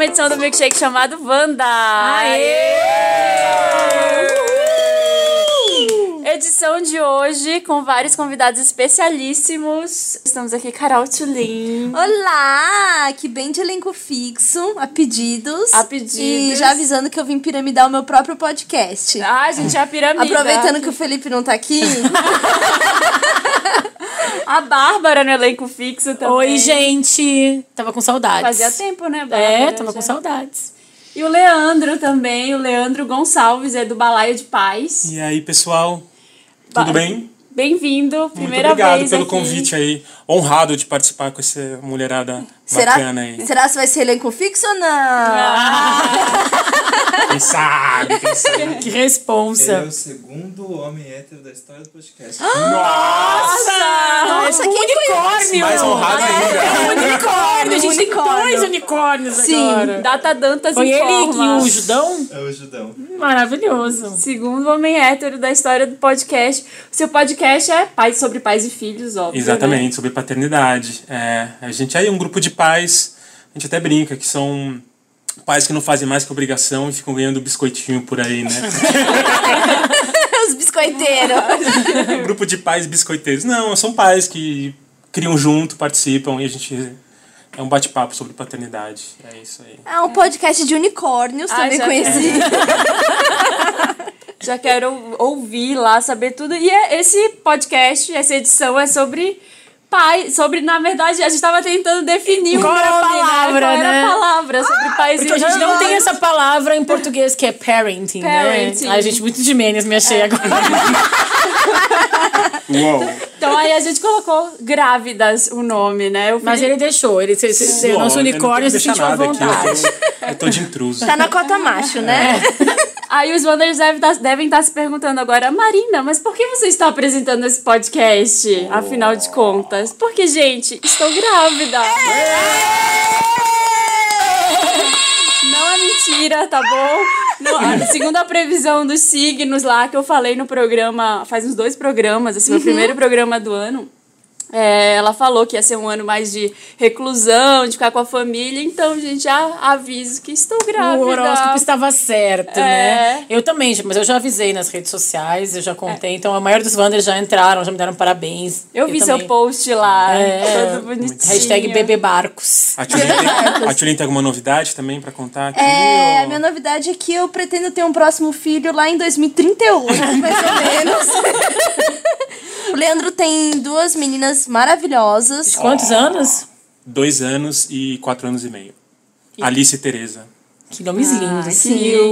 uma edição do Milkshake chamado Wanda. Edição de hoje com vários convidados especialíssimos. Estamos aqui, Carol Tulin. Olá! Que bem de elenco fixo, a pedidos. A pedidos. E já avisando que eu vim piramidar o meu próprio podcast. Ah, gente é a piramida. Aproveitando que o Felipe não tá aqui. a Bárbara no elenco fixo também. Oi, gente! Tava com saudades. Fazia tempo, né, Bárbara? É, tava Já. com saudades. E o Leandro também, o Leandro Gonçalves, é do Balaio de Paz. E aí, pessoal? Tudo Ba- bem? Bem-vindo, Muito primeira obrigado vez pelo aqui. convite aí. Honrado de participar com essa mulherada será, bacana aí. será se vai ser elenco fixo ou não? Ah. Quem sabe, quem sabe. Que Ele é responsa. o segundo homem hétero da história do podcast. Nossa! Nossa, quem unicórnio! Mais honrado ainda. É um unicórnio! A gente tem dois unicórnios Sim. agora. Data Dantas Foi ele e o Judão? É o Judão. Maravilhoso. Segundo homem hétero da história do podcast. O seu podcast é pais sobre pais e filhos, óbvio. né? Exatamente, sobre paternidade. É, a gente é um grupo de pais, a gente até brinca que são pais que não fazem mais que obrigação e ficam ganhando biscoitinho por aí, né? Os biscoiteiros. um grupo de pais biscoiteiros. Não, são pais que criam junto, participam e a gente. É um bate-papo sobre paternidade. É isso aí. É um podcast de unicórnios, Ah, também já conheci. Já quero ouvir lá, saber tudo. E é- esse podcast, essa edição é sobre pai, sobre, na verdade, a gente estava tentando definir Qual o era a palavra, né? Qual era né? a palavra sobre pais Porque a gente não tem essa palavra em português que é parenting, Parenting. né? Ai, gente, muito de menos me achei agora. Uou! Então aí a gente colocou grávidas o nome, né? O Mas ele deixou. Ele, se, se, Uou, nosso unicórnio se sentiu à nada aqui, vontade. eu tô- Eu tô de intruso. Tá na cota macho, né? Aí os Wanders devem tá- devem estar se perguntando agora, Marina, mas por que você está apresentando esse podcast, afinal de contas? Porque, gente, estou grávida. Não é mentira, tá bom? Não, a- segundo a previsão dos signos lá que eu falei no programa, faz uns dois programas, esse foi o primeiro programa do ano. É, ela falou que ia ser um ano mais de reclusão, de ficar com a família. Então, gente, já aviso que estou grávida. O horóscopo estava certo, É. né? Eu também, mas eu já avisei nas redes sociais, eu já contei. Então a maioria dos Wanders já entraram, já me deram parabéns. Eu vi seu também. post lá, É. todo bonitinho. Hashtag bebê barcos. A Tulin tem, tem alguma novidade também pra contar aqui? É, ou- a minha novidade é que eu pretendo ter um próximo filho lá em 2038, mais ou menos. o Leandro tem duas meninas maravilhosas. Quantos anos? Dois anos e quatro anos e meio. Alice e Tereza. Que nomes lindos. que assim. lindo.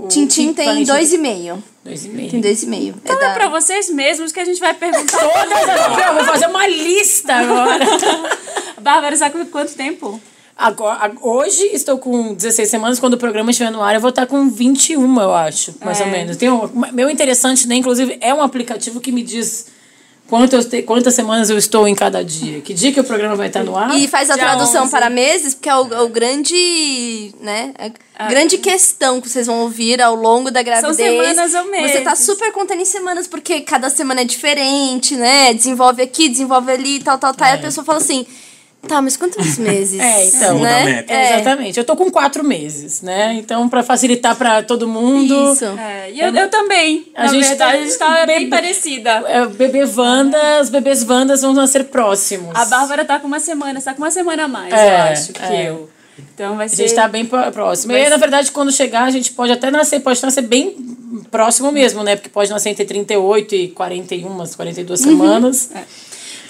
O- o- Tintim que tem dois e meio. Dois e meio. Tem dois e meio. É Então é da- pra vocês mesmos que a gente vai perguntar. Todas as... Eu vou fazer uma lista agora. Bárbara, sabe com quanto tempo? Agora, ag- hoje estou com 16 semanas, quando o programa estiver no ar, eu vou estar com 21, eu acho, mais É. ou menos. Tem um, meu interessante, né? Inclusive, é um aplicativo que me diz te- quantas semanas eu estou em cada dia. Que dia que o programa vai estar no ar? E faz a Dia tradução 11. para meses, porque é o, é o grande, né? A grande questão que vocês vão ouvir ao longo da gravidez. semanas ou meses. Você tá super contando em semanas, porque cada semana é diferente, né? Desenvolve aqui, desenvolve ali, tal, tal, tal. E a pessoa fala assim, tá, mas quantos meses? É, então. Muda a né? meta. É, exatamente. Eu tô com quatro meses, né? Então, para facilitar para todo mundo. Isso. É, e eu, eu também. A Na gente verdade, tá- a gente tá bem parecida. É, bebê Wanda, os bebês Wandas vão nascer próximos. A Bárbara tá com uma semana, você tá com uma semana a mais, É, eu acho, que é. eu. Então vai A ser. gente tá bem pró- próximo. Vai E, na verdade, quando chegar, a gente pode até nascer, pode nascer bem próximo mesmo, né? Porque pode nascer entre 38 e 41, 42 semanas.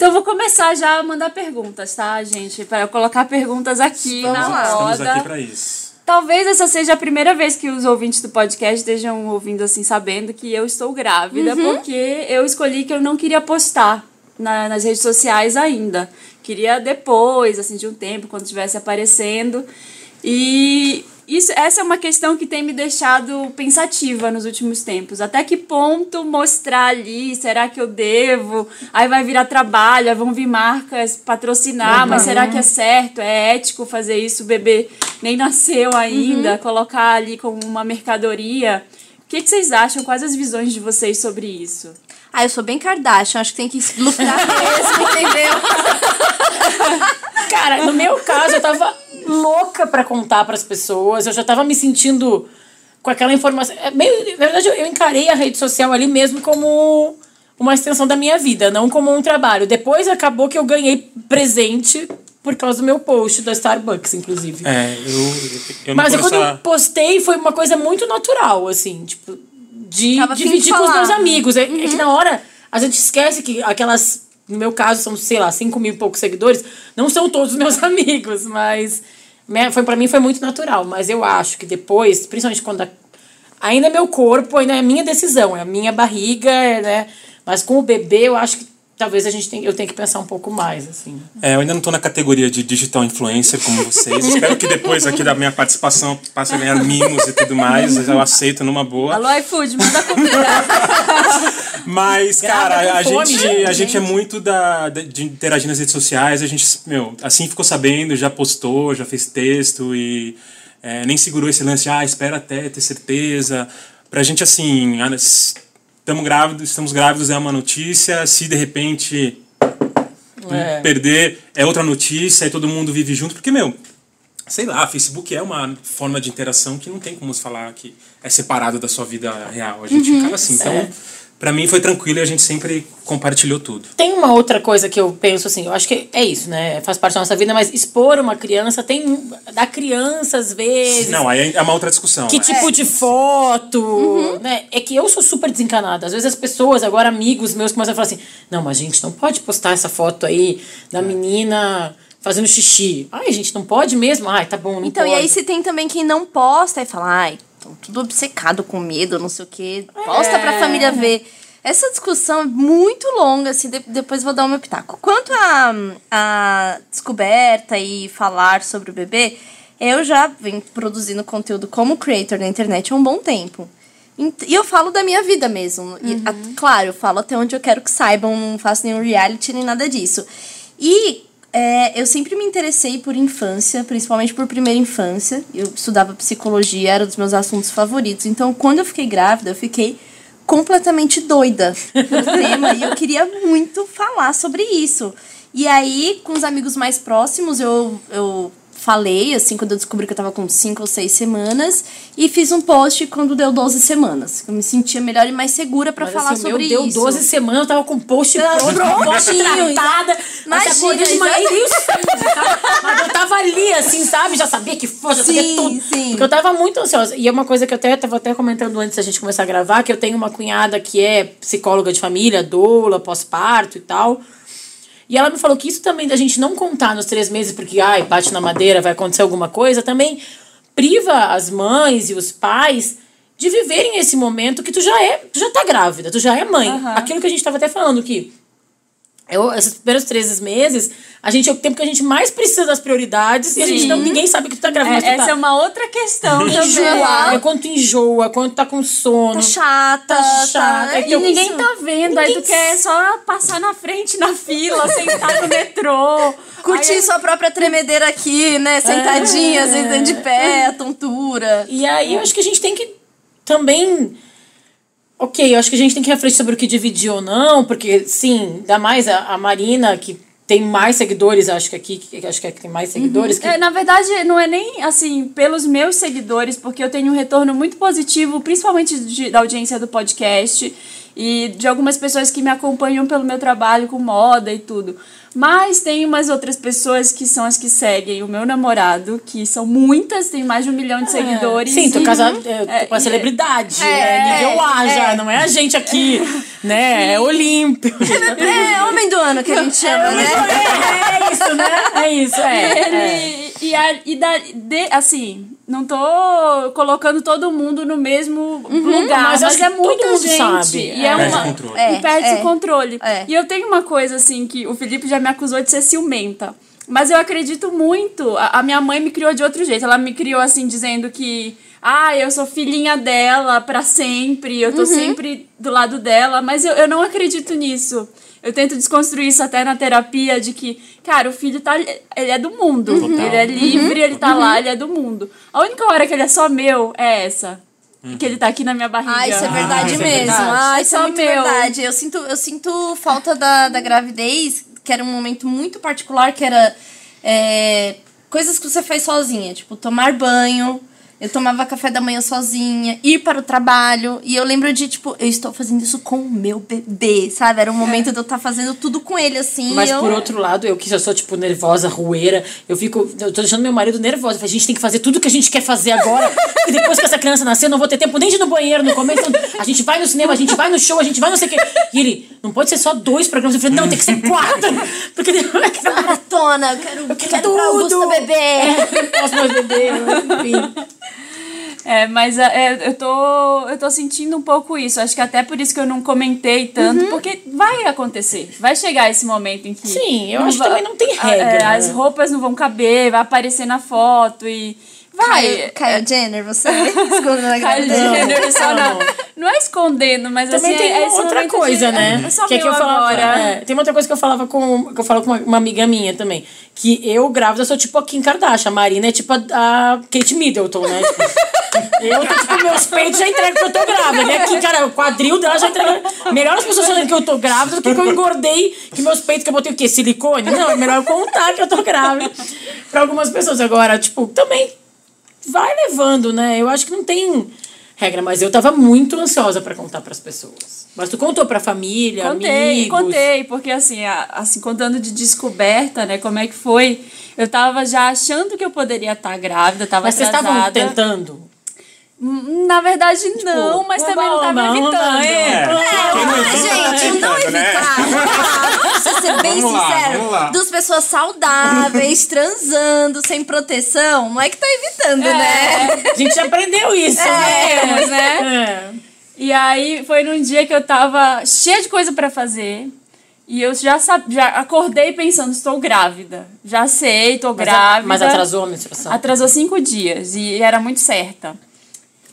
Então eu vou começar já a mandar perguntas, tá, gente? Para eu colocar perguntas aqui Vamos na lá. Estamos roda. aqui pra isso. Talvez essa seja a primeira vez que os ouvintes do podcast estejam ouvindo assim, sabendo que eu estou grávida, porque eu escolhi que eu não queria postar na- nas redes sociais ainda. Queria depois, assim, de um tempo, quando estivesse aparecendo. E isso, essa é uma questão que tem me deixado pensativa nos últimos tempos. Até que ponto mostrar ali? Será que eu devo? Aí vai virar trabalho, vão vir marcas patrocinar, mas será que é certo? É ético fazer isso? O bebê nem nasceu ainda, colocar ali como uma mercadoria. O que, que vocês acham? Quais as visões de vocês sobre isso? Ah, eu sou bem Kardashian, acho que tem que lucrar mesmo, entendeu? Cara, no meu caso, eu tava louca pra contar pras pessoas, eu já tava me sentindo com aquela informação. É meio, na verdade, eu- encarei a rede social ali mesmo como uma extensão da minha vida, não como um trabalho. Depois acabou que eu ganhei presente por causa do meu post da Starbucks, inclusive. É, eu, eu não Mas quando essa... eu postei, foi uma coisa muito natural, assim, tipo, de Tava dividir com os meus amigos. É, Uhum. é que na hora a gente esquece que aquelas, no meu caso, são, sei lá, 5 mil e poucos seguidores, não são todos os meus amigos, mas né, foi, pra mim foi muito natural. Mas eu acho que depois, principalmente quando a- ainda é meu corpo, ainda é minha decisão, é a minha barriga, é, né? Mas com o bebê, eu acho que talvez a gente tenha, eu tenha que pensar um pouco mais, assim. É, eu ainda não tô na categoria de digital influencer como vocês. Espero que depois aqui da minha participação passe a ganhar mimos e tudo mais. Eu aceito numa boa. Alô, iFood, manda comida. Mas, cara, com a fome, gente, gente. a gente é muito da, de interagir nas redes sociais. A gente, meu, assim ficou sabendo, já postou, já fez texto e é, nem segurou esse lance, ah, espera até ter certeza. Pra gente, assim, estamos grávidos, estamos grávidos é uma notícia. Se de repente É. perder é outra notícia e todo mundo vive junto, porque, meu, sei lá, Facebook é uma forma de interação que não tem como se falar que é separado da sua vida real. A gente ficava assim. Então, pra mim foi tranquilo e a gente sempre compartilhou tudo. Tem uma outra coisa que eu penso assim, eu acho que é isso, né? Faz parte da nossa vida, mas expor uma criança tem. da criança, às vezes. Não, aí é uma outra discussão. Que né? tipo de foto, né? É que eu sou super desencanada. Às vezes as pessoas, agora amigos meus, começam a falar assim: não, mas a gente não pode postar essa foto aí da menina fazendo xixi. Ai, gente, não pode mesmo? Ai, tá bom, não Então, pode. e aí se tem também quem não posta e fala, ai, estão tudo obcecado com medo, não sei o quê. Posta pra família ver. Essa discussão é muito longa, assim, de- depois vou dar o meu pitaco. Quanto a, a descoberta e falar sobre o bebê, eu já venho produzindo conteúdo como creator na internet há um bom tempo. E eu falo da minha vida mesmo. E, a- claro, eu falo até onde eu quero que saibam, não faço nenhum reality nem nada disso. E é, eu sempre me interessei por infância, principalmente por primeira infância. Eu estudava psicologia, era um dos meus assuntos favoritos. Então, quando eu fiquei grávida, eu fiquei completamente doida pelo tema e eu queria muito falar sobre isso. E aí, com os amigos mais próximos, eu, eu falei, assim, quando eu descobri que eu tava com 5 ou 6 semanas, e fiz um post quando deu 12 semanas. Eu me sentia melhor e mais segura pra Mas, falar assim, sobre meu deu isso. 12 semanas, eu tava com post pronto, prontinho, tratada. Imagina, Mas acordei de manhã e tá? Mas eu tava ali, assim, sabe? Já sabia que fosse, já sabia Sim, tudo. sim. Porque eu tava muito ansiosa. E é uma coisa que eu até tava até comentando antes da gente começar a gravar, que eu tenho uma cunhada que é psicóloga de família, doula, pós-parto e tal. E ela me falou que isso também da gente não contar nos três meses, porque, ai, bate na madeira, vai acontecer alguma coisa, também priva as mães e os pais de viverem esse momento que tu já é, tu já tá grávida, tu já é mãe. Aquilo que a gente tava até falando que eu, esses primeiros três meses, a gente é o tempo que a gente mais precisa das prioridades e a gente não, ninguém sabe que tu tá grávida. mas tu É, essa tá. é uma outra questão também. Enjoa, é quando tu enjoa, quando tu tá com sono. Tá chata, Tá chata. tá- É que E ninguém tá vendo, aí tu Ninguém quer só passar na frente na fila, sentar no metrô. Curtir Aí- sua própria tremedeira aqui, né? Sentadinha, às vezes dentro de pé, a tontura. E aí eu acho que a gente tem que também. Ok, eu acho que a gente tem que refletir sobre o que dividir ou não, porque sim, ainda mais a, a Marina, que tem mais seguidores, acho que aqui, que acho que é que tem mais seguidores. Que, É, na verdade, não é nem assim pelos meus seguidores, porque eu tenho um retorno muito positivo, principalmente de- da audiência do podcast e de algumas pessoas que me acompanham pelo meu trabalho com moda e tudo. Mas tem umas outras pessoas que são as que seguem o meu namorado, que são muitas, tem mais de um milhão de seguidores. Sim, tô casado é, com a e- celebridade. É, É, nível A é. já, não é a gente aqui, né? É Olímpio. É, homem do ano que a gente chama, né? É, é isso, né? É isso, é. é. Ele, e, a, e da, de, assim, não tô colocando todo mundo no mesmo lugar, mas mas, é muita gente. sabe. E é, É. Perde uma, o controle. É. e perde o controle. É. E eu tenho uma coisa, assim, que o Felipe já me acusou de ser ciumenta. Mas eu acredito muito. A, a minha mãe me criou de outro jeito. Ela me criou, assim, dizendo que... Ah, eu sou filhinha dela pra sempre. Eu tô Uhum. sempre do lado dela. Mas eu, eu não acredito nisso. Eu tento desconstruir isso até na terapia, de que, cara, o filho tá. Ele é do mundo. Uhum. Ele é livre, ele tá lá, ele é do mundo. A única hora que ele é só meu é essa. Que ele tá aqui na minha barriga. Ah, isso é verdade isso é mesmo. verdade. Ah, É isso é só muito meu. verdade. Eu sinto, eu sinto falta da, da gravidez, que era um momento muito particular, que era é, coisas que você faz sozinha, tipo tomar banho. Eu tomava café da manhã sozinha, ir para o trabalho. E eu lembro de, tipo, eu estou fazendo isso com o meu bebê, sabe? Era um momento de eu estar fazendo tudo com ele, assim. Mas eu... por outro lado, eu que já sou, tipo, nervosa, rueira, eu fico. Eu tô deixando meu marido nervoso. Eu a gente tem que fazer tudo que a gente quer fazer agora. e depois que essa criança nascer, eu não vou ter tempo nem de ir no banheiro no começo. Então, a gente vai no cinema, a gente vai no show, a gente vai não sei o quê. E ele, não pode ser só dois programas. Eu falei, não, tem que ser quatro. Porque Maratona, eu quero, eu quero, tudo. pra Augusta bebê. É, posso mais beber, enfim. É, mas é, eu, tô, eu tô sentindo um pouco isso. Acho que até por isso que eu não comentei tanto, porque vai acontecer. Vai chegar esse momento em que. Sim, eu acho que também não tem a- regra, é, as roupas não vão caber, vai aparecer na foto e. Vai! Caio, Caio Jenner, você escondendo a Kylie gravidez. Jenner, só não, Não. é escondendo, mas Também assim, tem é outra coisa, de- né? É só que é que eu falava, agora. é, tem uma outra coisa que eu falava com que eu falo com uma, uma amiga minha também, que eu grávida sou tipo a Kim Kardashian, a Marina é tipo a, a Kate Middleton, né? Tipo, eu tô, tipo, meus peitos já entregam que eu tô grávida. Né? Aqui, cara, o quadril dela já entrega. Melhor as pessoas saberem que eu tô grávida do que que eu engordei, que meus peitos que eu botei o quê? Silicone? Não, é melhor eu contar que eu tô grávida. Pra algumas pessoas. Agora, tipo, também vai levando, né? Eu acho que não tem regra, mas eu tava muito ansiosa pra contar pras pessoas. Mas tu contou pra família, Contei, amigos? contei, porque assim, a- assim, contando de descoberta, né, como é que foi, eu tava já achando que eu poderia estar grávida, tava Mas vocês estavam atrasada. tentando? Na verdade, não, mas também não tava não, evitando. não, É. Ah, evita, tá gente, não né? evitar. Precisa ser bem Vamos sincero. lá. Duas pessoas saudáveis, transando, sem proteção, não é que tá evitando, né? A gente já aprendeu isso, né? Temos, né? É. E aí foi num dia que eu tava cheia de coisa pra fazer. E eu já, já acordei pensando, estou grávida. Já sei, tô Mas, a- grávida. mas atrasou a menstruação? Atrasou cinco dias e era muito certa.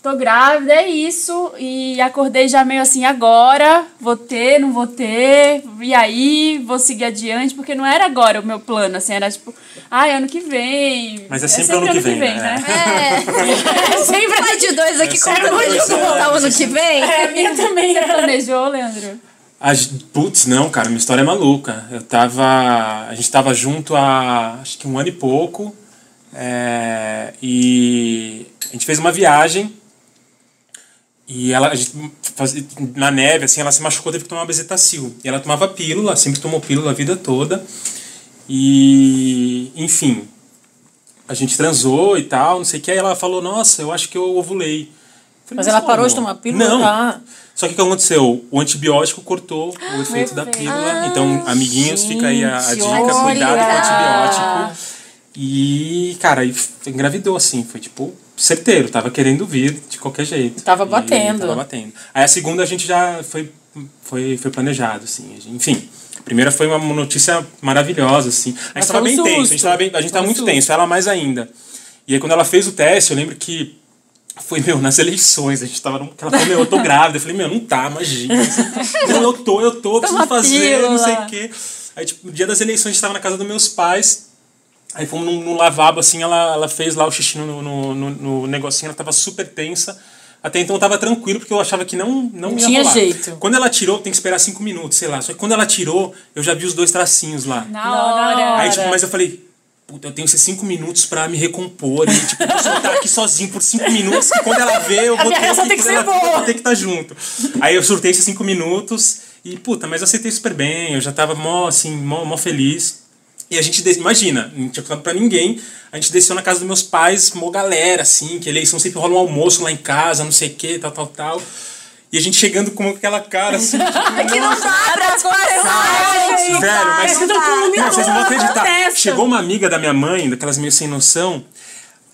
Tô grávida, é isso. E acordei já meio assim, agora vou ter, não vou ter. E aí vou seguir adiante, porque não era agora o meu plano, assim, era tipo, ai, ano que vem. Mas é sempre ano que vem, né? É. Sempre vai de dois aqui É contando sempre de dois, voltar o ano que vem. É, a minha também. Você planejou, Leandro? A Putz, não, cara, minha história é maluca. Eu tava. A gente tava junto há acho que um ano e pouco. é, e a gente fez uma viagem. E ela, a gente faz- na neve, assim, ela se machucou, teve que tomar bezetacil. E ela tomava pílula, sempre tomou pílula a vida toda. E, enfim, a gente transou e tal, não sei o que. Aí ela falou, nossa, eu acho que eu ovulei. Falei, Mas ela parou de tomar pílula? Não. Ah. Só que o que aconteceu? O antibiótico cortou o efeito da pílula. então, amiguinhos, fica aí a, a gente, dica, olha! cuidado com o antibiótico. E, cara, engravidou, assim. Foi, tipo, certeiro. Tava querendo vir de qualquer jeito. Tava batendo. Tava batendo. Aí a segunda a gente já foi, foi, foi planejado, assim. Enfim, a primeira foi uma notícia maravilhosa, assim. A gente tava bem tenso. A susto. gente tava, bem, a gente tava um muito susto. tenso. Ela mais ainda. E aí, quando ela fez o teste, eu lembro que foi, meu, nas eleições, a gente tava. Ela falou, meu, eu tô grávida. Eu falei, meu, não tá, imagina. eu tô, eu tô, preciso Toma fazer, não sei o quê. Aí, tipo, no dia das eleições, a gente tava na casa dos meus pais. Aí fomos num, num lavabo, assim, ela, ela fez lá o xixi no, no, no, no negocinho, ela tava super tensa. Até então eu tava tranquilo, porque eu achava que não, não, Não ia tinha rolar. jeito. Quando ela tirou, tem que esperar cinco minutos, sei lá. Só que quando ela tirou, eu já vi os dois tracinhos lá. Na hora. Aí, tipo, mas eu falei, puta, eu tenho esses cinco minutos pra me recompor e, tipo, vou soltar aqui sozinho por cinco minutos, que quando ela vê, eu vou ter reação que, tem que ser ela eu boa. vou ter que estar junto. Aí eu surtei esses cinco minutos e, puta, mas eu aceitei super bem, eu já tava mó, assim, mó, mó feliz. E a gente, imagina, não tinha contado pra ninguém, a gente desceu na casa dos meus pais, mó galera, assim, que eleição sempre rola um almoço lá em casa, não sei o que, tal, tal, tal. E a gente chegando com aquela cara, assim, tipo, Que não dá pra disfarçar. Velho, mas não, vocês não vão acreditar. Chegou uma amiga da minha mãe, daquelas meio sem noção.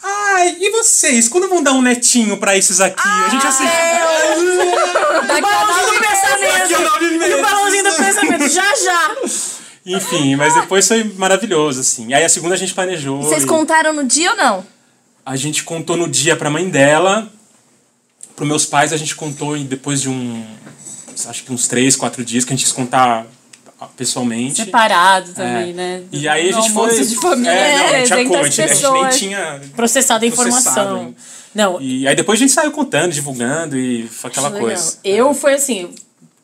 Ai, e vocês? Quando vão dar um netinho pra esses aqui? a gente assim. O balãozinho do pensamento. E o balãozinho do pensamento. Já, já. Enfim, mas depois foi maravilhoso, assim. Aí a segunda a gente planejou. Vocês e contaram no dia ou não? A gente contou no dia pra mãe dela. Pros meus pais a gente contou e depois de um. Acho que uns três, quatro dias que a gente quis contar pessoalmente. Separado também, É. né? E aí a gente foi. de família, é, não, não tinha 300 como, a gente, a gente nem tinha Processada a Processado informação. ainda. Não, E aí depois a gente saiu contando, divulgando e foi aquela Legal. coisa. Eu foi assim,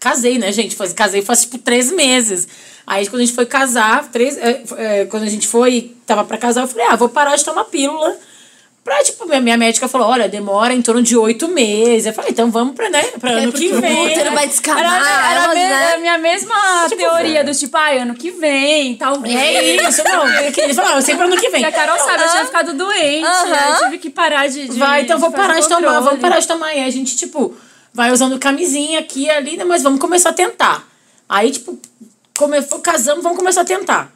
casei, né, gente? Faz, casei faz, tipo, três meses. Aí, quando a gente foi casar, três, é, é, quando a gente foi, tava pra casar, eu falei, ah, vou parar de tomar pílula. Pra, tipo, minha, minha médica falou, olha, demora em torno de oito meses. Eu falei, então vamos pra, né, pra ano que porque o vem. útero né? vai descamar, Era, era, me- né? era a minha mesma teoria do tipo, ai, ano que vem, talvez. É isso, não. é que Ele falou, ah, sempre ano que vem. E a Carol sabe, eu tinha ficado doente. Aham. Eu tive que parar de. de Vai, então vou parar de tomar, vamos parar de tomar. E a gente, tipo, vai usando camisinha aqui e ali, né, mas vamos começar a tentar. Aí, tipo, come, casamos, vamos começar a tentar.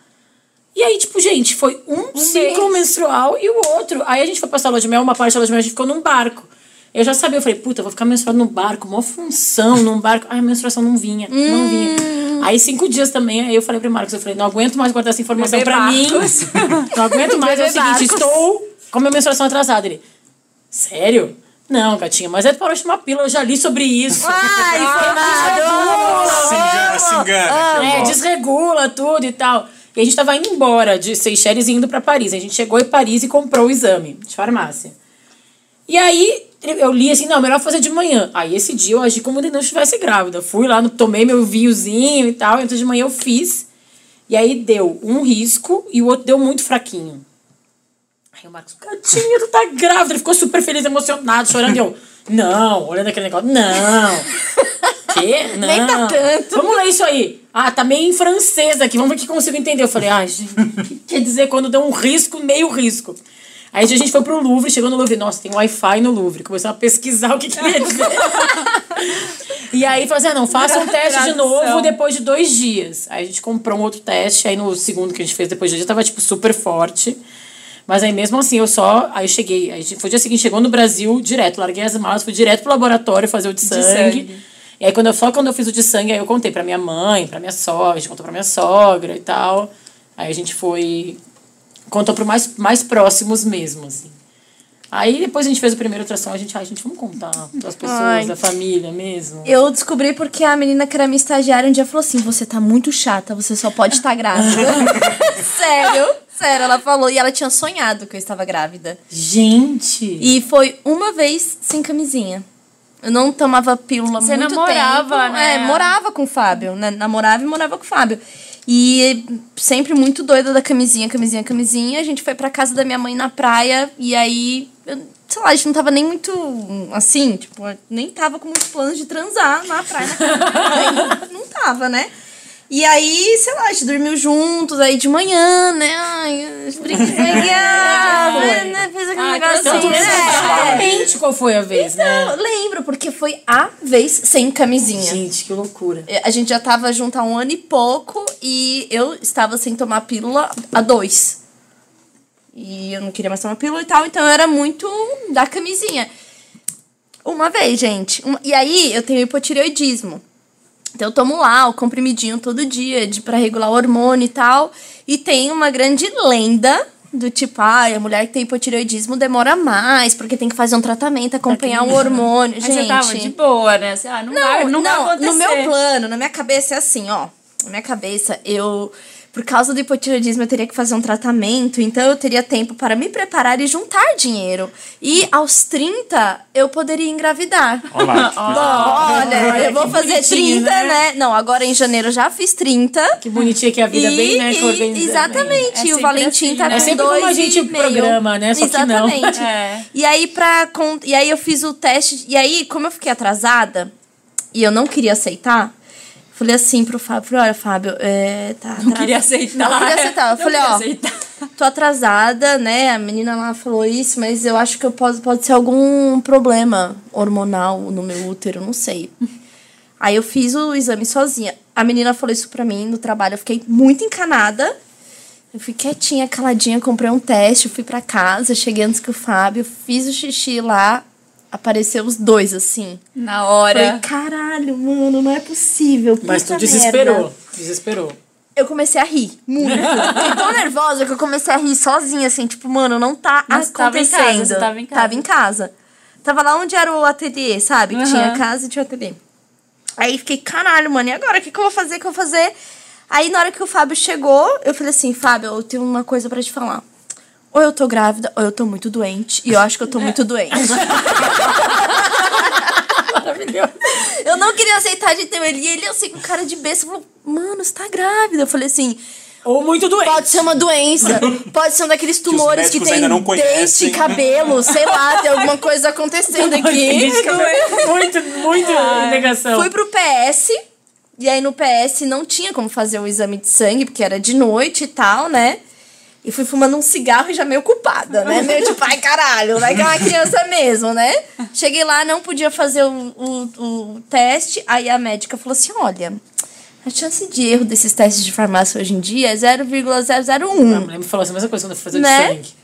E aí, tipo, gente, foi um, ciclo menstrual e o outro. Aí a gente foi pra lua de mel, uma parte da lua de mel a gente ficou num barco. Eu já sabia, eu falei, puta, eu vou ficar menstruando no barco, mó função num barco. Aí a menstruação não vinha, não vinha. Aí cinco dias também, aí eu falei pro Marcos, eu falei, não aguento mais guardar essa informação Beber pra mim. barcos. Não aguento mais, é o seguinte, barcos. estou com a minha menstruação atrasada. Ele, sério? Não, gatinha, mas é para de tomar pílula, eu já li sobre isso. Ai, informado! Se engana, se engana. eu É, gosto. desregula tudo e tal. E a gente tava indo embora de Seychelles e indo pra Paris. A gente chegou em Paris e comprou o exame de farmácia. E aí eu li assim, não, melhor fazer de manhã. Aí esse dia eu agi como se não estivesse grávida. Fui lá, tomei meu vinhozinho e tal. Então de manhã eu fiz. E aí deu um risco e o outro deu muito fraquinho. Aí o Marcos, gatinha, tu tá grávida. Ele ficou super feliz, emocionado, chorando. E eu, não, olhando aquele negócio, não. Quê? Não. Nem tá tanto. Vamos ler isso aí. Ah, tá meio em francês aqui, vamos ver que consigo entender. Eu falei, ai, gente, o que quer dizer quando deu um risco, meio risco? Aí a gente foi pro Louvre, chegou no Louvre, nossa, tem Wi-Fi no Louvre. Começou a pesquisar o que queria dizer. e aí falou assim, ah, não, faça um teste de novo depois de dois dias. Aí a gente comprou um outro teste, aí no segundo que a gente fez depois de dois dias, tava, tipo, super forte. Mas aí mesmo assim, eu só. Aí eu cheguei. Aí foi o dia seguinte, chegou no Brasil direto, larguei as malas, fui direto pro laboratório fazer o de sangue. sangue. E aí quando eu, só quando eu fiz o de sangue, aí eu contei pra minha mãe, pra minha sogra, a gente contou pra minha sogra e tal. Aí a gente foi. Contou pro mais, mais próximos mesmo, assim. Aí depois a gente fez o primeiro ultrassom, a gente, ai, gente, vamos contar pras pessoas, Ai. da família mesmo. Eu descobri porque a menina que era minha estagiária um dia falou assim: Você tá muito chata, você só pode estar grávida. sério, sério, ela falou. E ela tinha sonhado que eu estava grávida. Gente! E foi uma vez sem camisinha. Eu não tomava pílula Você muito namorava, tempo. né? É, morava com o Fábio, né? Namorava e morava com o Fábio. E sempre muito doida da camisinha, camisinha, camisinha. A gente foi pra casa da minha mãe na praia e aí, eu- sei lá, a gente não tava nem muito assim, tipo, nem tava com muitos planos de transar na praia. Na casa da minha mãe. não tava, né? E aí, sei lá, a gente dormiu juntos, aí de manhã, né? Ai, brincadeira, né? Fez aquele Ah, negócio então assim, tudo né? Realmente qual foi a vez, né? Eu lembro, porque foi a vez sem camisinha. Gente, que loucura. A gente já tava junto há um ano e pouco e eu estava sem tomar pílula há dois. E eu não queria mais tomar pílula e tal, então eu era muito da camisinha. Uma vez, gente. uma- E aí eu tenho hipotireoidismo. Então eu tomo lá o comprimidinho todo dia de para regular o hormônio e tal. E tem uma grande lenda do tipo, ai, a mulher que tem hipotireoidismo demora mais, porque tem que fazer um tratamento, acompanhar o hormônio. Mas gente, você tava de boa, né? Ah, não, vai, não, vai acontecer. no meu plano, na minha cabeça é assim, ó. Na minha cabeça, eu. Por causa do hipotireoidismo, eu teria que fazer um tratamento, então eu teria tempo para me preparar e juntar dinheiro. E aos 30, eu poderia engravidar. Olha lá. que coisa. Olha, eu vou fazer bonitinho, 30, né? né? Não, agora em janeiro eu já fiz 30. Que bonitinha que é a vida e, bem, né? e- exatamente. É e o Valentim assim, tá né? com É sempre dois como a gente e programa, né? Só que não. Exatamente. É. E aí pra con- e aí eu fiz o teste e aí como eu fiquei atrasada e eu não queria aceitar, falei assim pro Fábio, falei, olha Fábio, é, tá Não queria aceitar. Não queria aceitar. Eu Não falei, ó, aceitar. tô atrasada, né? A menina lá falou isso, mas eu acho que eu posso, pode ser algum problema hormonal no meu útero, não sei. Aí eu fiz o exame sozinha. A menina falou isso pra mim no trabalho, eu fiquei muito encanada. Eu fui quietinha, caladinha, comprei um teste, fui pra casa, cheguei antes que o Fábio, fiz o xixi lá, apareceu os dois assim. Na Falei, hora. caralho, mano, não é possível. Mas tu desesperou. merda." Desesperou. Eu comecei a rir, muito. Fiquei tão nervosa que eu comecei a rir sozinha, assim, tipo, mano, não tá Mas tava em casa, acontecendo. você tava em casa. Tava em casa. Tava lá onde era o ateliê, sabe? Que Aham. tinha a casa e tinha o ateliê. Aí fiquei, caralho, mano, e agora? O que, que eu vou fazer? O que eu vou fazer? Aí na hora que o Fábio chegou, eu falei assim, Fábio, eu tenho uma coisa pra te falar. Ou eu tô grávida, ou eu tô muito doente. E eu acho que eu tô muito doente. Maravilhoso. Eu não queria aceitar de ter ele. E ele, assim, com cara de besta, falou: Mano, você tá grávida. Eu falei assim. Ou muito doente. Pode ser uma doença, pode ser um daqueles tumores que, médicos tem dente, cabelo, sei lá, tem alguma coisa acontecendo aqui. que é muito, muito negação. Fui pro PS, e aí no PS não tinha como fazer o exame de sangue, porque era de noite e tal, né? E fui fumando um cigarro e já meio culpada, né? Meio tipo, ai caralho, vai que é uma criança mesmo, né? Cheguei lá, não podia fazer o, o, o teste, aí a médica falou assim: olha. A chance de erro desses testes de farmácia hoje em dia é 0,001. A mulher me falou essa mesma coisa quando eu fui fazer Né? de sangue.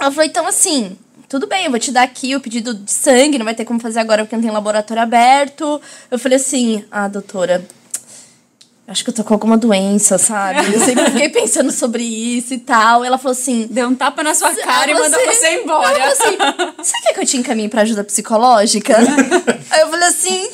Ela falou, então assim, tudo bem, eu vou te dar aqui o pedido de sangue, não vai ter como fazer agora porque não tem laboratório aberto. Eu falei assim, ah, doutora, acho que eu tô com alguma doença, sabe? Eu sempre fiquei pensando sobre isso e tal. Ela falou assim. Deu um tapa na sua cara e "Ah, mandou você embora. Ela falou assim: você quer que eu te encaminhe pra ajuda psicológica? Aí eu falei assim: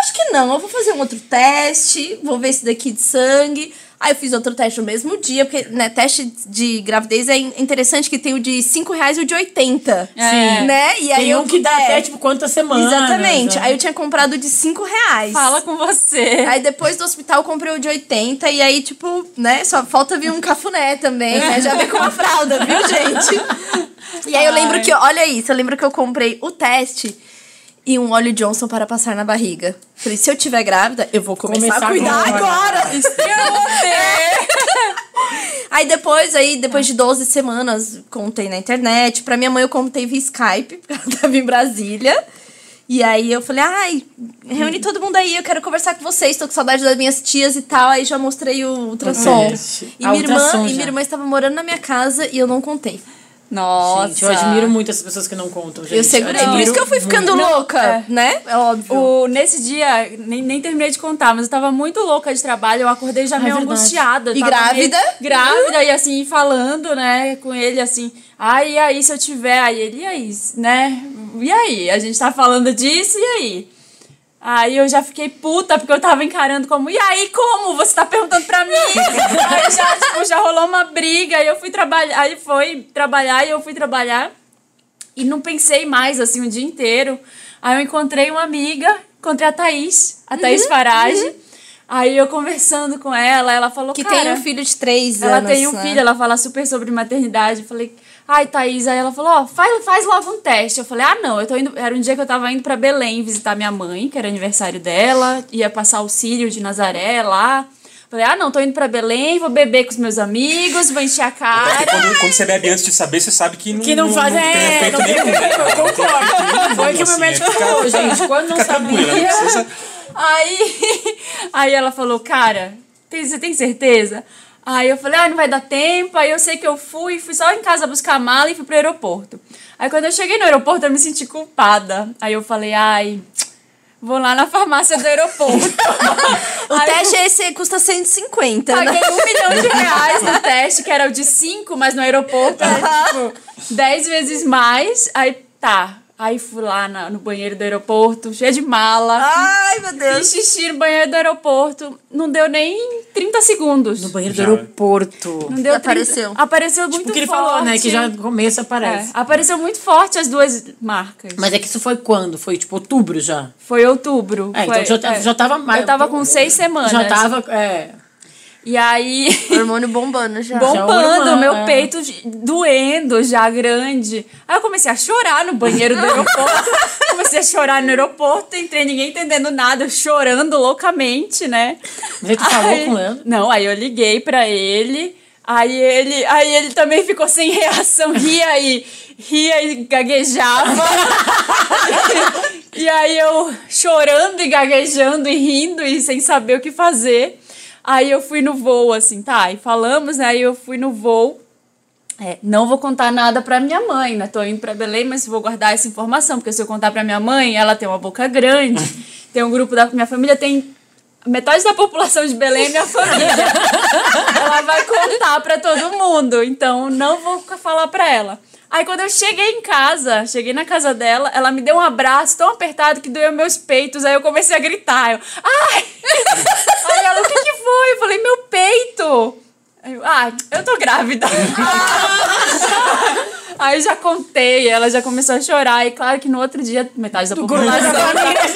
acho que não, eu vou fazer um outro teste, vou ver esse daqui de sangue. Aí eu fiz outro teste no mesmo dia, porque, né, teste de gravidez é in- interessante que tem o de 5 reais e o de 80. É. Né? E aí Tem eu um que dá é, até, tipo, quantas semanas. Exatamente. né? Aí eu tinha comprado o de 5 reais. Fala com você. Aí depois do hospital eu comprei o de 80 e aí, tipo, né, só falta vir um cafuné também, né? Já vem com uma fralda, viu, gente? E aí eu lembro que, olha isso, eu lembro que eu comprei o teste e um óleo Johnson para passar na barriga. Falei, se eu tiver grávida, eu vou começar, Começar a cuidar agora. agora. Aí depois, aí, depois de 12 semanas, contei na internet. Pra minha mãe eu contei via Skype, porque ela tava em Brasília. E aí eu falei, ai, reúne todo mundo aí, eu quero conversar com vocês, tô com saudade das minhas tias e tal. Aí já mostrei o ultrassom. E minha, irmã, e minha irmã estava morando na minha casa e eu não contei. Nossa. Gente, eu admiro muito essas pessoas que não contam, gente. eu segurei. Por admiro isso que eu fui ficando muito. louca, é. né? É óbvio. O, nesse dia, nem, nem terminei de contar, mas eu tava muito louca de trabalho. Eu acordei já meio É verdade. angustiada. E grávida? meio grávida, e assim, falando, né, com ele, assim. Ai, e aí, se eu tiver? Aí ele, e aí, né? E aí? A gente tá falando disso, e aí? Aí eu já fiquei puta, porque eu tava encarando como, e aí, como? Você tá perguntando pra mim? aí já, tipo, já rolou uma briga, aí eu fui trabalhar, aí foi trabalhar, e eu fui trabalhar. E não pensei mais, assim, o dia inteiro. Aí eu encontrei uma amiga, encontrei a Thaís, a Uhum, Thaís Farage. Aí eu conversando com ela, ela falou, que tem um filho de três Ela anos. tem um né? filho, ela fala super sobre maternidade. Eu falei, ai, Thaís. Aí ela falou, ó, faz, faz logo um teste. Eu falei, ah, não, eu tô indo. Era um dia que eu tava indo pra Belém visitar minha mãe, que era aniversário dela, ia passar o Círio de Nazaré lá. Falei, ah, não, tô indo pra Belém, vou beber com os meus amigos, vou encher a cara. Quando, quando você bebe antes de saber, você sabe que não, Que não faz- tem é, efeito não tem nenhum. né? Não tem efeito nenhum, Foi o que o meu assim, médico é ficar- falou, gente. Quando não não sabia. precisa... Aí, aí ela falou, cara, tem- você tem certeza? Aí eu falei, ah, não vai dar tempo. Aí eu sei que eu fui, fui só em casa buscar a mala e fui pro aeroporto. Aí quando eu cheguei no aeroporto, eu me senti culpada. Aí eu falei, ai, vou lá na farmácia do aeroporto. O Aí teste esse custa 150, né? Paguei um milhão de reais no teste, que era o de 5, mas no aeroporto era tipo 10 vezes mais. Aí tá. Aí fui lá na- no banheiro do aeroporto, cheia de mala. Ai, meu Fiz Deus. xixi no banheiro do aeroporto. Não deu nem 30 segundos. No banheiro do Já. aeroporto. Não deu E apareceu. 30. Apareceu muito Porque ele forte. falou, né? Que já no começo É, aparece. apareceu muito forte as duas marcas. Mas é que isso foi quando? Foi tipo outubro já? Foi outubro. É, Foi- então já, tá- é. já tava mais. Eu tava com seis semanas. Já tava. É. E aí. Hormônio bombando já. bombando, hormônio, meu é. peito doendo já grande. Aí eu comecei a chorar no banheiro do aeroporto. comecei a chorar no aeroporto, entrei ninguém entendendo nada, chorando loucamente, né? Aí tu falou com o Leandro? Não, aí eu liguei pra ele. Aí ele, aí ele também ficou sem reação, ria e ria e gaguejava. e aí eu chorando e gaguejando e rindo e sem saber o que fazer. Aí eu fui no voo, assim, tá? E falamos, né? Aí eu fui no voo. É, não vou contar nada pra minha mãe, né? Tô indo pra Belém, mas vou guardar essa informação, porque se eu contar pra minha mãe, ela tem uma boca grande. tem um grupo da minha família, tem metade da população de Belém é minha família. ela vai contar pra todo mundo, então não vou falar pra ela. Aí quando eu cheguei em casa, cheguei na casa dela, ela me deu um abraço tão apertado que doeu meus peitos. Aí eu comecei a gritar. Eu, ai! Aí ela, o que que foi? Eu falei, meu peito! Eu, ah, eu tô grávida. Aí já contei, ela já começou a chorar. E claro que no outro dia, metade da população já já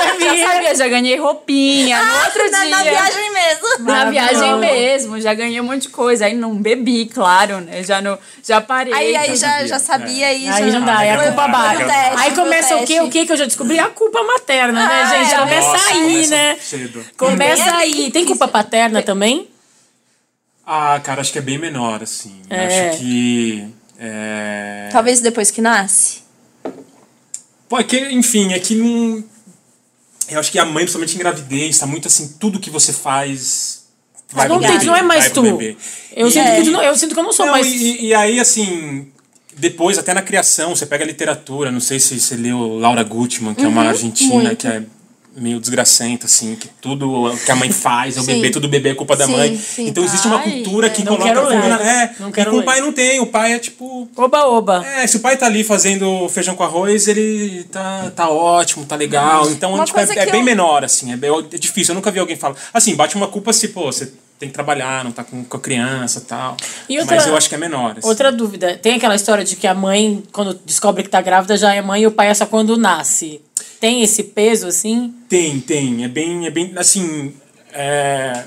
sabia. Já ganhei roupinha. No outro na, dia. na viagem mesmo. Na viagem mesmo, já ganhei um monte de coisa. Aí não bebi, claro, né? Já, não, já parei. Aí, aí já, sabia. já sabia e Aí já... não dá, é a Foi- culpa no teste, Aí no começa o quê? O quê que eu já descobri? A culpa materna, né, Ah, gente? é. Começa Nossa, aí, começa né? cedo. Começa aí. Tem culpa paterna também? Ah, cara, acho que é bem menor, assim. É. Acho que. É... Talvez depois que nasce. Pô, é que, enfim, é que não. Eu acho que a mãe, principalmente em gravidez, tá muito assim, tudo que você faz. Vai não, tem, bebê, não é mais tu. bebê. Eu, E- sinto que, não- eu sinto que eu não sou Não, mais. e, e aí, assim, depois, até na criação, você pega a literatura, não sei se você leu Laura Gutman, que é uma argentina muito. que é meio desgracenta, assim, que tudo que a mãe faz é o bebê, tudo bebê é culpa da Sim, mãe. sim. Então existe uma cultura que não coloca quero tudo ler. na. É, Não e quero com o pai não tem, o pai é tipo. Oba, oba. É, se o pai tá ali fazendo feijão com arroz, ele tá, tá ótimo, tá legal. Então, Uma tipo, é, é que bem eu- menor, assim. É, bem- é difícil. Eu nunca vi alguém falar. Assim, bate uma culpa se, pô, você tem que trabalhar, não tá com, com a criança e tal. E outra- Mas eu acho que é menor. assim. Outra dúvida. Tem aquela história de que a mãe, quando descobre que tá grávida, já é mãe e o pai é só quando nasce. Tem esse peso, assim? Tem, tem. É bem, é bem assim. é,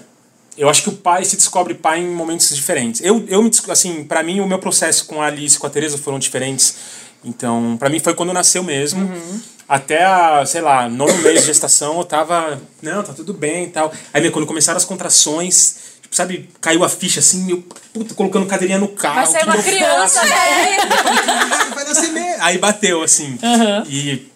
Eu acho que o pai se descobre pai em momentos diferentes. Eu, eu me assim, para mim o meu processo com a Alice e com a Teresa foram diferentes. Então, para mim foi quando nasceu mesmo. Até a, sei lá, nono mês de gestação, eu tava, não, tá tudo bem e tal. Aí quando começaram as contrações, tipo, sabe, caiu a ficha assim, eu, puta, colocando cadeirinha no carro. Vai sair que uma criança, né? vai nascer mesmo. Aí bateu, assim. E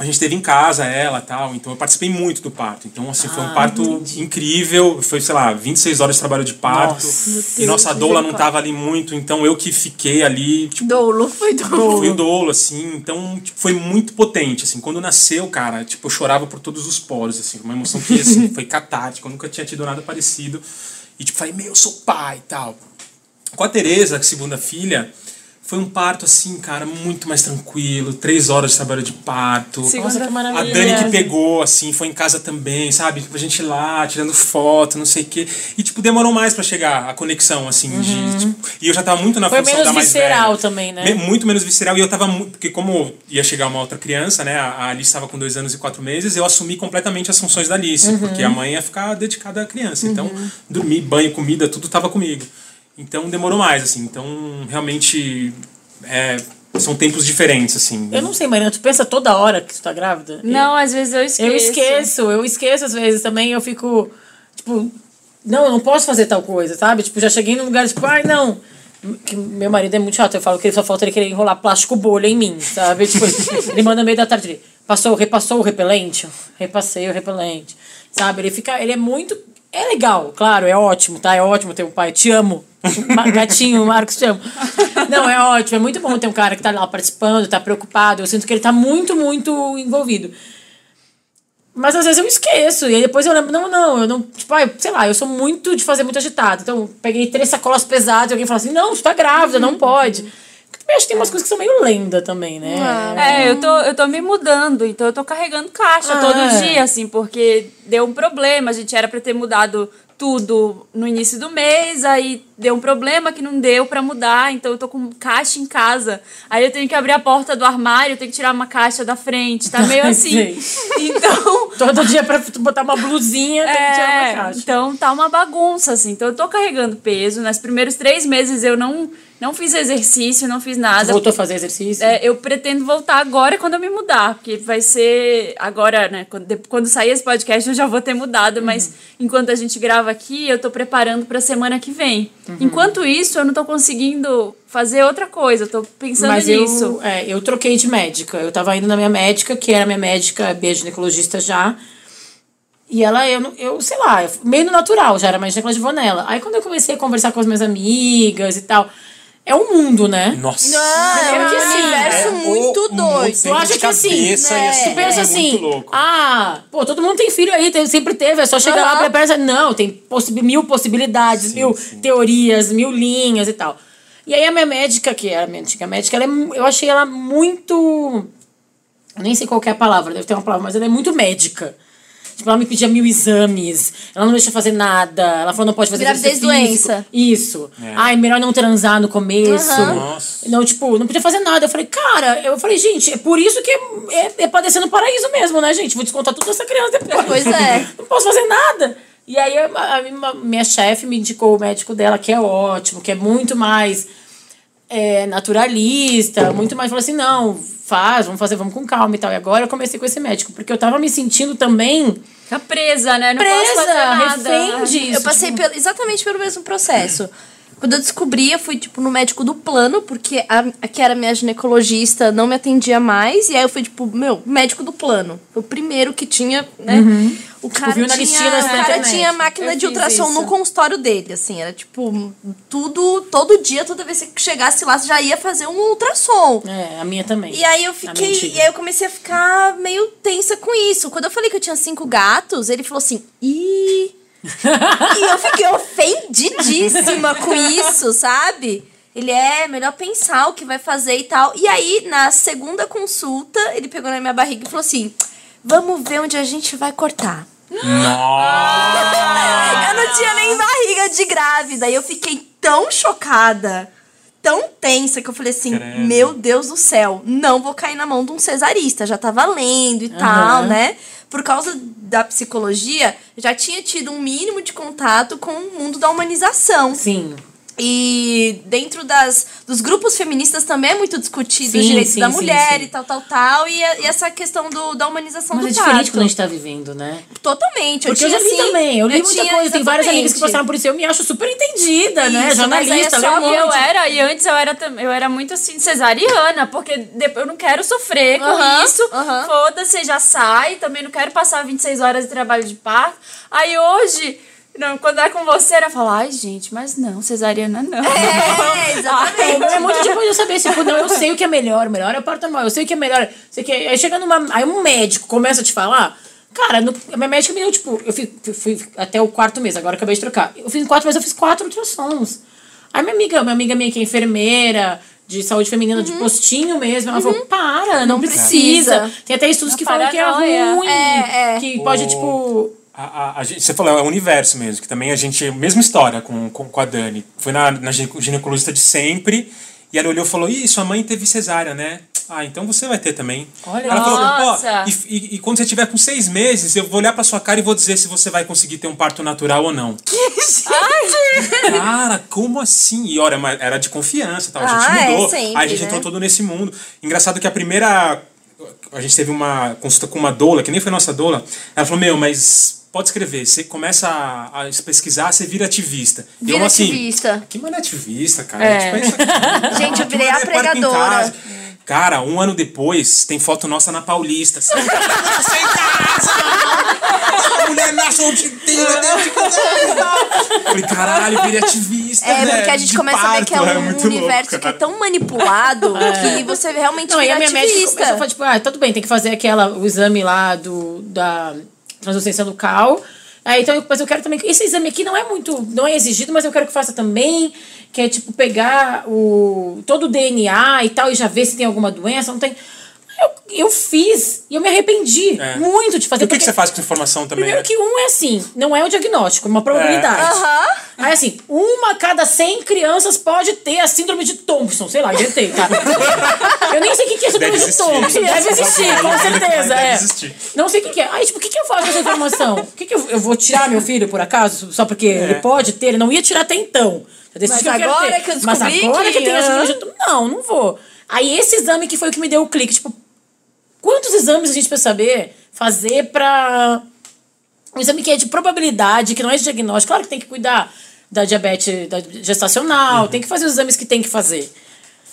a gente teve em casa ela tal, então eu participei muito do parto. Então, assim, foi um parto incrível. Foi, sei lá, 26 horas de trabalho de parto. Nossa. e nossa doula não tava ali muito, então eu que fiquei ali, tipo, Dolo, foi dolo. fui o dolo, assim. Então, tipo, foi muito potente, assim. Quando nasceu, cara, tipo, eu chorava por todos os poros, assim. Uma emoção que, assim, foi catártica. Eu nunca tinha tido nada parecido. E, tipo, falei, meu, eu sou pai e tal. Com a Tereza, a segunda filha, foi um parto, assim, cara, muito mais tranquilo. Três horas de trabalho de parto. Segunda- Nossa, que A maravilha. Dani que pegou, assim, foi em casa também, sabe? A gente lá, tirando foto, não sei o quê. E, tipo, demorou mais pra chegar a conexão, assim, de, tipo, E eu já tava muito na Uhum. Foi função menos da mais visceral velha. também, né? Muito menos visceral. E eu tava muito... Porque como ia chegar uma outra criança, né? A a Alice estava com dois anos e quatro meses, eu assumi completamente as funções da Alice. Uhum. Porque a mãe ia ficar dedicada à criança. Então, dormir, banho, comida, tudo tava comigo. Então, demorou mais, assim. Então, realmente... é, são tempos diferentes, assim. Eu não sei, Marina, tu pensa toda hora que tu tá grávida? Não, às vezes eu esqueço. Eu esqueço, eu esqueço às vezes também, eu fico, tipo, não, eu não posso fazer tal coisa, sabe? Tipo, já cheguei num lugar, tipo, ai, não. Que meu marido é muito chato, eu falo que só falta ele querer enrolar plástico bolha em mim, sabe? Tipo, ele manda no meio da tarde, ele, passou, repassou o repelente? Repassei o repelente, sabe? Ele fica, ele é muito, é legal, claro, é ótimo, tá? É ótimo ter um pai, te amo. Gatinho, Marcos, te amo. Não, é ótimo, é muito bom ter um cara que tá lá participando, tá preocupado. Eu sinto que ele tá muito, muito envolvido. Mas às vezes eu esqueço. E aí depois eu lembro, não, não, eu não. Tipo, ai, sei lá, eu sou muito de fazer muito agitado. Então, peguei três sacolas pesadas e alguém fala assim: não, tu tá grávida, não pode. Porque também acho que tem umas coisas que são meio lenda também, né? É, eu tô, eu tô me mudando, então eu tô carregando caixa Ah. todo dia, assim, porque deu um problema. A gente era pra ter mudado tudo no início do mês, aí deu um problema que não deu pra mudar, então eu tô com caixa em casa. Aí eu tenho que abrir a porta do armário, eu tenho que tirar uma caixa da frente, tá meio assim. Então. Todo dia pra tu botar uma blusinha, tem que tirar É, uma caixa. então tá uma bagunça, assim. Então eu tô carregando peso. Nos primeiros três meses eu não, não fiz exercício, não fiz nada. Voltou a fazer exercício? É, eu pretendo voltar agora quando eu me mudar, porque vai ser agora, né? Quando, quando sair esse podcast eu já vou ter mudado, mas Uhum. enquanto a gente grava aqui, eu tô preparando pra semana que vem. Uhum. Enquanto isso, eu não tô conseguindo fazer outra coisa, eu tô pensando Mas nisso. eu, é, eu troquei de médica. Eu tava indo na minha médica, que era minha médica, bioginecologista já. E ela, eu, eu sei lá, meio no natural, já era mais ginecologista nela. Aí quando eu comecei a conversar com as minhas amigas e tal, é um mundo, né? Nossa. é um que sim, universo É muito o doido. Tu acha que assim, né? e Tu pensa é assim, ah, pô, todo mundo tem filho aí, tem- sempre teve, é só chegar lá Aham. pra pensa, não, tem possi mil possibilidades, Sim, mil sim. teorias, mil linhas e tal. E aí a minha médica, que era a minha antiga médica, ela é, eu achei ela muito. Eu nem sei qual que é a palavra, deve ter uma palavra, mas ela é muito médica. Tipo, ela me pedia mil exames, ela não deixa fazer nada, ela falou não pode fazer Gravidez exercício doença. Isso. É. Ai, melhor não transar no começo. Nossa. Não, tipo, não podia fazer nada. Eu falei, cara, eu falei, gente, é por isso que é, é, padecer no paraíso mesmo, né, gente? Vou descontar tudo dessa criança depois. Pois é. não posso fazer nada. E aí a, a- a minha chefe me indicou o médico dela, que é ótimo, que é muito mais é, naturalista, muito mais. Falou assim: não, faz, vamos fazer, vamos com calma e tal. E agora eu comecei com esse médico, porque eu tava me sentindo também Fica presa, né? Não posso presa, fazer nada. refém disso. Eu passei tipo, pelo- exatamente pelo mesmo processo. Quando eu descobri, eu fui, tipo, no médico do plano, porque a, a que era minha ginecologista não me atendia mais. E aí eu fui, tipo, meu, médico do plano. Foi o primeiro que tinha, né? O cara, viu na tinha, o cara internet. tinha máquina Eu de ultrassom isso. no consultório dele, assim. Era, tipo, tudo, todo dia, toda vez que chegasse lá, você já ia fazer um ultrassom. É, a minha também. E aí eu fiquei. E aí eu comecei a ficar meio tensa com isso. Quando eu falei que eu tinha cinco gatos, ele falou assim, ih. e eu fiquei ofendidíssima com isso, sabe? Ele é melhor pensar o que vai fazer e tal. E aí, na segunda consulta, ele pegou na minha barriga e falou assim: Vamos ver onde a gente vai cortar. Nossa. Eu não tinha nem barriga de grávida. E eu fiquei tão chocada, tão tensa, que eu falei assim: Credo. Meu Deus do céu, não vou cair na mão de um cesarista. Já tava lendo e tal, né? Por causa da psicologia, já tinha tido um mínimo de contato com o mundo da humanização. Sim. E dentro das, dos grupos feministas também é muito discutido Sim, os direitos sim, da mulher sim. e tal, tal, tal. E, a- e essa questão do, da humanização Mas do é diferente parto. quando a gente tá vivendo, né? Totalmente. Porque eu, tinha, já li assim, também, eu li muita tinha- coisa, tem várias amigas que passaram por isso, eu me acho super entendida, né? Isso, Jornalista, mas aí é um eu era, e antes eu era, eu era muito assim, cesariana, porque depois eu não quero sofrer com Aham, isso. aham. Foda-se, já sai. Também não quero passar 26 horas de trabalho de parto. Aí hoje, não, quando é com você, eu falo, ai, gente, mas não, cesariana não. É, exatamente. É muito depois de eu saber, tipo, não, eu sei o que é melhor, o melhor é o parto normal, eu sei o que é melhor. Sei que aí chega numa. Aí um médico começa a te falar. Cara, no, a minha médica me deu, tipo, eu fui, fui, fui até o quarto mês, agora acabei de trocar. Eu fiz quatro meses, eu fiz quatro ultrassons. Aí minha amiga, minha amiga minha que é enfermeira, de saúde feminina, de postinho mesmo, ela falou, para, não, precisa. precisa. Tem até estudos Não, que falam que é ruim. É, é. Que pode, O- tipo. A, a- a você falou, é o universo mesmo, que também a gente. Mesma história com, com, com a Dani. Foi na, na gine- ginecologista de sempre. E ela olhou e falou: Ih, sua mãe teve cesárea, né? Ah, então você vai ter também. Olha ela falou: Nossa. Ó, e, e, e quando você tiver com seis meses, eu vou olhar pra sua cara e vou dizer se você vai conseguir ter um parto natural ou não. Cara, como assim? E olha, era de confiança, tal. a gente Ah, é, mudou. sempre, Aí a gente né? entrou todo nesse mundo. Engraçado que a primeira. A gente teve uma consulta com uma doula, que nem foi nossa doula. Ela falou: Meu, mas pode escrever. Você começa a, a pesquisar, você vira ativista. E Vira eu, assim, ativista. Que mano é ativista, cara? É. Tipo, é isso aqui. Gente, eu virei a é parto em pregadora. Cara, um ano depois, tem foto nossa na Paulista. Você em casa! Essa mulher nasce o dia inteiro dentro de casa. Falei, caralho, virei ativista. É, velho, porque a gente de começa a ver que é parto, um muito universo louco, que é tão manipulado que você realmente Não, e vira a minha médica ativista. começou a falar, tipo, ah, tudo bem, tem que fazer aquela, o exame lá do, da translucência local. Aí, então, mas eu quero também. Esse exame aqui não é muito. Não é exigido, mas eu quero que faça também. Que é tipo pegar o, todo o DNA e tal, e já ver se tem alguma doença, não tem. Eu, eu fiz e eu me arrependi É. muito de fazer. E o que, que você faz com essa informação também? Primeiro né? que um é assim, não é um diagnóstico, é uma probabilidade. Aham. Aí assim, uma a cada 100 crianças pode ter a síndrome de Thompson, sei lá, inventei, tá? Eu nem sei o que que é síndrome Deve de existir. Thompson. Deve existir, com certeza, Deve é. existir. Não sei o que que é. Aí, tipo, o que que eu faço com essa informação? O que que eu, eu vou tirar meu filho, por acaso? Só porque ele pode ter? Ele não ia tirar até então. Mas que eu quero agora ter. que eu Mas descobri agora que, que- eu tenho a síndrome de. Thompson, não, não vou. Aí esse exame que foi o que me deu o clique, tipo, quantos exames a gente precisa saber fazer pra um exame que é de probabilidade, que não é de diagnóstico. Claro que tem que cuidar da diabetes da gestacional, tem que fazer os exames que tem que fazer.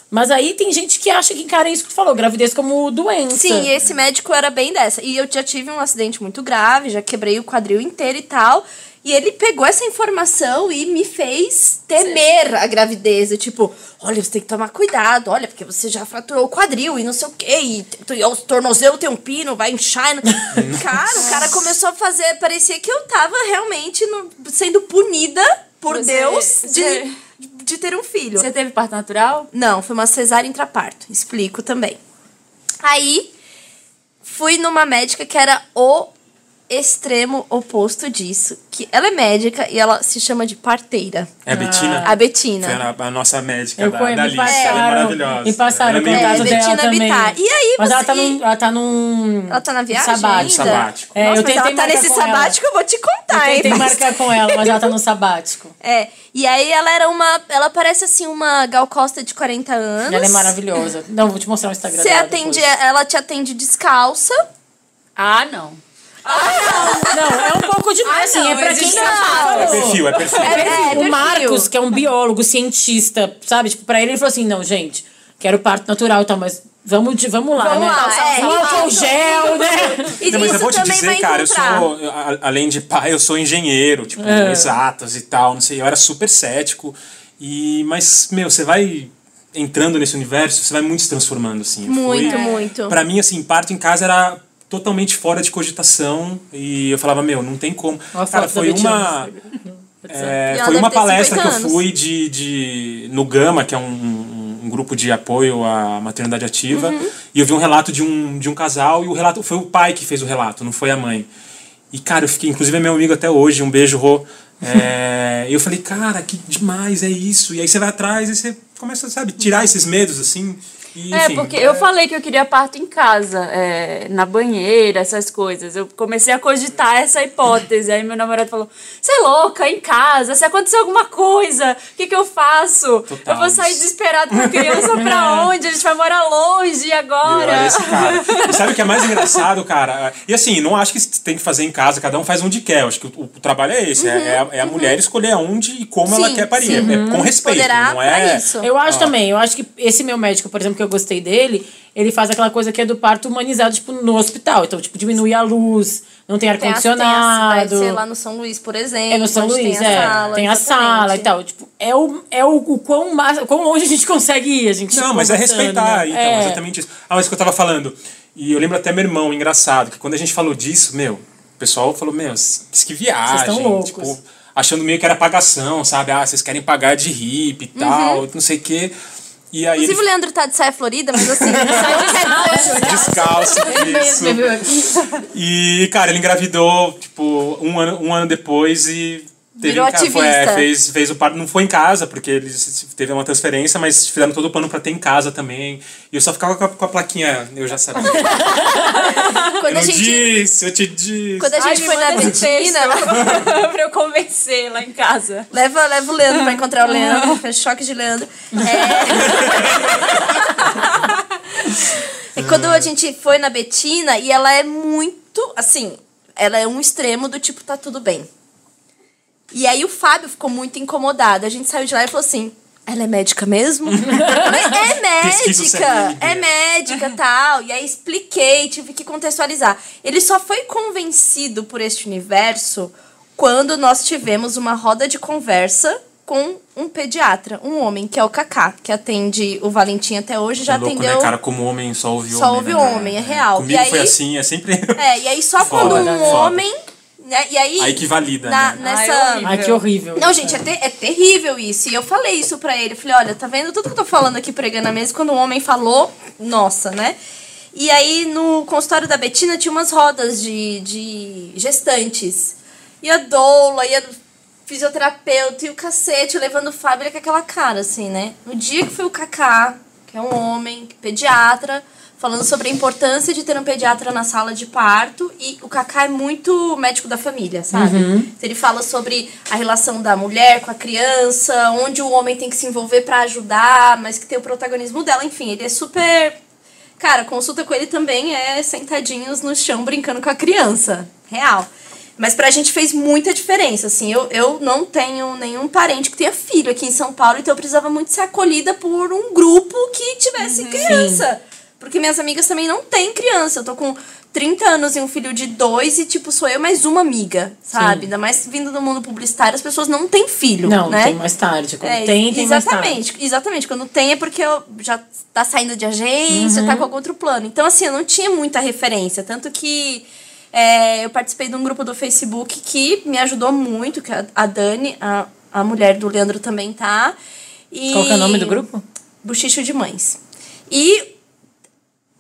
Mas aí tem gente que acha que encara isso que tu falou, gravidez como doença. Sim, esse médico era bem dessa. E eu já tive um acidente muito grave, já quebrei o quadril inteiro e tal. E ele pegou essa informação e me fez temer a gravidez. E, tipo, olha, você tem que tomar cuidado, olha, porque você já fraturou o quadril e não sei o quê. E e o tornozelo tem um pino, vai inchar. cara, o cara começou a fazer. Parecia que eu tava realmente no- sendo punida por Você- Deus você- de, de ter um filho. Você teve parto natural? Não, foi uma cesárea intraparto. Explico também. Aí, fui numa médica que era extremo oposto disso. Que ela é médica e ela se chama de parteira. É a Betina? A Betina. Foi a, a nossa médica Eu da, da me Alice. Ela é passaram, maravilhosa. me passaram ela é É, Betina também. Bittar. E aí, Mas ela você- tá num... Ela tá num... Ela tá na viagem sabático. ainda? Sabático. É, Nossa, eu mas ela tá nesse com ela. sabático, eu vou te Eu contar, hein? tentei mas- marcar com ela, mas ela tá no sabático. É, e aí ela era uma... Ela parece, assim, uma Gal Costa de 40 anos. Ela é maravilhosa. Não, vou te mostrar o Instagram Você dela atende... depois. Ela te atende descalça. Ah, não. Não, é um pouco demais, Ah, assim, não, é pra quem essa falou. É perfil, é perfil. É, é, o perfil. Marcos, que é um biólogo, cientista, sabe? Tipo, pra ele, ele falou assim, não, gente, quero parto natural e tal, mas vamos, de, vamos lá, Vamos né? lá, é, um álcool gel, né? E Não, mas eu vou te dizer, cara, eu encontrar. sou, eu, além de pai, eu sou engenheiro, tipo, É. exatas e tal, não sei, eu era super cético, e, mas, meu, você vai entrando nesse universo, você vai muito se transformando, assim. Muito, fui- muito. Pra mim, assim, parto em casa era totalmente fora de cogitação, e eu falava, meu, não tem como. Uma Cara, da foi uma... É, foi uma palestra que 50 eu fui de, de, no Gama, que é um, um, grupo de apoio à maternidade ativa, Uhum. e eu vi um relato de um, de um casal, e o relato foi o pai que fez o relato, não foi a mãe. E, cara, eu fiquei, inclusive é meu amigo até hoje, um beijo, Rô. É, e eu falei, cara, que demais é isso. E aí você vai atrás e você começa, sabe, tirar esses medos, assim. E, É, enfim, porque eu falei que eu queria parto em casa, é, na banheira, essas coisas. Eu comecei a cogitar essa hipótese. Aí meu namorado falou: Você é louca, em casa? Se acontecer alguma coisa, o que, que eu faço? Total eu vou sair desesperado com a criança pra onde? A gente vai morar longe agora. era esse cara. E sabe o que é mais engraçado, cara? E assim, não acho que tem que fazer em casa, cada um faz onde quer. Eu acho que o, o trabalho é esse. é- é, a, é a mulher escolher aonde e como ela Sim, quer parir. sim. É com respeito, Poderá não é. pra isso. Eu acho também, eu acho que esse meu médico, por exemplo, que eu gostei dele, ele faz aquela coisa que é do parto humanizado, tipo, no hospital. Então, tipo, diminui a luz, não tem Tem as- tem ar-condicionado. ser lá no São Luís, por exemplo. É no São Luís, tem a é. sala. tem a sala e tal. Tipo, é o, é o, o quão, mais, quão longe a gente consegue ir. A gente Não, mas é respeitar, né? então, É. exatamente isso. Ah, mas o que eu tava falando. E eu lembro até meu irmão, engraçado, que quando a gente falou disso, meu, o pessoal falou, meu, que que viagem. Vocês tão loucos. Tipo, achando meio que era pagação, sabe? Ah, vocês querem pagar de hippie e tal, não sei o quê. E aí Inclusive, o ele Leandro tá de saia florida, mas assim, não quer dizer... descalço, isso. E, cara, ele engravidou, tipo, um ano, um ano depois e. Teve Virou em ca- foi, é, ativista. fez, fez o parto. Não foi em casa, porque eles teve uma transferência, mas fizeram todo o plano pra ter em casa também. E eu só ficava com a, com a plaquinha, eu já sabia. Quando eu a gente... disse, eu te disse. Quando a Ai, gente me foi na texto pra eu convencer lá em casa. leva, leva o Leandro pra encontrar o Leandro. Fez choque de Leandro. É... e quando a gente foi na Betina, e ela é muito, assim, ela é um extremo do tipo, tá tudo bem. E aí o Fábio ficou muito incomodado. A gente saiu de lá e falou assim: ela é médica mesmo? É médica, é médica tal. E aí expliquei, tive que contextualizar. Ele só foi convencido por este universo quando nós tivemos uma roda de conversa com um pediatra, um homem, que é o Kaká, que atende o Valentim até hoje, já É louco, atendeu. né, cara? Como homem só ouve Só homem. ouve né, homem, é real. Comigo E foi aí- assim, é sempre. É, e aí só Foda, quando um né? Foda. homem. Né, e aí. Aí que valida, na- né? Nessa. Ai, horrível. Ai, que horrível. Não, gente, é, ter- é terrível isso. E eu falei isso pra ele. Eu falei, olha, tá vendo tudo que eu tô falando aqui pregando na mesa? Quando um homem falou, nossa, né? E aí, no consultório da Betina, tinha umas rodas de, de gestantes. E a doula, e a fisioterapeuta, e o cacete, levando o Fábio com aquela cara, assim, né? No dia que foi o Kaká, que é um homem, pediatra, falando sobre a importância de ter um pediatra na sala de parto. E o Kaká é muito médico da família, sabe? Ele fala sobre a relação da mulher com a criança, onde o homem tem que se envolver pra ajudar, mas que tem o protagonismo dela. Enfim, ele é super. Cara, consulta com ele também é sentadinhos no chão brincando com a criança. Real. Mas pra gente fez muita diferença, assim. Eu, eu não tenho nenhum parente que tenha filho aqui em São Paulo, então eu precisava muito ser acolhida por um grupo que tivesse criança. Porque minhas amigas também não têm criança. Eu tô com 30 anos e um filho de dois e, tipo, sou eu mais uma amiga, sabe? Ainda mais vindo do mundo publicitário, as pessoas não têm filho, Não, né? tem mais tarde. Quando É, tem, tem mais tarde. exatamente, exatamente. Quando tem é porque eu já tá saindo de agência, Uhum. tá com algum outro plano. Então, assim, eu não tinha muita referência. Tanto que é, eu participei de um grupo do Facebook que me ajudou muito, que a a Dani, a, a mulher do Leandro também tá. E... Qual que é o nome do grupo? Buchicho de Mães. E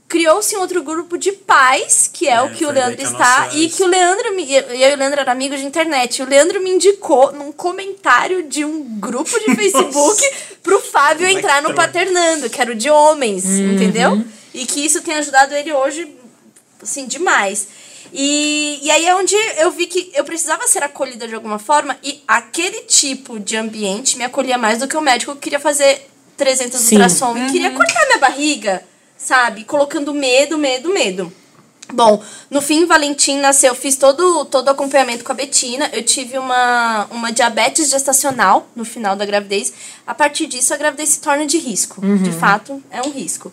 criou-se um outro grupo de pais, que é, É, o que o Leandro que está, nossa- e que o Leandro, me, eu e o Leandro eram amigos de internet. O Leandro me indicou num comentário de um grupo de Facebook pro Fábio entrar no. Paternando, que era o de homens, Uhum. entendeu? E que isso tem ajudado ele hoje, assim, demais. E, e aí é onde eu vi que eu precisava ser acolhida de alguma forma e aquele tipo de ambiente me acolhia mais do que o médico que queria fazer 300 Sim. ultrassom e queria cortar minha barriga, sabe? Colocando medo, medo, medo. Bom, no fim, Valentim nasceu, eu fiz todo, todo o acompanhamento com a Betina. Eu tive uma, uma diabetes gestacional no final da gravidez. A partir disso, a gravidez se torna de risco. De fato, é um risco.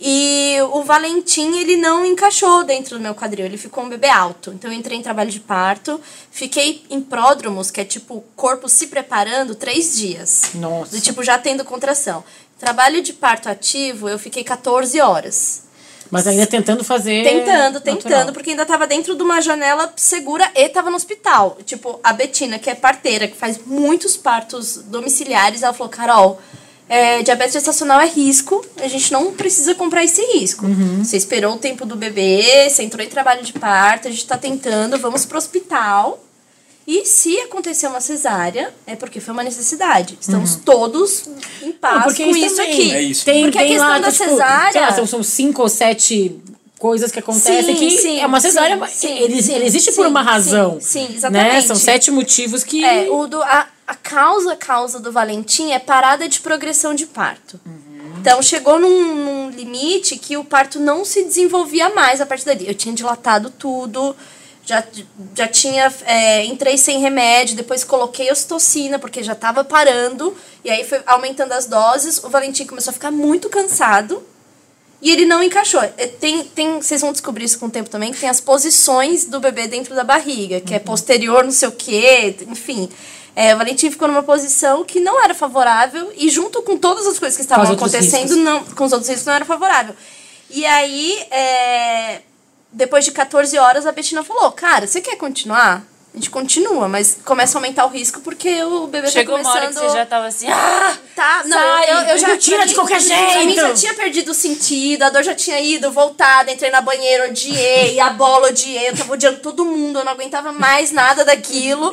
E o Valentim, ele não encaixou dentro do meu quadril, ele ficou um bebê alto. Então eu entrei em trabalho de parto, fiquei em pródromos, que é tipo o corpo se preparando, três dias. Nossa. Do tipo, já tendo contração. Trabalho de parto ativo, eu fiquei 14 horas. Mas ainda tentando fazer. Tentando, tentando, natural. porque ainda tava dentro de uma janela segura e tava no hospital. Tipo, a Betina, que é parteira, que faz muitos partos domiciliares, ela falou, Carol, é, diabetes gestacional é risco, a gente não precisa comprar esse risco. Você esperou o tempo do bebê, você entrou em trabalho de parto, a gente tá tentando, vamos pro hospital. E se acontecer uma cesárea, é porque foi uma necessidade. Estamos todos em paz Não, porque com isso isso aqui. É isso. Tem, Porque a tem questão lá, da tipo, cesárea- lá, são, são cinco ou sete coisas que acontecem Sim, que sim, é uma cesárea, sim, ele, sim, ele existe sim, por uma razão. sim, Né? exatamente. São sete motivos que. É, o do, a, a causa causa do Valentim é parada de progressão de parto. Então chegou num, num limite que o parto não se desenvolvia mais a partir dali. Eu tinha dilatado tudo, já, já tinha. É, entrei sem remédio, depois coloquei ocitocina, porque já tava parando, e aí foi aumentando as doses. O Valentim começou a ficar muito cansado. E ele não encaixou. É, Tem, tem, vocês vão descobrir isso com o tempo também, que tem as posições do bebê dentro da barriga, que é posterior, não sei o quê, enfim. É, o Valentim ficou numa posição que não era favorável e junto com todas as coisas que estavam acontecendo, riscos. não, com os outros riscos, não era favorável. E aí, é, depois de 14 horas, a Betina falou, cara, você quer continuar? A gente continua, mas começa a aumentar o risco porque o bebê Chegou tá uma hora começando... que você já tava assim, ah! Tá, não, Sai, eu, eu já tira de qualquer Pra mim jeito. já tinha perdido o sentido, a dor já tinha ido, voltado, entrei na banheira, odiei, a bola odiei, eu tava odiando todo mundo, eu não aguentava mais nada daquilo,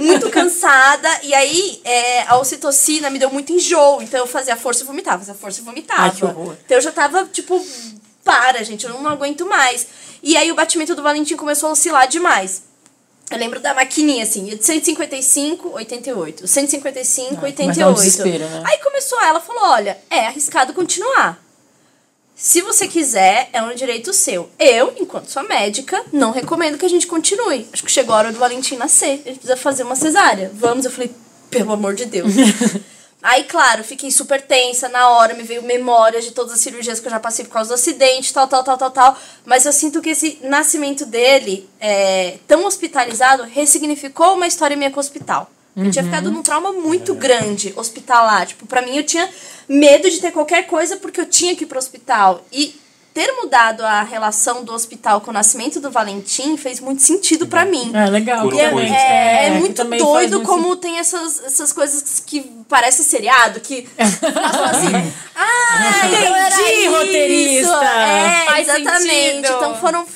muito cansada. E aí é, a ocitocina me deu muito enjoo, então eu fazia força e vomitava, fazia força e vomitava. Ai, que horror. Então eu já tava tipo, para, gente, eu não aguento mais. E aí o batimento do Valentim começou a oscilar demais. Eu lembro da maquininha, assim, de 155, 88. 155, Ah, 88. mas dá um né? Aí começou ela, falou, olha, é arriscado continuar. Se você quiser, é um direito seu. Eu, enquanto sua médica, não recomendo que a gente continue. Acho que chegou a hora do Valentim nascer. Ele precisa fazer uma cesárea. Vamos? Eu falei, pelo amor de Deus. Aí, claro, fiquei super tensa na hora, me veio memórias de todas as cirurgias que eu já passei por causa do acidente, tal, tal, tal, tal, tal. Mas eu sinto que esse nascimento dele, é, tão hospitalizado, ressignificou uma história minha com o hospital. Eu tinha ficado num trauma muito grande hospitalar. Tipo, pra mim eu tinha medo de ter qualquer coisa porque eu tinha que ir pro hospital. E ter mudado a relação do hospital com o nascimento do Valentim fez muito sentido pra mim. É legal. E é, coisas. é- é que muito também faz doido muito como tem essas, essas coisas que parece seriado, que assim, ah, então era Entendi, isso. roteirista. É, Faz exatamente. sentido. Então foram,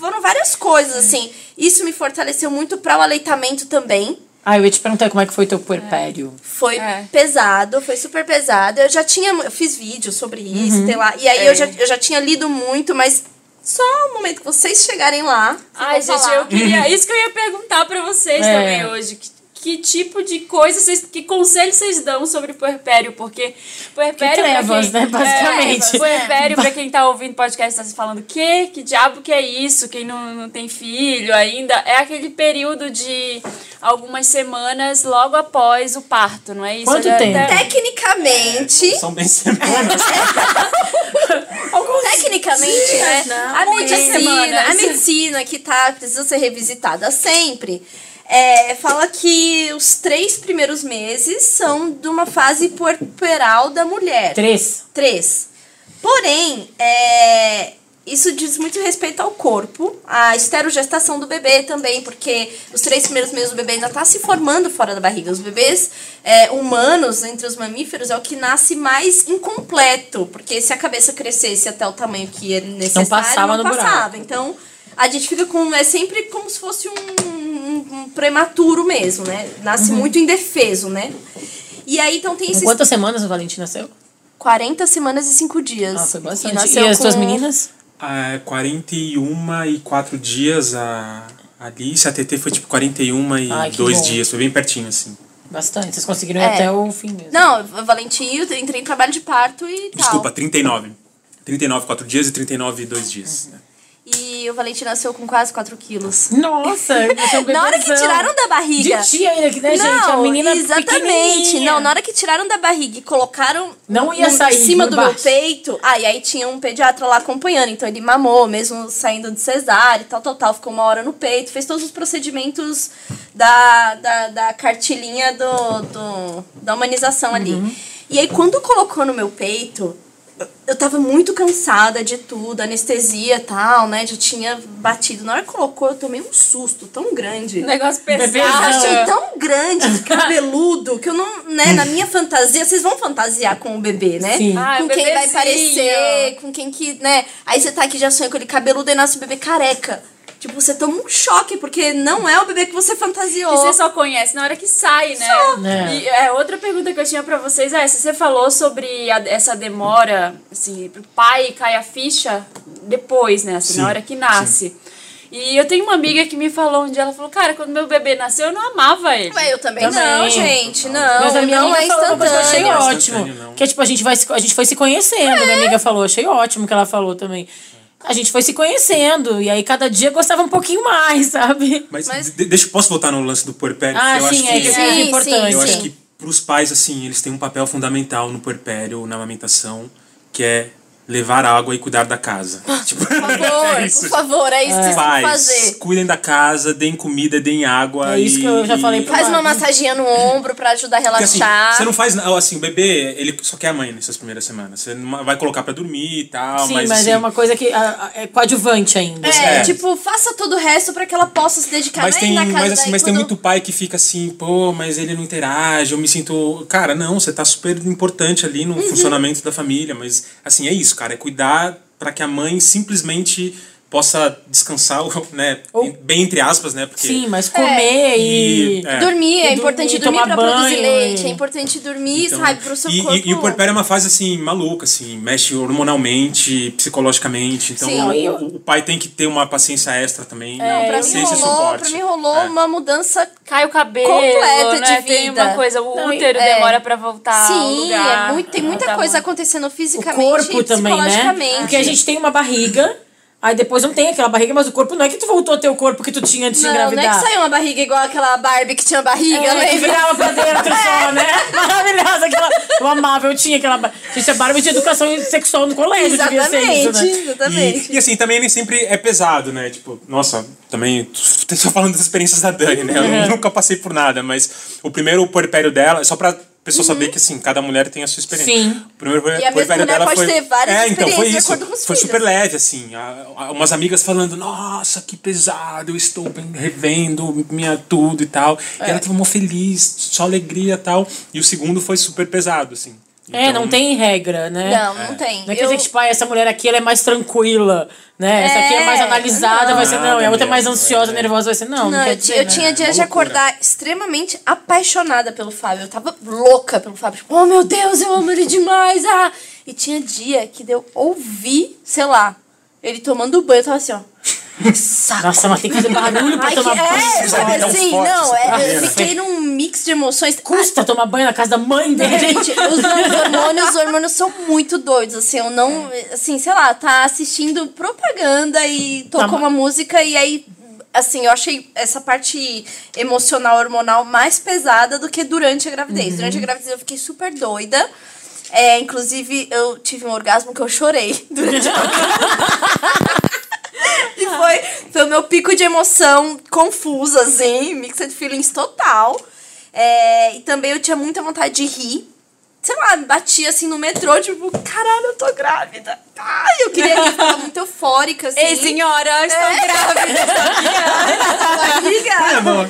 foram várias coisas, assim. Isso me fortaleceu muito para o aleitamento também. Ah, eu ia te perguntar como é que foi teu puerpério. Foi É. pesado, foi super pesado. Eu já tinha, eu fiz vídeo sobre isso, Uhum. sei lá. E aí É. eu, já, eu já tinha lido muito, mas só o momento que vocês chegarem lá. Ai, gente, falar. eu queria. Isso que eu ia perguntar pra vocês É. também hoje. Que, que tipo de coisa vocês. Que conselho vocês dão sobre puerpério? Porque puerpério. Que pra trevas, quem, né, basicamente. É, puerpério, pra quem tá ouvindo podcast, tá se falando, que? Que diabo que é isso? Quem não, não tem filho ainda? É aquele período de algumas semanas logo após o parto, não é isso? Quanto tempo? até- Tecnicamente. São bem semanas. Tecnicamente, né? A Muitas medicina, semanas. a medicina que tá, precisa ser revisitada sempre, é, fala que os três primeiros meses são de uma fase puerperal da mulher. Três. Três. Porém, é, isso diz muito respeito ao corpo, à esterogestação do bebê também, porque os três primeiros meses do bebê ainda está se formando fora da barriga. Os bebês é, humanos, entre os mamíferos, é o que nasce mais incompleto, porque se a cabeça crescesse até o tamanho que é necessário, passava não passava. buraco. Então, a gente fica com. É sempre como se fosse um, um- um prematuro mesmo, né? Nasce muito indefeso, né? E aí, então, tem esses quantas semanas o Valentim nasceu? 40 semanas e 5 dias. Ah, foi E bastante. E, nasceu as tuas com- meninas? Ah, 41 e 4 dias a Alice, a TT foi tipo 41 e Ai, que 2 bom. dias, foi bem pertinho assim. Bastante. Vocês conseguiram ir É. até o fim mesmo. Não, o Valentim, eu entrei em trabalho de parto e tal. Desculpa, 39. 39 4 dias e 39 2 dias. né? E o Valentim nasceu com quase 4 quilos. Nossa, Na hora que tiraram da barriga. De tia ainda, que, né, gente? A Não, menina exatamente. Não, na hora que tiraram da barriga e colocaram Não ia no- sair em cima do baixo. meu peito. Ah, e aí tinha um pediatra lá acompanhando. Então ele mamou, mesmo saindo de cesárea e tal, tal, tal. Ficou uma hora no peito. Fez todos os procedimentos da, da, da cartilinha do, do, da humanização ali. Uhum. E aí quando colocou no meu peito. Eu- tava muito cansada de tudo, anestesia e tal, né? Já tinha batido. Na hora que colocou, eu tomei um susto tão grande. Negócio Bebezão. Eu pesado. achei tão grande, cabeludo, que eu não, né, na minha fantasia, vocês vão fantasiar com o bebê, né? Sim. Ai, com o quem vai parecer, com quem que, né? Aí você tá aqui já sonha com ele cabeludo e nasce o bebê careca. Tipo, você toma um choque, porque não é o bebê que você fantasiou. E você só conhece na hora que sai, né? É. E é, outra pergunta que eu tinha pra vocês é: se você falou sobre a- essa demora, assim, pro pai cai a ficha depois, né? Assim, Sim, na hora que nasce. E eu tenho uma amiga que me falou um dia, ela falou, cara, quando meu bebê nasceu, eu não amava ele. Ué, eu também, Também. não, gente, não. Mas a minha não amiga é falou que eu achei instantâneo. É ótimo. instantâneo. Que é tipo, a gente, vai, a gente foi se conhecendo, minha amiga falou. Achei ótimo que ela falou também. A gente foi se conhecendo. E aí cada dia gostava um pouquinho mais, sabe? Mas, Mas- de- deixa posso voltar no lance do puerpério? Ah, eu sim, acho é que que Sim, é sim, importante. eu sim. acho que pros pais assim, eles têm um papel fundamental no puerpério, na amamentação, que é levar água e cuidar da casa. tipo, Por favor, é isso. por favor, é isso que vocês têm que Pais, fazer. cuidem da casa, deem comida, deem água. É isso e- que eu já falei pro Faz uma Mas- massaginha no ombro pra ajudar a Porque, assim, relaxar. você não faz. Assim, o bebê, ele só quer a mãe nessas primeiras semanas. Você não vai colocar pra dormir e tal. Sim, mas, mas, assim, é uma coisa que a- a- é coadjuvante ainda. É, É. tipo, faça todo o resto pra que ela possa se dedicar. Mas é tem, na casa mas, assim, mas tem muito pai que fica assim, pô, mas ele não interage, eu me sinto. Cara, não, você tá super importante ali no Uhum. funcionamento da família, mas assim, é isso, cara, é cuidar pra que a mãe simplesmente possa descansar, né? Ou- Bem entre aspas, né? Porque Sim, mas comer e. E- é. Dormir, é importante dormir, pra produzir leite, é importante dormir, Então, sabe, pro seu e, corpo. E, e o puerpério é uma fase assim, maluca, assim, mexe hormonalmente, psicologicamente. Então Sim, o, eu- o- o pai tem que ter uma paciência extra também. Não, pra, eu mim rolou, suporte. pra mim rolou É. uma mudança. Cai o cabelo, Completa né? de Tem vida. uma coisa, o Não, útero é. demora pra voltar ao Sim, lugar. é muito, tem muita coisa acontecendo O fisicamente corpo e também, né? psicologicamente. Porque a gente tem uma barriga, aí depois não tem aquela barriga, mas o corpo não é que tu voltou a ter o corpo que tu tinha antes de Não, não é engravidar. que saiu uma barriga igual aquela Barbie que tinha barriga, É, que virava pra dentro só, né? Maravilhosa aquela. Eu amava, eu tinha aquela. bar- Gente, a Barbie de educação sexual no colégio, devia ser isso, Exatamente, né? exatamente. E, e assim, também nem sempre é pesado, né? Tipo, nossa, também só falando das experiências da Dani, né? Eu nunca passei por nada, mas o primeiro puerpério dela, só pra pessoa saber que assim, cada mulher tem a sua experiência. Sim. O primeiro Uhum. E a mesma mulher dela pode foi ter várias É, então foi isso. Foi filhos. super leve assim. A- umas amigas falando: "Nossa, que pesado, eu estou revendo minha tudo e tal". É. E ela tava mó feliz, só alegria e tal. E o segundo foi super pesado assim. É, Então, não tem regra, né? Não, não tem. Não é quer Eu- que, tipo, ah, essa mulher aqui ela é mais tranquila, né? Essa aqui é mais É, analisada, não. vai ser não. E a outra é mais Nada ansiosa, é. nervosa, vai ser não. Não, Não, quer eu, dizer, eu né? tinha dias de acordar extremamente apaixonada pelo Fábio. Eu tava louca pelo Fábio. Tipo, oh meu Deus, eu amo ele demais. Ah! E tinha dia que deu ouvir, sei lá, ele tomando banho. Eu tava assim, ó. Saco. Nossa, mas tem que fazer barulho pra Ai, tomar banho. é, sabe tão assim? forte Não, é, eu fiquei num mix de emoções. Custa tomar banho na casa da mãe dele. Gente, os, os hormônios, os hormônios são muito doidos, assim, eu não, assim, sei lá, tá assistindo propaganda e tocou Tá, uma música e aí, assim, eu achei essa parte emocional, hormonal mais pesada do que durante a gravidez. Durante a gravidez eu fiquei super doida. É, inclusive, eu tive um orgasmo que eu chorei durante a E foi, foi o meu pico de emoção confusa, assim, mixed feelings total. É, e também eu tinha muita vontade de rir. sei lá, batia assim no metrô, tipo, caralho, eu tô grávida. Ai, eu queria ir, tava muito eufórica, assim. Ei, senhora, estou É. grávida. Amor.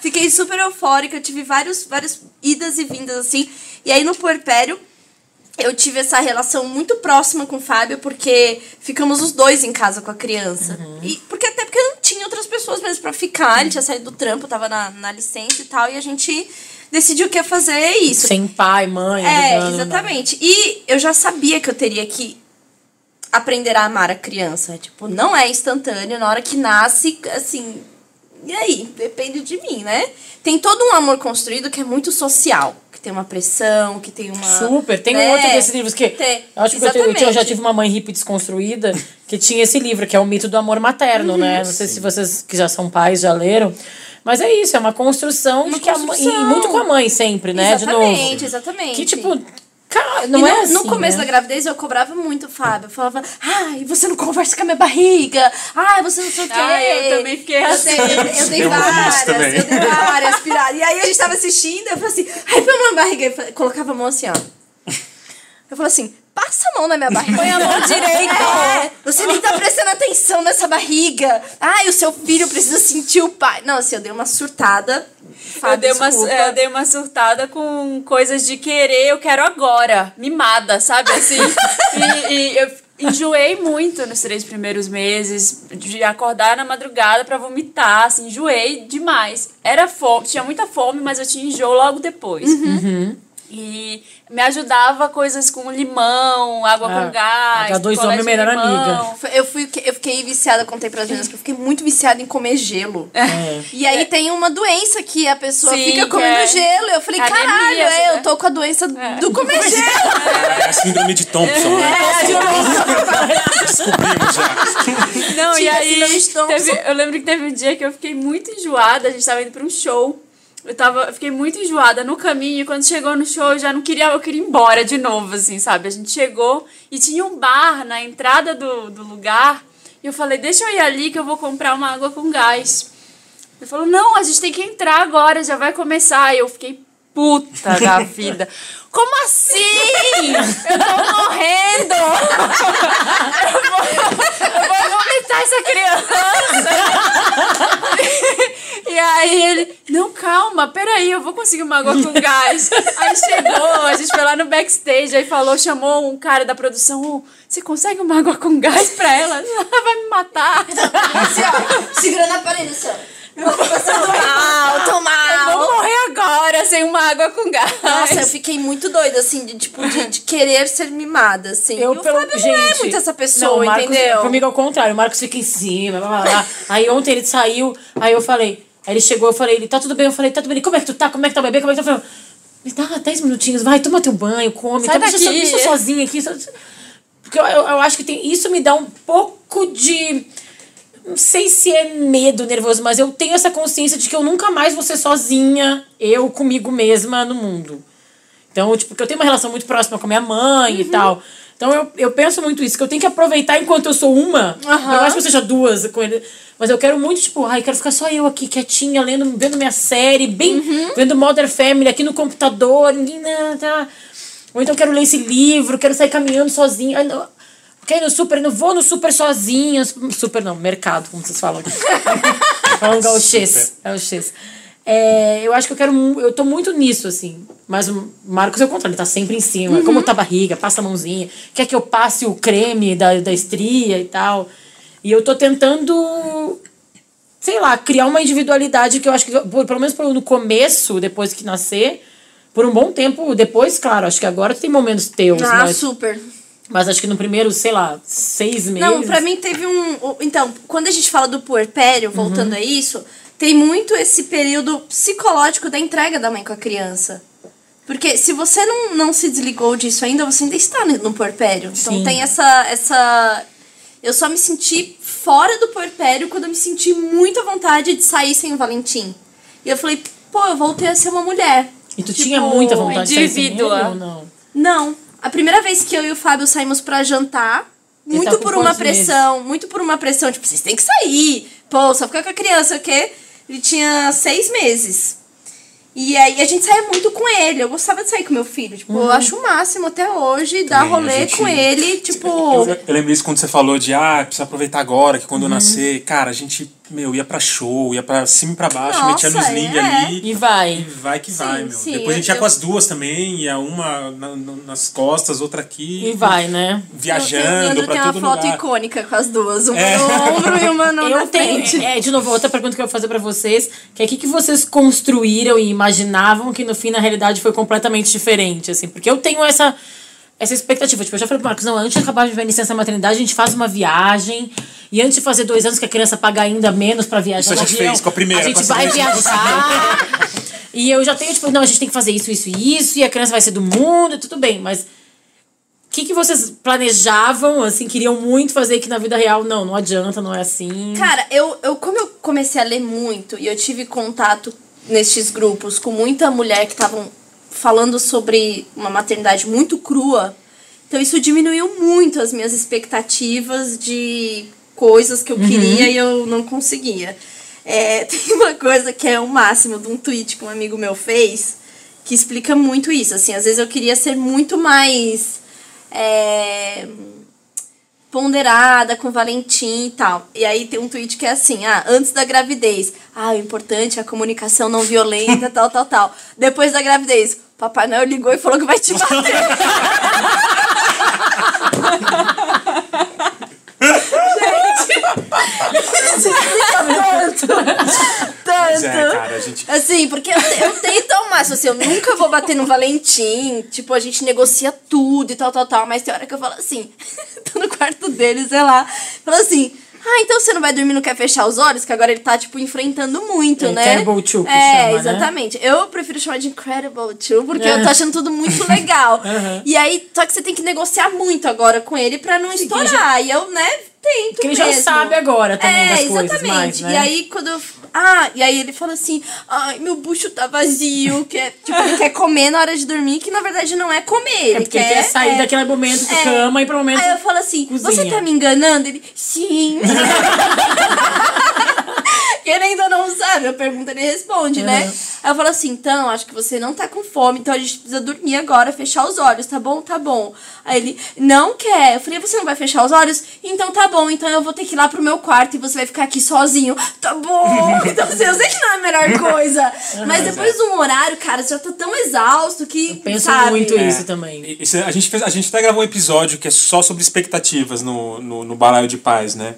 Fiquei super eufórica, eu tive vários, várias idas e vindas, assim. E aí no puerpério, eu tive essa relação muito próxima com o Fábio, porque ficamos os dois em casa com a criança. E porque até porque não tinha outras pessoas mesmo pra ficar, ele tinha saído do trampo, tava na, na licença e tal, e a gente decidiu que ia fazer isso. Sem pai, mãe. É, ajudando, exatamente. E eu já sabia que eu teria que aprender a amar a criança. Tipo, não é instantâneo, na hora que nasce, assim. E aí? Depende de mim, né? Tem todo um amor construído que é muito social. Que tem uma pressão, que tem uma. Super. Tem um né? outro desses livros que. Tem. Eu acho que eu, eu, Exatamente. eu já tive uma mãe hippie desconstruída que tinha esse livro, que é o mito do amor materno, Uhum. né? Não sei se vocês que já são pais já leram. Mas é isso, é uma construção de que a mãe. construção. E muito com a mãe sempre, né? Exatamente, de novo. exatamente. Que tipo. Cara, não no, é assim. no começo né? da gravidez eu cobrava muito o Fábio. Eu falava, ai, você não conversa com a minha barriga. Ai, você não sei o quê. Ai, eu também fiquei Eu assim. Eu, eu dei Eu várias, eu dei várias piradas. E aí a gente tava assistindo, eu falei assim, ai, põe a mão na barriga. Eu colocava a mão assim, ó. Eu falei assim, passa a mão na minha barriga. Põe a mão direita. É, você nem tá prestando atenção nessa barriga. Ai, o seu filho precisa sentir o pai. Não, assim, eu dei uma surtada. Eu Fábio, dei, uma, eu dei uma surtada com coisas de querer, eu quero agora. Mimada, sabe? Assim. e, e eu enjoei muito nos três primeiros meses, de acordar na madrugada pra vomitar, assim, enjoei demais. Era fome, tinha muita fome, mas eu tinha enjoo logo depois. Uhum. E me ajudava coisas com limão, água Ah, com gás. H2O, picolé minha de melhor limão. amiga. Eu, fui, eu fiquei viciada, contei pras meninas que eu fiquei muito viciada em comer gelo. E aí tem uma doença que a pessoa Sim, fica comendo é gelo. Eu falei, anemia, caralho, é, né? eu tô com a doença do comer gelo. É a síndrome de Thompson, né? Descobrimos já. Não, e Tinha aí de Thompson. teve- eu lembro que teve um dia que eu fiquei muito enjoada, a gente tava indo pra um show. Eu tava, eu fiquei muito enjoada no caminho, e quando chegou no show, eu já não queria, eu queria ir embora de novo, assim, sabe? A gente chegou e tinha um bar na entrada do, do lugar, e eu falei, deixa eu ir ali que eu vou comprar uma água com gás. Ele falou, não, a gente tem que entrar agora, já vai começar. E eu fiquei puta da vida. Como assim? Eu tô morrendo! Eu vou, eu vou vomitar essa criança! E aí ele, não, calma, peraí, eu vou conseguir uma água com gás. Aí chegou, a gente foi lá no backstage, aí falou, chamou um cara da produção, "Ô, você consegue uma água com gás pra ela? Ela vai me matar. Assim, ó, segurando a parede, assim, ó. Tô mal, tô Eu mal. vou morrer agora sem uma água com gás. Nossa, eu fiquei muito doida, assim, de, tipo, de, de querer ser mimada, assim. Eu, e o pelo, Fábio gente, não é muito essa não, pessoa, o Marcos, entendeu? Comigo é o contrário, o Marcos fica em cima, blá, blá, blá. Aí ontem ele saiu, aí eu falei, aí ele chegou, eu falei, ele tá tudo bem, eu falei, tá tudo bem, como é que tu tá? Como é que tá o bebê? Como é que tá? Eu falei, Me dá 10 minutinhos, vai, toma teu banho, come, Sai tá, deixa, eu- daqui. deixa eu sozinha aqui. Porque eu, eu, eu acho que tem, isso me dá um pouco de. Não sei se é medo nervoso, mas eu tenho essa consciência de que eu nunca mais vou ser sozinha, eu comigo mesma no mundo. Então, tipo, porque eu tenho uma relação muito próxima com a minha mãe e tal. Então eu, eu penso muito isso, que eu tenho que aproveitar enquanto eu sou uma. Aham. Eu acho que eu seja duas com ele. Mas eu quero muito, tipo, ai, quero ficar só eu aqui, quietinha, lendo, vendo minha série, bem, vendo Modern Family aqui no computador, ninguém. né, Tá. Ou então eu quero ler esse livro, quero sair caminhando sozinha. Quero ir no super, não vou no super sozinha. Super não, mercado, como vocês falam aqui. Falam gauchês. Gauchês. É, eu acho que eu quero. Eu tô muito nisso, assim. Mas o Marcos é o contrário, ele tá sempre em cima. Como tá a barriga, passa a mãozinha. Quer que eu passe o creme da, da estria e tal. E eu tô tentando. Sei lá, criar uma individualidade que eu acho que, por- pelo menos no começo, depois que nascer, por um bom tempo depois, claro, acho que agora tem momentos teus, Ah, mas, super. Mas acho que no primeiro, sei lá, seis meses. Não, pra mim teve um. Então, quando a gente fala do puerpério, voltando Uhum. a isso, tem muito esse período psicológico da entrega da mãe com a criança. Porque se você não, não se desligou disso ainda, você ainda está no puerpério. Então Sim. tem essa, essa. Eu só me senti fora do puerpério quando eu me senti muito à vontade de sair sem o Valentim. E eu falei, pô, eu voltei a ser uma mulher. E tu Tipo, tinha muita vontade de sair sem ele ou não? Não. A primeira vez que eu e o Fábio saímos pra jantar, Ele muito tá por uma quantos meses? pressão, muito por uma pressão, tipo, vocês têm que sair. Pô, só ficar com a criança, o quê? Ele tinha seis meses. E aí a gente saía muito com ele. Eu gostava de sair com meu filho. Tipo, eu acho o máximo até hoje dar Também, rolê gente- com ele. Tipo. Eu, eu lembro isso quando você falou de, ah, precisa aproveitar agora, que quando eu nascer. Cara, a gente, meu, ia pra show, ia pra cima e pra baixo, Nossa, metia no sling é. ali. E vai. E vai que Sim, vai, meu. sim, Depois a gente eu- ia com as duas também, ia uma na- na- nas costas, outra aqui. E vai, né? Viajando eu, pra tenho uma todo foto lugar. icônica com as duas. Uma É. no ombro e uma no, Eu na tenho, frente. é, de novo, outra pergunta que eu vou fazer pra vocês, que é o que, que vocês construíram e imaginavam que no fim, na realidade, foi completamente diferente, assim, porque eu tenho essa, essa expectativa, tipo, eu já falei pro Marcos, não, antes de acabar de ver a licença maternidade, a gente faz uma viagem, e antes de fazer dois anos que a criança paga ainda menos pra viajar Isso a gente avião, fez com a primeira, a gente vai viajar, e eu já tenho, tipo, não, a gente tem que fazer isso, isso e isso, e a criança vai ser do mundo, e tudo bem, mas... O que, que vocês planejavam, assim, queriam muito fazer que na vida real, não, não adianta, não é assim? Cara, eu, eu, como eu comecei a ler muito e eu tive contato nestes grupos com muita mulher que estavam falando sobre uma maternidade muito crua, então isso diminuiu muito as minhas expectativas de coisas que eu queria e eu não conseguia. É, tem uma coisa que é o máximo de um tweet que um amigo meu fez que explica muito isso. Assim, às vezes eu queria ser muito mais. é, ponderada com Valentim e tal. E aí tem um tweet que é assim: ah, antes da gravidez, ah, o importante é a comunicação não violenta, tal, tal, tal. Depois da gravidez, Papai Noel ligou e falou que vai te bater. Tanto. é, cara, a gente. Assim, porque eu, eu tento ao máximo, assim, eu nunca vou bater no Valentim, tipo, a gente negocia tudo e tal, tal, tal, mas tem hora que eu falo assim, tô no quarto dele, sei lá, falo assim, ah, então você não vai dormir, não quer fechar os olhos? Que agora ele tá, tipo, enfrentando muito, É, né? Two que É, chama, né? exatamente. Eu prefiro chamar de Incredible Two, porque eu tô achando tudo muito legal. E aí, só que você tem que negociar muito agora com ele pra não estourar. E eu, né, tento Porque ele já mesmo. sabe agora também é, das coisas exatamente. mais, né? E aí, quando eu... Ah, e aí ele fala assim, ai, meu bucho tá vazio, que é, tipo, ele quer comer na hora de dormir, que na verdade não é comer, É ele porque quer... ele quer sair é, daquele momento de é. cama e pro momento. Aí eu falo assim, cozinha. você tá me enganando? Ele, sim. que ele ainda não sabe, eu pergunto, ele responde, né? Aí eu falo assim, então, acho que você não tá com fome, então a gente precisa dormir agora, fechar os olhos, tá bom? Tá bom. Aí ele, não quer. Eu falei, você não vai fechar os olhos? Então tá bom, então eu vou ter que ir lá pro meu quarto e você vai ficar aqui sozinho. Tá bom. Então assim, eu sei que não é a melhor coisa. Mas depois de um horário, cara, você já tá tão exausto que, Penso sabe? muito É. isso também. E- isso- a, gente fez, a gente até gravou um episódio que é só sobre expectativas no, no, no Balaio de Paz, né?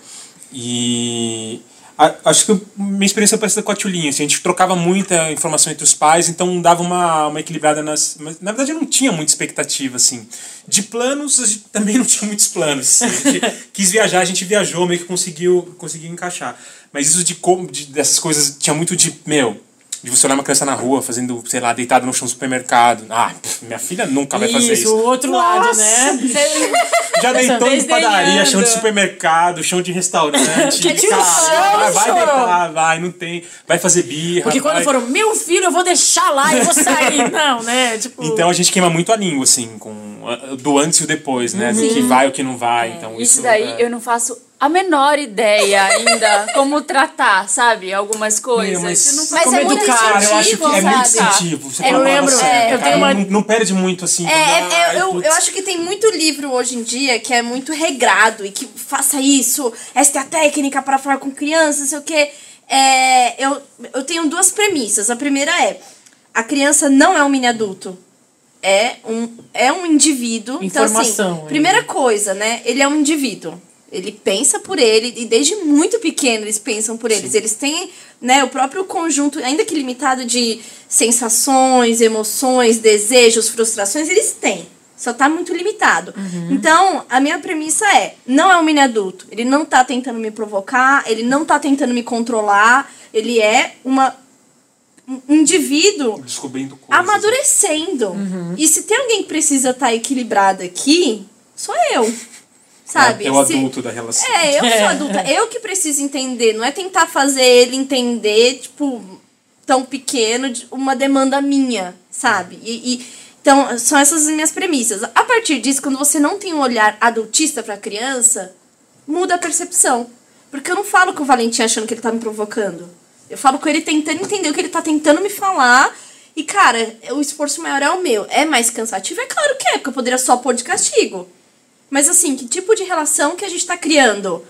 E a- acho que minha experiência é parecida com a Tchulinha. Assim, a gente trocava muita informação entre os pais, então dava uma, uma equilibrada nas. Mas, na verdade, eu não tinha muita expectativa, assim. De planos, a gente também não tinha muitos planos. assim. A gente quis viajar, a gente viajou, meio que conseguiu, conseguiu encaixar. Mas isso de, de dessas coisas tinha muito de. Meu, de você olhar uma criança na rua fazendo, sei lá, deitada no chão do supermercado. Ah, pff, minha filha nunca vai fazer isso. o outro lado, né? Já deitou em padaria, chão de supermercado, chão de restaurante. Que cara, vai, vai chão. deitar, vai, não tem. Vai fazer birra. Porque quando vai. foram, meu filho, eu vou deixar lá e vou sair. Não, né? Tipo. Então a gente queima muito a língua, assim, com do antes e o depois, né? Do que vai e o que não vai. Então, isso, Isso daí é- eu não faço a menor ideia ainda como tratar, sabe? Algumas coisas. Meu, mas- Eu não Mas faço é muito. Cara, eu acho que é sabe? muito incentivo. Você Eu lembro, "Nossa, é, eu tenho uma- não, não perde muito, assim. É, é, ai, eu, putz. eu acho que tem muito livro hoje em dia que é muito regrado e que faça isso, esta é a técnica para falar com crianças, não sei o quê. É, eu, eu tenho duas premissas. A primeira é: a criança não é um mini adulto. É um, é um indivíduo. então, Informação, assim, é. primeira coisa, né? Ele é um indivíduo. Ele pensa por ele, e desde muito pequeno eles pensam por eles. Eles têm né, o próprio conjunto, ainda que limitado, de sensações, emoções, desejos, frustrações, eles têm. Só tá muito limitado. Então, a minha premissa é: não é um mini adulto. Ele não tá tentando me provocar, ele não tá tentando me controlar. Ele é uma, um indivíduo Descobrindo coisas. amadurecendo. E se tem alguém que precisa estar equilibrado aqui, sou eu. Sabe? É, é o Se- adulto da relação. é, eu sou adulta. Eu que preciso entender. Não é tentar fazer ele entender, tipo, tão pequeno, de- uma demanda minha, sabe? E, e- então, são essas as minhas premissas. A partir disso, quando você não tem um olhar adultista pra criança, muda a percepção. Porque eu não falo com o Valentim achando que ele tá me provocando. Eu falo com ele tentando entender o que ele tá tentando me falar E, cara, o esforço maior é o meu. É mais cansativo? É claro que é, porque eu poderia só pôr de castigo. Mas, assim, que tipo de relação que a gente tá criando?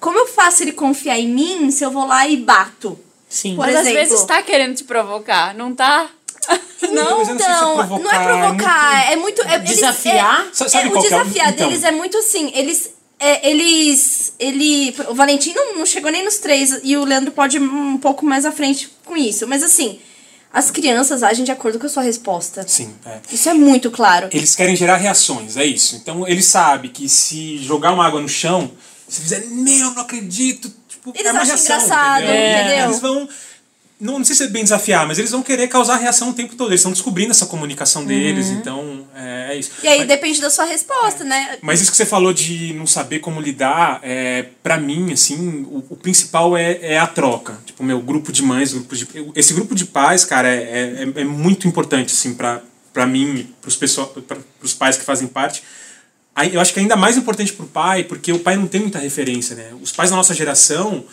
Como eu faço ele confiar em mim se eu vou lá e bato? Sim. Por Mas às exemplo. vezes tá querendo te provocar, não tá? Não, eu não se é então, provocar, não é provocar, é muito. é- eles- Desafiar? é- Sa- sabe é, qual o que é o- desafiar então. deles é muito assim, eles. é, eles. Ele. O Valentim não, não chegou nem nos três, e o Leandro pode ir um pouco mais à frente com isso. Mas assim, as crianças agem de acordo com a sua resposta. Sim, é. Isso é muito claro. Eles querem gerar reações, é isso. Então ele sabe que se jogar uma água no chão, se fizer, meu, não acredito, tipo, Eles é uma acham reação, engraçado, entendeu? Eles vão. Não, não sei se é bem desafiar, mas eles vão querer causar reação o tempo todo. Eles estão descobrindo essa comunicação deles, então é, é isso. E aí Mas- depende da sua resposta, né? Mas isso que você falou de não saber como lidar, é, para mim, assim, o, o principal é, é a troca. Tipo, meu grupo de mães, grupo de, esse grupo de pais, cara, é, é, é muito importante, assim, pra, pra mim, pros, pessoa, pra, pros pais que fazem parte. Aí, eu acho que é ainda mais importante pro pai, porque o pai não tem muita referência, né? Os pais da nossa geração,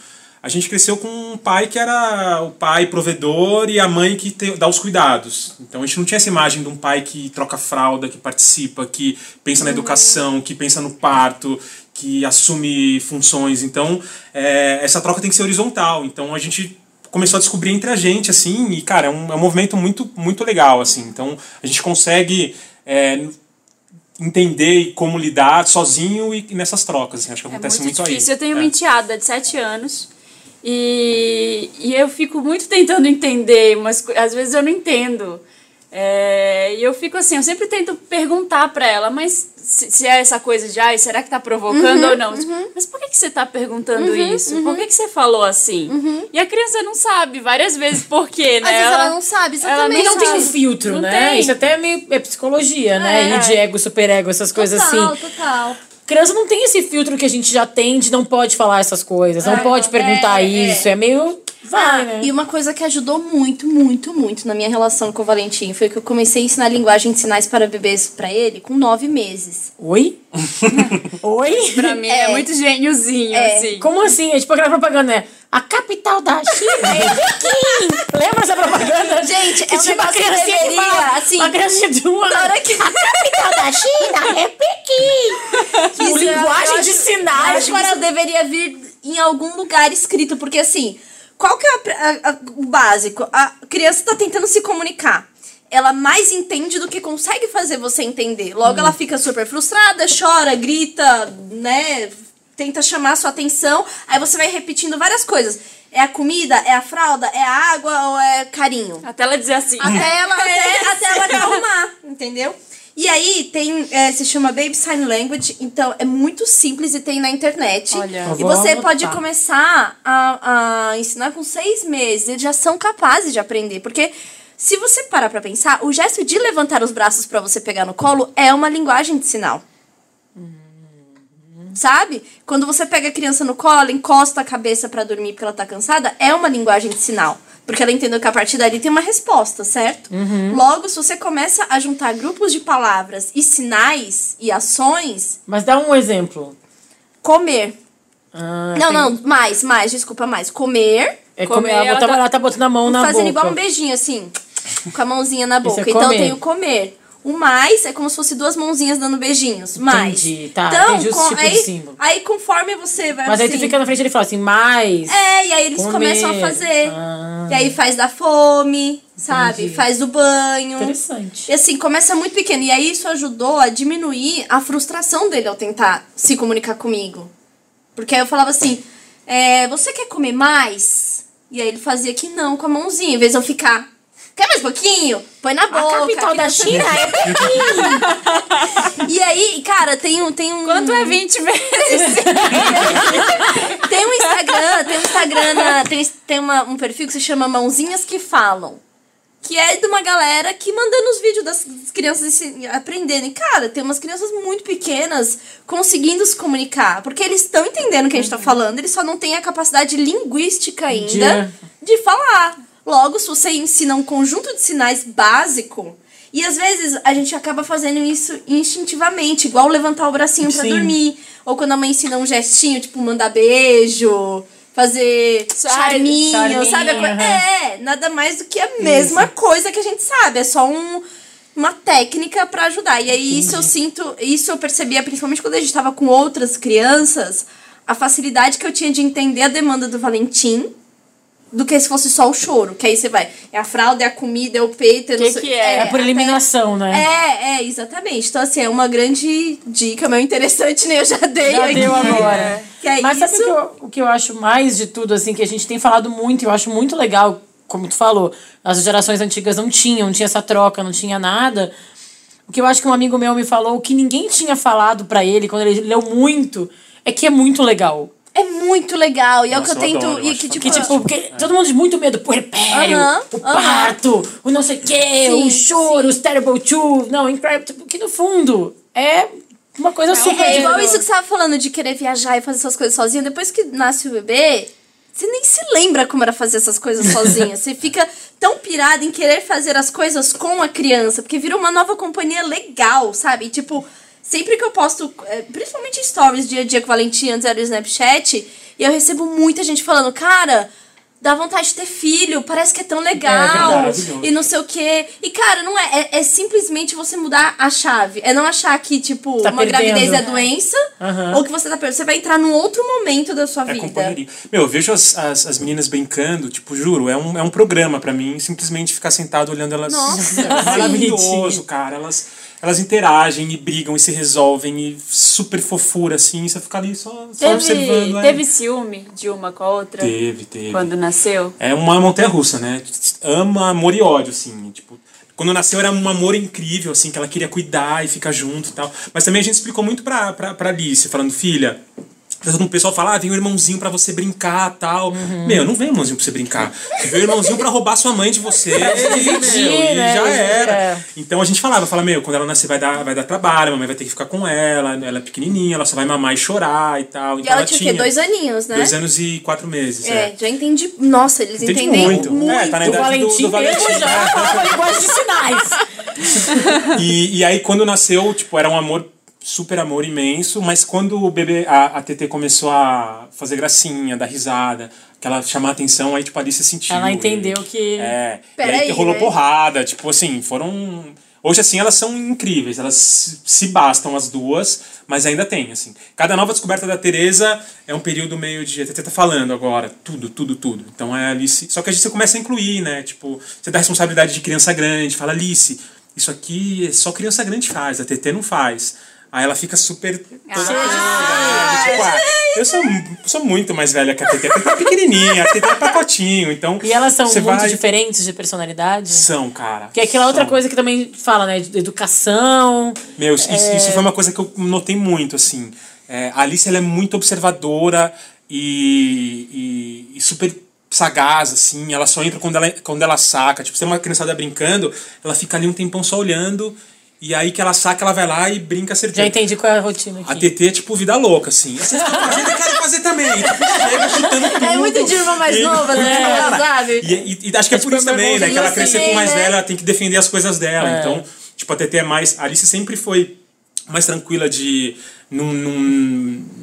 a gente cresceu com um pai que era o pai provedor e a mãe que te, dá os cuidados. Então a gente não tinha essa imagem de um pai que troca fralda, que participa, que pensa na educação, que pensa no parto, que assume funções. Então é, essa troca tem que ser horizontal. Então a gente começou a descobrir entre a gente, assim, e cara, é um, é um movimento muito, muito legal, assim. Então a gente consegue. é, entender como lidar sozinho e nessas trocas. Assim, acho que É acontece muito muito, difícil. aí. Eu tenho É. uma enteada de 7 anos e, e eu fico muito tentando entender, mas às vezes eu não entendo. É, e eu fico assim, eu sempre tento perguntar pra ela, mas se, se é essa coisa de, ai, será que tá provocando Uhum, ou não? Mas por que, que você tá perguntando isso? Por que, que você falou assim? E a criança não sabe várias vezes por quê, né? Às vezes ela não sabe, ela exatamente. E não tem um sabe. filtro, Não né? tem. Isso até é meio é psicologia, né? É. E de ego, superego, essas coisas Total, assim. total. Criança não tem esse filtro que a gente já tem de não pode falar essas coisas, não pode perguntar é, é. isso. É meio. Vai, Ah, né? E uma coisa que ajudou muito, muito, muito na minha relação com o Valentim foi que eu comecei a ensinar linguagem de sinais para bebês para ele com nove meses. Oi? Oi? Pra mim é, É. muito gêniozinho, É. assim. Como assim? É tipo aquela propaganda, né? A capital da China é Pequim! Lembra essa propaganda? Gente, é um uma que criancinha deveria, assim, Uma criança de uma... hora que- A capital da China é Pequim! Isso, eu linguagem acho- de Eu sinais. acho que isso deveria vir em algum lugar escrito, porque assim, qual que é a- a- a- o básico? A criança tá tentando se comunicar. Ela mais entende do que consegue fazer você entender. Logo, ela fica super frustrada, chora, grita, né? Tenta chamar a sua atenção. Aí você vai repetindo várias coisas. É a comida? É a fralda? É a água ou é carinho? Até ela dizer assim. Até ela, até, até ela acalmar, entendeu? E aí tem, é, se chama Baby Sign Language, então é muito simples e tem na internet. Olha. E você pode anotar. começar a, a ensinar com seis meses, eles já são capazes de aprender, porque se você parar pra pensar, o gesto de levantar os braços pra você pegar no colo é uma linguagem de sinal. Sabe? Quando você pega a criança no colo, ela encosta a cabeça pra dormir porque ela tá cansada, é uma linguagem de sinal. Porque ela entendeu que a partir dali tem uma resposta, certo? Logo, se você começa a juntar grupos de palavras e sinais e ações, Mas dá um exemplo. comer. Ah, não, tem- não, mais, mais, desculpa, mais. Comer, É Comer, comer, ela, ela tá, ela tá botando a mão na fazendo boca. igual um beijinho, assim, com a mãozinha na boca. é então tem o comer. O mais é como se fosse duas mãozinhas dando beijinhos. Mais. Entendi, tá, Então, entendi com- tipos de aí, aí conforme você vai Mas aí assim, tu fica na frente e ele fala assim, mais. É, e aí eles Comer. começam a fazer. Ah. E aí faz da fome, sabe? Entendi. Faz do banho. Interessante. E assim, começa muito pequeno. E aí isso ajudou a diminuir a frustração dele ao tentar se comunicar comigo. Porque aí eu falava assim: é, você quer comer mais? E aí ele fazia que não com a mãozinha, em vez de eu ficar. Quer mais pouquinho? Põe na boca. A capital da China quê." é Pequim. E aí, cara, tem um. Tem um Quanto é 20 vezes? Tem um Instagram, tem um Instagram, na- tem, tem uma, um perfil que se chama Mãozinhas que Falam. Que é de uma galera que mandando os vídeos das crianças aprenderem. Cara, tem umas crianças muito pequenas conseguindo se comunicar. Porque eles estão entendendo o que a gente tá falando, eles só não têm a capacidade linguística ainda de falar. Logo, se você ensina um conjunto de sinais básico. E às vezes a gente acaba fazendo isso instintivamente, igual levantar o bracinho pra Sim. dormir. Ou quando a mãe ensina um gestinho, tipo mandar beijo, fazer Char- charminho, charminho, sabe? Aham. É, nada mais do que a mesma coisa que a gente sabe. É só um, uma técnica pra ajudar. E aí isso eu sinto, isso eu percebia principalmente quando a gente tava com outras crianças, a facilidade que eu tinha de entender a demanda do Valentim do que se fosse só o choro. Que aí você vai, é a fralda, é a comida, é o peito, é não Que sei- que é? É por até- eliminação, né? é, é, exatamente. Então, assim, é uma grande dica, meu interessante, né? Eu já dei Já aqui. deu agora. Que é Mas isso. sabe o que, eu, o que eu acho mais de tudo, assim, que a gente tem falado muito, e eu acho muito legal, como tu falou, as gerações antigas não tinham, não tinha essa troca, não tinha nada. O que eu acho que um amigo meu me falou, que ninguém tinha falado pra ele quando ele leu muito, é que é muito legal. É muito legal. E é o que eu eu tento. adoro, e que, tipo, Que, tipo, porque todo mundo tem muito medo, puerpério, Aham, o aham. parto, o não sei o quê, Sim, o choro, os terrible two, não, incredible, tipo, que no fundo é uma coisa super... É igual isso que você tava falando de querer viajar e fazer essas coisas sozinha. Depois que nasce o bebê, você nem se lembra como era fazer essas coisas sozinha. você fica tão pirada em querer fazer as coisas com a criança, porque vira uma nova companhia legal, sabe? E, tipo, sempre que eu posto, é, principalmente stories dia a dia com o Valentim, antes era o Snapchat, e eu recebo muita gente falando, cara. Dá vontade de ter filho, parece que é tão legal. maravilhoso. e não sei o quê. E, cara, não é, é. é simplesmente você mudar a chave. É não achar que, tipo, Tá uma perdendo. gravidez é doença Aham. ou que você tá perdendo. Você vai entrar num outro momento da sua É vida. Meu, eu vejo as, as, as meninas brincando, tipo, juro, é um, é um programa pra mim, simplesmente ficar sentado olhando elas. Nossa, é maravilhoso, cara. Elas, elas interagem e brigam e se resolvem e super fofura, assim, e você fica ali só, só observando. Teve, é. teve ciúme de uma com a outra Teve, teve. quando nasceu? É uma montanha russa, né? Ama amor e ódio, assim. Tipo, quando nasceu era um amor incrível, assim, que ela queria cuidar e ficar junto e tal. Mas também a gente explicou muito pra, pra, pra Alice, falando, filha. O pessoal fala, ah, vem um irmãozinho pra você brincar tal. Meu, não vem um irmãozinho pra você brincar. Vem um irmãozinho pra roubar sua mãe de você. e, meu, e né? já era. É. Então a gente falava, fala, meu, quando ela nascer vai dar, vai dar trabalho, a mamãe vai ter que ficar com ela, ela é pequenininha, ela só vai mamar e chorar e tal. E Então ela tinha o quê? Dois aninhos, né? Dois anos e quatro meses. É, já entendi. Nossa, eles Entendi entendem muito. muito. É, tá na O idade do, Valentim, do Valentim. mesmo já né? fala linguagem de sinais. E, e aí, quando nasceu, tipo, era um amor, super amor imenso, mas quando o bebê, a, a TT começou a fazer gracinha, dar risada, que ela chamar atenção, aí, tipo, ali se sentiu. Ela entendeu e- que- É, e Peraí, aí rolou né? porrada, tipo assim, foram... Hoje, assim, elas são incríveis, elas se- se bastam as duas, mas ainda tem, assim. Cada nova descoberta da Tereza é um período meio de... A TT tá falando agora, tudo, tudo, tudo. Então, é Alice... Só que a gente começa a incluir, né? Tipo, você dá responsabilidade de criança grande, fala, Alice, isso aqui só criança grande faz, a TT não faz. Aí ela fica super. Toda ah, tipo, ah, eu sou, sou muito mais velha que a TT. A TT é pequenininha, a TT é pacotinho. Então, E elas são muito vai- diferentes de personalidade. São, cara. Que é aquela outra são. coisa que também fala, né? De educação. Meu, isso, isso foi uma coisa que eu notei muito, assim. É, a Alice, ela é muito observadora e, e, e super sagaz, assim. Ela só entra quando ela, quando ela saca. Tipo, se tem uma criançada brincando, ela fica ali um tempão só olhando. E aí que ela saca, ela vai lá e brinca certeza. Já entendi qual é a rotina A aqui. TT é tipo vida louca, assim. Vocês estão fazendo, eu quero fazer também. E, tipo, chega chutando tudo. É muito de irmã mais E- nova, né? Cara, Sabe? E, e- e acho que é, por tipo, isso também, né? Que ela crescer com mais né? velha, ela tem que defender as coisas dela. É. Então, tipo, a TT é mais. A Alice sempre foi mais tranquila de não, não,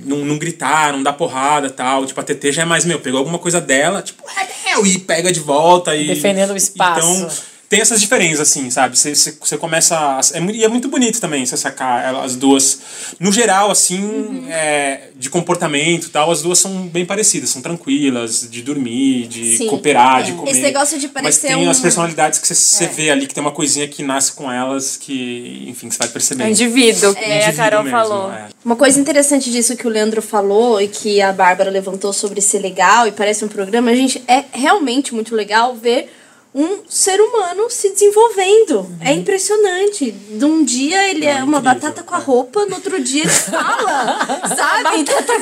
não, não gritar, não dar porrada tal. Tipo, a TT já é mais, meu, pegou alguma coisa dela, tipo, é meu, e pega de volta. E, Defendendo o espaço. Então, tem essas diferenças, assim, sabe? Você, você, você começa. A, é, e é muito bonito também você sacar as duas. No geral, assim, Uhum. é, de comportamento e tal, as duas são bem parecidas, são tranquilas, de dormir, de Sim, cooperar, é. de comer. Esse negócio de Mas parecer tem as um- personalidades que você, você É. vê ali, que tem uma coisinha que nasce com elas, que, enfim, você vai É percebendo. indivíduo, que nem a Indivíduo Carol mesmo, falou. é. Uma coisa interessante disso que o Leandro falou e que a Bárbara levantou sobre ser legal e parece um programa, gente, é realmente muito legal ver um ser humano se desenvolvendo. É impressionante. De um dia ele é, uma incrível, batata com a é. roupa, no outro dia ele fala, sabe? batata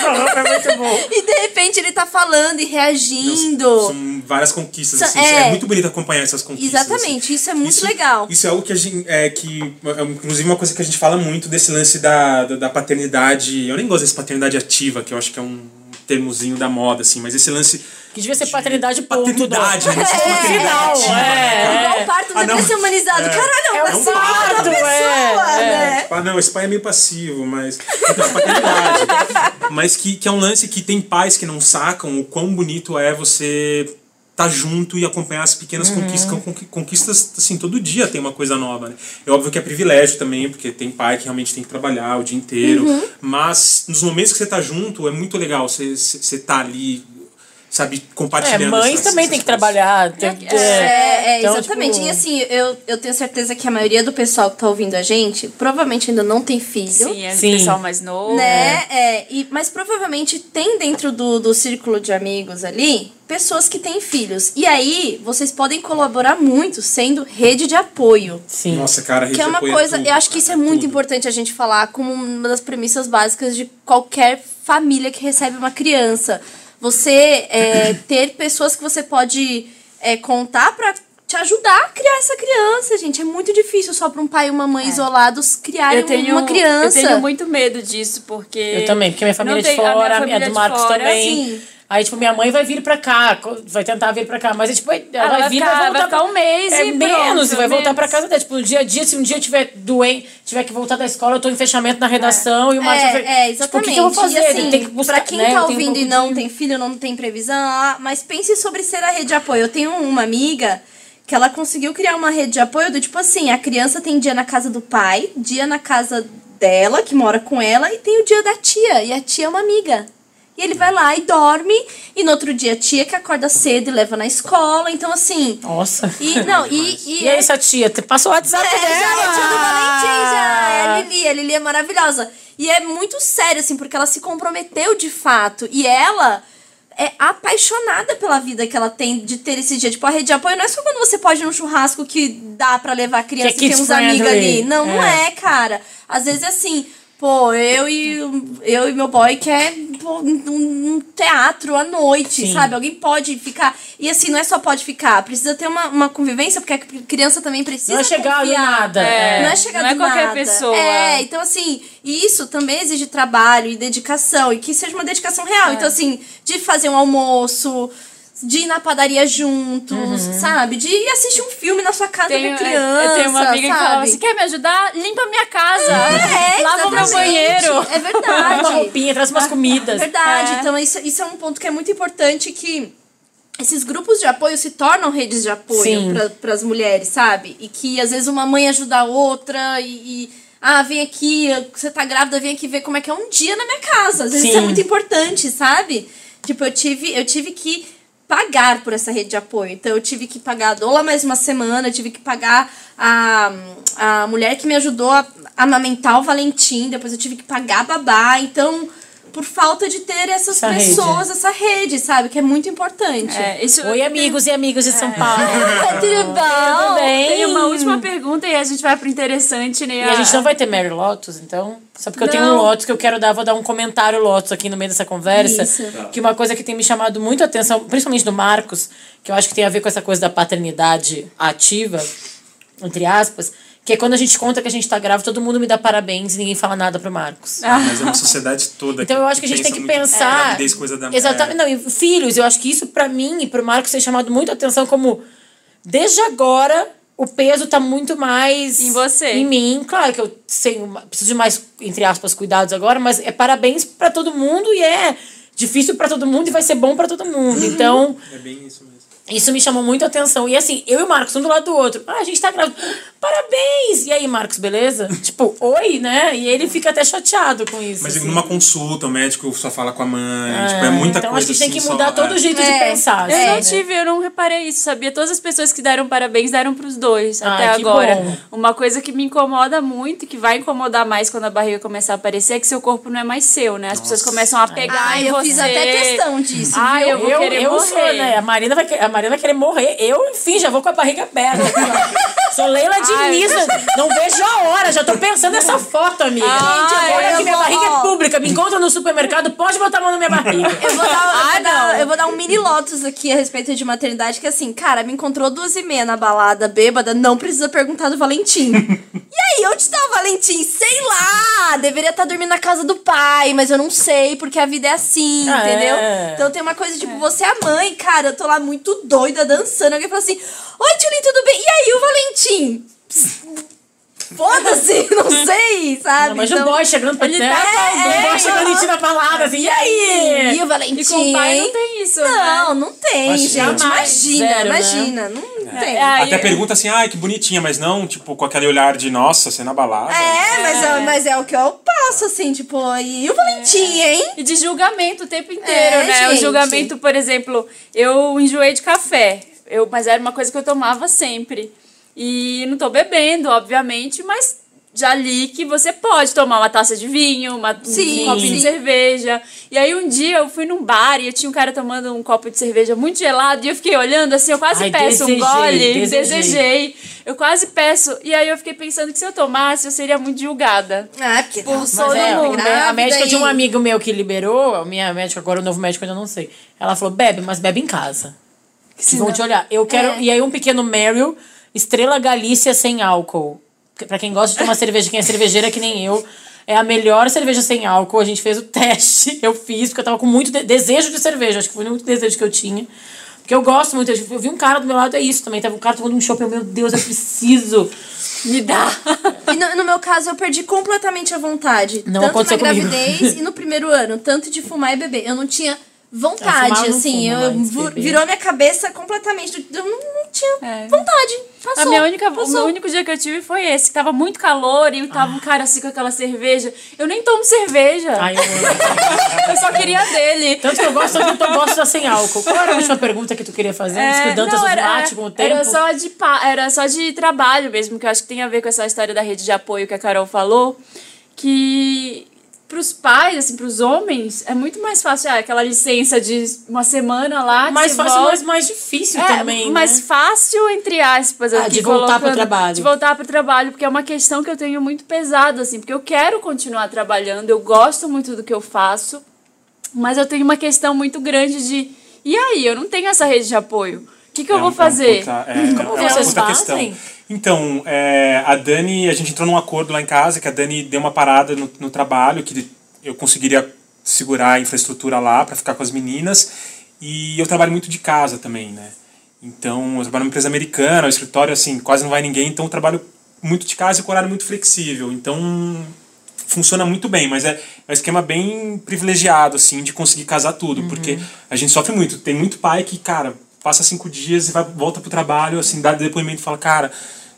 com a roupa é muito bom. E de repente ele tá falando e reagindo. São várias conquistas, assim. é. É. muito bonito acompanhar essas conquistas. Exatamente, assim. isso é muito legal. Isso é algo que a gente. É, que, é, inclusive, uma coisa que a gente fala muito desse lance da, da, da paternidade. Eu nem gosto desse paternidade ativa, que eu acho que é um termozinho da moda, assim, mas esse lance. Que devia ser paternidade ponto. Paternidade, né? Tipo, Final, paternidade, é. né? Igual o parto Ah, deve não. ser humanizado. Caralho, é É um parto da parto, pessoa, é, né? Ah, não, esse pai é meio passivo, mas. Então, paternidade. mas que, que é um lance que tem pais que não sacam o quão bonito é você estar junto e acompanhar as pequenas conquistas, conqui- conquistas, assim, todo dia tem uma coisa nova, né? É óbvio que é privilégio também, porque tem pai que realmente tem que trabalhar o dia inteiro, mas nos momentos que você tá junto, é muito legal você, você, você tá ali, sabe, É, compartilhando. mães essas- também essas tem que trabalhar. Tem, É, é, Então, exatamente. tipo- E assim, eu, eu tenho certeza que a maioria do pessoal que tá ouvindo a gente provavelmente ainda não tem filho. Sim, é Sim. pessoal mais novo. Né? É, e, mas provavelmente tem dentro do, do círculo de amigos ali pessoas que têm filhos. E aí, vocês podem colaborar muito sendo rede de apoio. Sim. Nossa, cara, Que é uma coisa, tudo, eu acho que isso é muito tudo. importante a gente falar como uma das premissas básicas de qualquer família que recebe uma criança. Você é, ter pessoas que você pode é, contar pra te ajudar a criar essa criança, gente. É muito difícil só pra um pai e uma mãe isolados criarem Eu tenho, uma criança. eu tenho muito medo disso, porque. Eu também, porque minha família é de tem- a minha fora, a, minha família do Marcos fora, também. sim. Aí, tipo, minha mãe vai vir pra cá, vai tentar vir pra cá. Mas, é, tipo, ela, Ela vai vai vir ficar- vai voltar vai ficar um mês é, e menos, pronto, e vai voltar menos. pra casa dela. Tipo, no dia a dia, se um dia eu tiver doente, tiver que voltar da escola, eu tô em fechamento na redação e o Marcos vai... É, é, exatamente. Tipo, o que, que eu vou fazer? E, assim, tem que buscar, pra quem né? tá tenho um ouvindo e não de- tem filho, não tem previsão, ah, mas pense sobre ser a rede de apoio. Eu tenho uma amiga que ela conseguiu criar uma rede de apoio do tipo assim, a criança tem dia na casa do pai, dia na casa dela, que mora com ela, e tem o dia da tia, e a tia é uma amiga. E ele vai lá e dorme, e no outro dia a tia que acorda cedo e leva na escola, então assim... Nossa. E, não, e, e, E aí, essa tia? Te passa o WhatsApp é, dela? já é tia do Valentim, já. É a Lili, a Lili é maravilhosa. E é muito sério, assim, porque ela se comprometeu de fato. E ela é apaixonada pela vida que ela tem de ter esse dia. Tipo, a rede de apoio não é só quando você pode ir num churrasco que dá pra levar a criança Que é e tem uns amigos ali. Não, não É. é, cara. Às vezes é assim. Pô, eu e, eu e meu boy quer pô, um, teatro à noite, Sim. sabe? Alguém pode ficar. E assim, não é só pode ficar, precisa ter uma, uma convivência, porque a criança também precisa. Não é chegar do confiar. nada. É. É. Não é chegar Não é do qualquer nada. pessoa. É, então assim, isso também exige trabalho e dedicação, e que seja uma dedicação real. É. Então, assim, de fazer um almoço, de ir na padaria juntos, Uhum. sabe? De ir assistir um filme na sua casa Tenho, com a criança. eu tenho uma amiga que falava sabe? assim: quer me ajudar? Limpa minha casa. É, Lava o meu banheiro. É Uma verdade. roupinha, traz umas comidas. É verdade. É. Então, isso, isso é um ponto que é muito importante que esses grupos de apoio se tornam redes de Sim. apoio para as mulheres, sabe? E que às vezes uma mãe ajuda a outra e, e, ah, vem aqui, você tá grávida, vem aqui ver como é que é um dia na minha casa. Às vezes isso é Sim. muito importante, sabe? Tipo, eu tive, eu tive que pagar por essa rede de apoio. Então eu tive que pagar a doula mais uma semana, eu tive que pagar a, a mulher que me ajudou a amamentar o Valentim, depois eu tive que pagar a babá. Então, por falta de ter essas Essa rede. pessoas, essa rede, sabe? Que é muito importante. É, isso, Oi, amigos e amigas de São Paulo. Tudo bom? Tudo bem? Tem uma última pergunta e a gente vai pro interessante, né? E a gente não vai ter Mary Lotus, então. Só porque eu tenho um Não. Lotus que eu quero dar, vou dar um comentário Lotus aqui no meio dessa conversa. Isso. Que uma coisa que tem me chamado muito a atenção, principalmente do Marcos, que eu acho que tem a ver com essa coisa da paternidade ativa, entre aspas, que é quando a gente conta que a gente tá grávida, todo mundo me dá parabéns e ninguém fala nada pro Marcos. Mas é uma sociedade toda. Então eu acho que a gente tem que pensar. Gravidez, coisa da Exatamente. Não, e filhos, eu acho que isso pra mim e pro Marcos tem chamado muito a atenção como desde agora o peso tá muito mais Em você. Em mim. Claro que eu tenho, preciso de mais entre aspas cuidados agora, mas é parabéns pra todo mundo e é difícil pra todo mundo e vai ser bom pra todo mundo. Então, É bem isso mesmo. Isso me chamou muito a atenção. E assim, eu e o Marcos, um do lado do outro. Ah, a gente tá grávido. Parabéns! E aí, Marcos, beleza? tipo, oi, né? E ele fica até chateado com isso. Mas assim. numa consulta, o médico só fala com a mãe. tipo, é muita então coisa acho que tem assim, que só- mudar todo o é. jeito de É. pensar. Eu assim, não né? tive, eu não reparei isso, sabia? Todas as pessoas que deram parabéns deram pros dois Ai, até que agora. bom. Uma coisa que me incomoda muito, que vai incomodar mais quando a barriga começar a aparecer, é que seu corpo não é mais seu, né? As pessoas começam a pegar Ai, em eu você. fiz até questão disso, viu? eu vou Eu, querer eu morrer. sou, né? A Marina, vai, que- a Marina vai querer morrer. Eu, enfim, já vou com a barriga aberta. sou Leila Diniz. Não vejo a hora. Já tô pensando nessa foto, amiga. Ai, Gente, agora eu que minha vou- barriga é pública. Me encontra no supermercado, pode botar a mão na minha barriga. Eu vou, dar, eu, vou dar, eu vou dar um mini lotus aqui a respeito de maternidade, que assim, cara, me encontrou duas e meia na balada, bêbada, não precisa perguntar do Valentim. e aí, onde tá o Valentim? Sei lá! Deveria estar dormindo na casa do pai, mas eu não sei, porque a vida é assim, Ah, entendeu? é. Então tem uma coisa, tipo, você é a mãe, cara, eu tô lá muito doida, dançando. Alguém fala assim, oi, Tchulin, tudo bem? E aí, o Valentim? Foda-se, não sei, sabe? Não, mas Então, o boy chegando pra ele terra, tá o boy chegando em ti na balada, assim, e aí? E o Valentim, E com o pai não tem isso, Não, né? não tem, Imagina. gente. Jamais. Imagina, Zero, né? imagina. Não tem. É, aí- Até pergunta assim, ai, que bonitinha, mas não, tipo, com aquele olhar de, nossa, você na balada. É, mas é. mas é o que eu passo, assim, tipo, e o Valentim, hein? E de julgamento o tempo inteiro, É, né? O gente. julgamento, por exemplo, eu enjoei de café. Eu, mas era uma coisa que eu tomava sempre. E não tô bebendo, obviamente, mas já li que você pode tomar uma taça de vinho, uma, Sim, um copinho sim. de cerveja. E aí um dia eu fui num bar e eu tinha um cara tomando um copo de cerveja muito gelado e eu fiquei olhando assim, eu quase Ai, peço desejei, um gole, desejei. desejei. Eu quase peço. E aí eu fiquei pensando que se eu tomasse, eu seria muito julgada. Ah, porque Por todo Mas é, mundo, né, a médica de um amigo meu que liberou, a minha médica agora, o novo médico, eu ainda não sei. Ela falou, bebe, mas bebe em casa. Que vão te olhar. Eu quero. É. E aí, um pequeno Meryl, Estrela Galícia sem álcool. Pra quem gosta de tomar cerveja, quem é cervejeira que nem eu, é a melhor cerveja sem álcool. A gente fez o teste, eu fiz, porque eu tava com muito de- desejo de cerveja. Acho que foi o único desejo que eu tinha. Porque eu gosto muito. Eu vi um cara do meu lado, é isso também. Tava um cara tomando um chopp, eu, meu Deus, eu preciso. Me dá. E no, no meu caso, eu perdi completamente a vontade. Não tanto aconteceu na comigo. gravidez e no primeiro ano. Tanto de fumar e beber. Eu não tinha vontade, eu assim. fumo eu, virou minha cabeça completamente. Eu não, não tinha É. vontade. Passou, A minha única, o passou. meu único dia que eu tive foi esse, que tava muito calor e tava um cara assim com aquela cerveja. Eu nem tomo cerveja. Ai, eu. Eu só queria dele. Tanto que eu gosto, tanto que eu gosto da sem álcool. Qual era a última pergunta que tu queria fazer? Diz que o Dantas não, era, mate com o tempo. Era só, de, pa- era só de trabalho mesmo, que eu acho que tem a ver com essa história da rede de apoio que a Carol falou. Que pros pais, assim, pros homens, é muito mais fácil. Ah, aquela licença de uma semana lá. mais fácil, volta. mas mais difícil É, também, mais né? fácil, entre aspas, Ah, aqui, de voltar pro trabalho. De voltar pro trabalho, porque é uma questão que eu tenho muito pesada, assim, porque eu quero continuar trabalhando, eu gosto muito do que eu faço, mas eu tenho uma questão muito grande de. E aí, eu não tenho essa rede de apoio. O que, que eu É um- vou é um fazer? puta- é, é uma vocês fazem? Então, é, a Dani, a gente entrou num acordo lá em casa que a Dani deu uma parada no, no trabalho, que eu conseguiria segurar a infraestrutura lá para ficar com as meninas. E eu trabalho muito de casa também, né? Então, eu trabalho numa empresa americana, o escritório, assim, quase não vai ninguém, então eu trabalho muito de casa e com horário muito flexível. Então, funciona muito bem, mas é, é um esquema bem privilegiado, assim, de conseguir casar tudo, porque a gente sofre muito. Tem muito pai que, cara, passa cinco dias e vai, volta pro trabalho, assim, dá depoimento e fala, cara,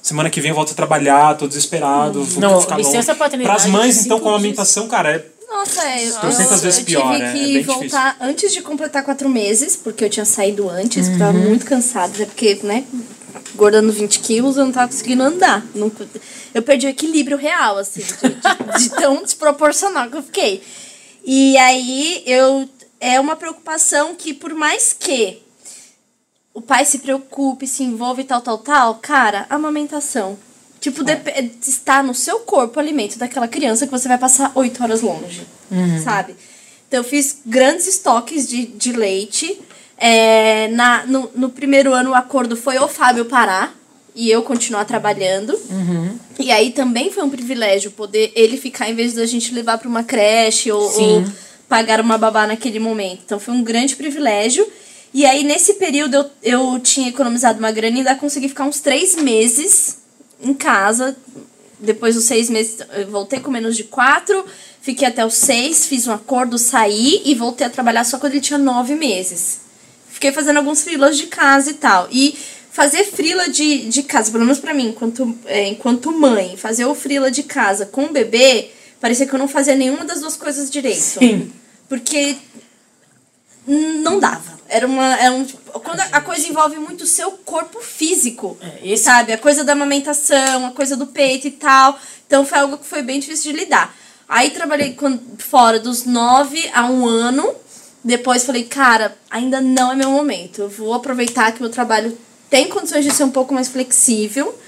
semana que vem eu volto a trabalhar, tô desesperado, vou Não, ficar licença longe. paternidade Pras mães, então, com a amamentação, cara, é Nossa, é, eu, vezes eu pior, tive é- é que bem voltar antes de completar quatro meses, porque eu tinha saído antes, porque eu tava muito cansada, até porque, né, engordando 20 quilos, eu não tava conseguindo andar. Não- eu perdi o equilíbrio real, assim, de, de- de tão desproporcional que eu fiquei. E aí, eu... É uma preocupação que, por mais que o pai se preocupe, se envolve e tal, tal, tal, cara, amamentação. Tipo, dep- está no seu corpo o alimento daquela criança que você vai passar oito horas longe, sabe? Então, eu fiz grandes estoques de, de leite. É, na, no, no primeiro ano, o acordo foi o Fábio parar e eu continuar trabalhando. E aí também foi um privilégio poder ele ficar em vez da gente levar para uma creche ou, ou pagar uma babá naquele momento. Então foi um grande privilégio. E aí nesse período eu, eu tinha economizado uma grana e ainda consegui ficar uns três meses em casa. Depois dos seis meses eu voltei com menos de quatro, fiquei até os seis, fiz um acordo, saí e voltei a trabalhar só quando ele tinha nove meses. Fiquei fazendo alguns frilas de casa e tal. E fazer frila de, de casa, pelo menos pra mim, enquanto, é, enquanto mãe, fazer o frila de casa com o bebê, parecia que eu não fazia nenhuma das duas coisas direito. Sim. Porque não dava. Era uma. Era um, quando a a coisa envolve muito o seu corpo físico. É, esse- Sabe? A coisa da amamentação, a coisa do peito e tal. Então foi algo que foi bem difícil de lidar. Aí trabalhei com- fora dos nove a um ano. Depois falei, cara, ainda não é meu momento. Eu vou aproveitar que meu trabalho tem condições de ser um pouco mais flexível.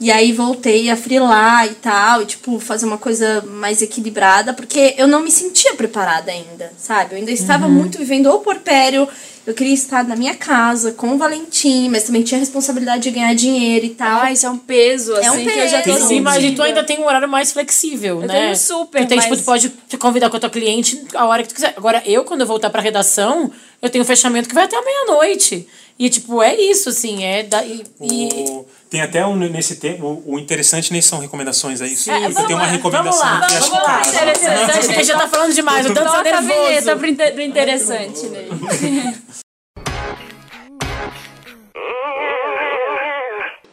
E aí voltei a frilar e tal, e tipo, fazer uma coisa mais equilibrada, porque eu não me sentia preparada ainda, sabe? Eu ainda estava Uhum. muito vivendo o porpério, eu queria estar na minha casa, com o Valentim, mas também tinha a responsabilidade de ganhar dinheiro e tal. Ah, isso é um peso, assim, É um que eu já tô peso. Sim, sentindo. mas e tu ainda tem um horário mais flexível, Eu né? tenho super, Tu, tem, tipo, mas- tu pode te convidar com a tua cliente a hora que tu quiser. Agora, eu, quando eu voltar pra redação, eu tenho um fechamento que vai até a meia-noite. E, tipo, é isso, assim, é... Da, e, e- O- tem até um, nesse tempo, o, interessante nem são recomendações, é isso. É, tenho uma lá, recomendação vamos lá, que acho Vamos lá, que casa. interessante. Porque já tá falando demais, eu tô Toca a nervoso. vinheta pro, inte- pro interessante, né?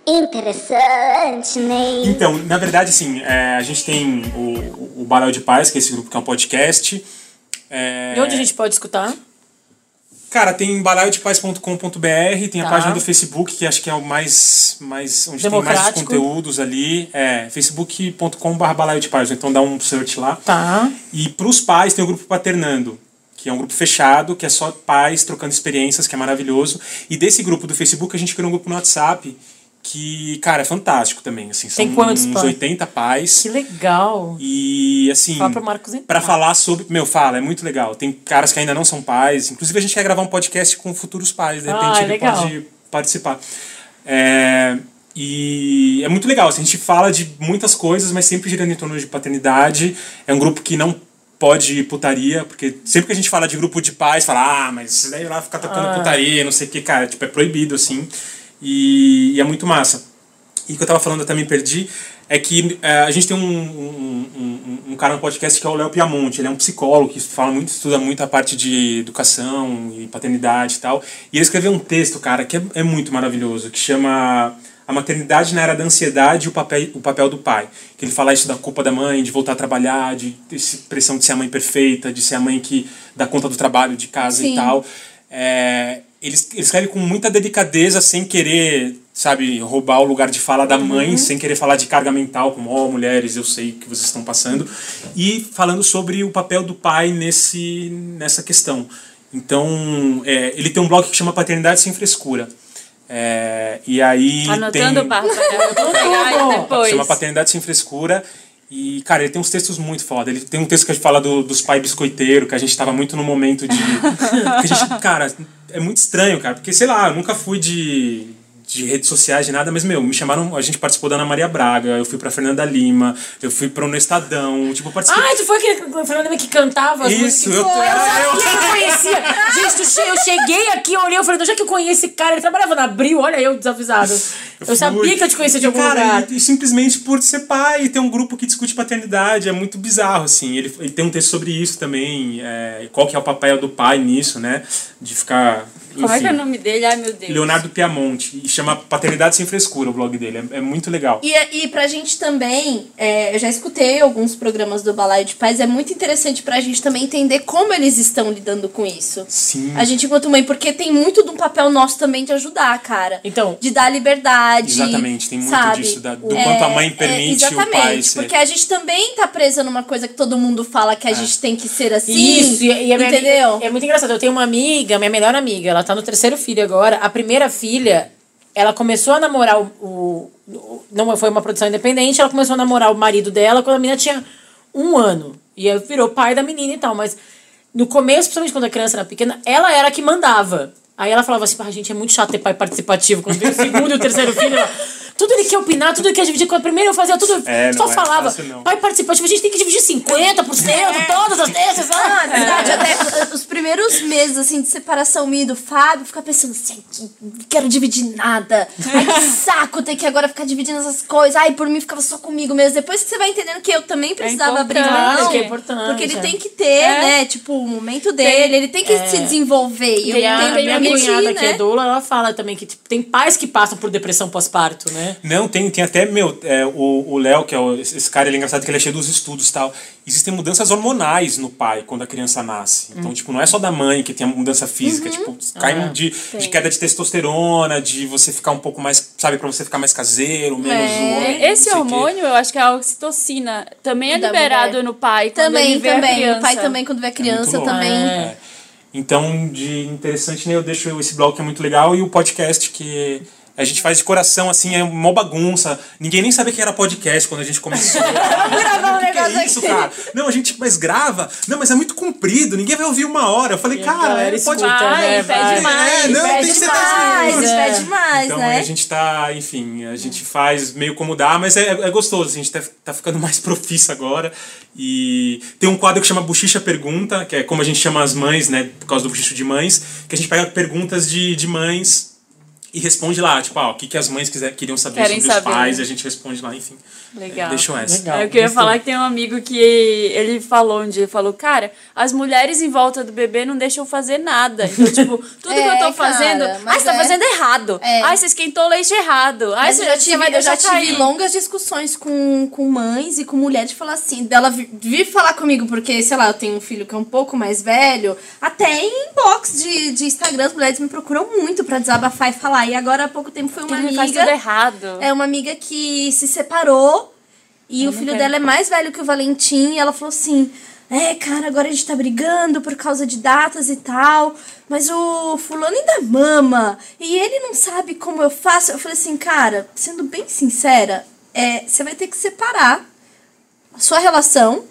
Interessante, Ney. Então, na verdade, assim, é, a gente tem o, o Baral de Paz, que é esse grupo que é um podcast. É, E onde a gente pode escutar? Cara, tem balaiodepaz.com.br, tem a Tá. página do Facebook, que acho que é o mais. mais onde tem mais conteúdos ali. É facebook.com.br balaio de paz. Então dá um search lá. Tá. E pros pais tem o grupo Paternando, que é um grupo fechado, que é só pais trocando experiências, que é maravilhoso. E desse grupo do Facebook a gente criou um grupo no WhatsApp, que, cara, é fantástico também. Assim, são Tem quantos uns pais? 80 pais. Que legal. E assim, Fala pro Marcos entrar. pra falar sobre, meu, fala, é muito legal. Tem caras que ainda não são pais, inclusive a gente quer gravar um podcast com futuros pais, de Ah, repente ele legal. pode participar. É, e é muito legal, assim, a gente fala de muitas coisas, mas sempre girando em torno de paternidade. É um grupo que não pode putaria, porque sempre que a gente fala de grupo de pais, fala, ah, mas isso daí lá ficar tocando Ah. putaria, não sei o que, cara, tipo, é proibido, assim. E, e é muito massa. E o que eu tava falando, eu também perdi, é que é, a gente tem um, um, um, um cara no podcast que é o Léo Piamonte. Ele é um psicólogo que fala muito, estuda muito a parte de educação e paternidade e tal. E ele escreveu um texto, cara, que é, é muito maravilhoso, que chama A Maternidade na Era da Ansiedade e o papel, o papel do pai. Que ele fala isso da culpa da mãe, de voltar a trabalhar, de essa pressão de ser a mãe perfeita, de ser a mãe que dá conta do trabalho, de casa Sim. e tal. É, ele, ele escreve com muita delicadeza, sem querer, sabe, roubar o lugar de fala da mãe, sem querer falar de carga mental, como, ó, mulheres, eu sei o que vocês estão passando, e falando sobre o papel do pai nesse, nessa questão. Então, é, ele tem um blog que chama Paternidade Sem Frescura. É, e aí Anotando, tem... Vou pegar tudo. depois. Chama Paternidade Sem Frescura. E, cara, ele tem uns textos muito foda. Ele tem um texto que a gente fala do, dos pais biscoiteiros, que a gente tava muito no momento de. que a gente, cara, é muito estranho, cara. Porque, sei lá, eu nunca fui de, de redes sociais, de nada, mas, meu, me chamaram. A gente participou da Ana Maria Braga, eu fui pra Fernanda Lima, eu fui pro No Estadão. Tipo, eu participei. Ai, tu foi aquele Fernando que cantava Isso, eu- Foi, era eu. sabia que eu conhecia. Gente, eu cheguei aqui, eu olhei, eu falei, onde é que eu conheço esse cara? Ele trabalhava na Abril, olha eu desavisado. Eu, fui. sabia que eu te conhecia de algum cara, lugar. E, e simplesmente por ser pai e ter um grupo que discute paternidade, é muito bizarro, assim. Ele, ele tem um texto sobre isso também, é, qual que é o papel do pai nisso, né? De ficar... Como é que é o enfim. nome dele? Ai, meu Deus. Leonardo Piamonte, e chama Paternidade Sem Frescura o blog dele, é, é muito legal. E, e pra gente também, é, eu já escutei alguns programas do Balaio de Paz, é muito interessante pra gente também entender como eles estão lidando com isso. Sim. A gente enquanto mãe, porque tem muito de um papel nosso também de ajudar, cara. Então. De dar liberdade. Exatamente, tem muito sabe? disso, da- do É, quanto a mãe é, permite o exatamente, pai ser. porque a gente também tá presa numa coisa que todo mundo fala que a gente tem que ser assim. Isso, e, e entendeu? amiga- é muito engraçado. Eu tenho uma amiga, minha melhor amiga, ela tá no terceiro filho agora. A primeira filha, ela começou a namorar o. o- o- não foi uma produção independente, ela começou a namorar o marido dela quando a menina tinha um ano. E aí virou pai da menina e tal. Mas no começo, principalmente quando a criança era pequena, ela era a que mandava. Aí ela falava assim, "Ah, gente, é muito chato ter pai participativo. Quando veio o segundo e o terceiro filho, ela, tudo ele quer opinar, tudo ele quer dividir. Com a primeira eu fazia tudo, É, só não é falava. fácil, não. pai participativo, a gente tem que dividir 50%, todas as terças. Ah, é verdade. Até os primeiros meses, assim, de separação minha e do Fábio, ficar pensando assim, não quero dividir nada. Ai, que saco ter que agora ficar dividindo essas coisas. Ai, por mim ficava só comigo mesmo. Depois que você vai entendendo que eu também precisava abrir importante, mão. que é importante, Porque ele é. tem que ter, né, tipo, o momento dele. Ele tem que se desenvolver. E eu tenho cunhada, que né? é doula, ela fala também que tipo, tem pais que passam por depressão pós-parto, né? Não, tem, tem até, meu, é, o o Léo, que é o- esse cara, ele é engraçado que ele é cheio dos estudos e tal. Existem mudanças hormonais no pai quando a criança nasce. Então, tipo, não é só da mãe que tem a mudança física, tipo, cai Ah, de, de queda de testosterona, de você ficar um pouco mais, sabe, pra você ficar mais caseiro, menos homem. É, Esse o quê. hormônio, eu acho que é a oxitocina. Também é Da liberado mulher. no pai. Também, a também. criança. O pai também, quando vê criança, louco. também. É. Então, de interessante, né? Eu deixo esse blog que é muito legal e o podcast que A gente faz de coração, assim, é uma bagunça. Ninguém nem sabia que era podcast quando a gente começou. gravar um é negócio isso, aqui. cara? Não, a gente mas grava. Não, mas é muito comprido, ninguém vai ouvir uma hora. Eu falei, cara, galera é pode. escuta, Vai, né? pede Vai. mais. É, não, tem Pede que ser mais, ele pede mais, Então né? a gente tá, enfim, a gente faz meio como dá, mas é, é gostoso, a gente tá, tá ficando mais profissa agora. E tem um quadro que chama Buchicha Pergunta, que é como a gente chama as mães, né, por causa do buchicho de mães, que a gente pega perguntas de, de mães e responde lá, tipo, ah, o que, que as mães quiser, queriam saber Querem sobre saber, os pais, né? e a gente responde lá, enfim. Legal. Deixam essa. Legal. É, eu queria Gostei. falar que tem um amigo que ele falou um dia, ele falou, cara, as mulheres em volta do bebê não deixam fazer nada. Então, tipo, tudo que É, eu tô cara, fazendo, ai, você tá é. fazendo errado. É. Ai, você esquentou o leite errado. Ai, você, eu já tive, vai eu deixar já tive cair. longas discussões com, com mães e com mulheres de falar assim, dela vir, vir falar comigo, porque, sei lá, eu tenho um filho que é um pouco mais velho, até em inbox de, de Instagram, as mulheres me procuram muito pra desabafar e falar. E agora há pouco tempo foi uma Ele faz amiga. tudo errado. É uma amiga que se separou e o filho dela é mais velho que o Valentim. E ela falou assim: É, cara, agora a gente tá brigando por causa de datas e tal. Mas o fulano ainda mama. E ele não sabe como eu faço. Eu falei assim, cara, sendo bem sincera, é, você vai ter que separar a sua relação,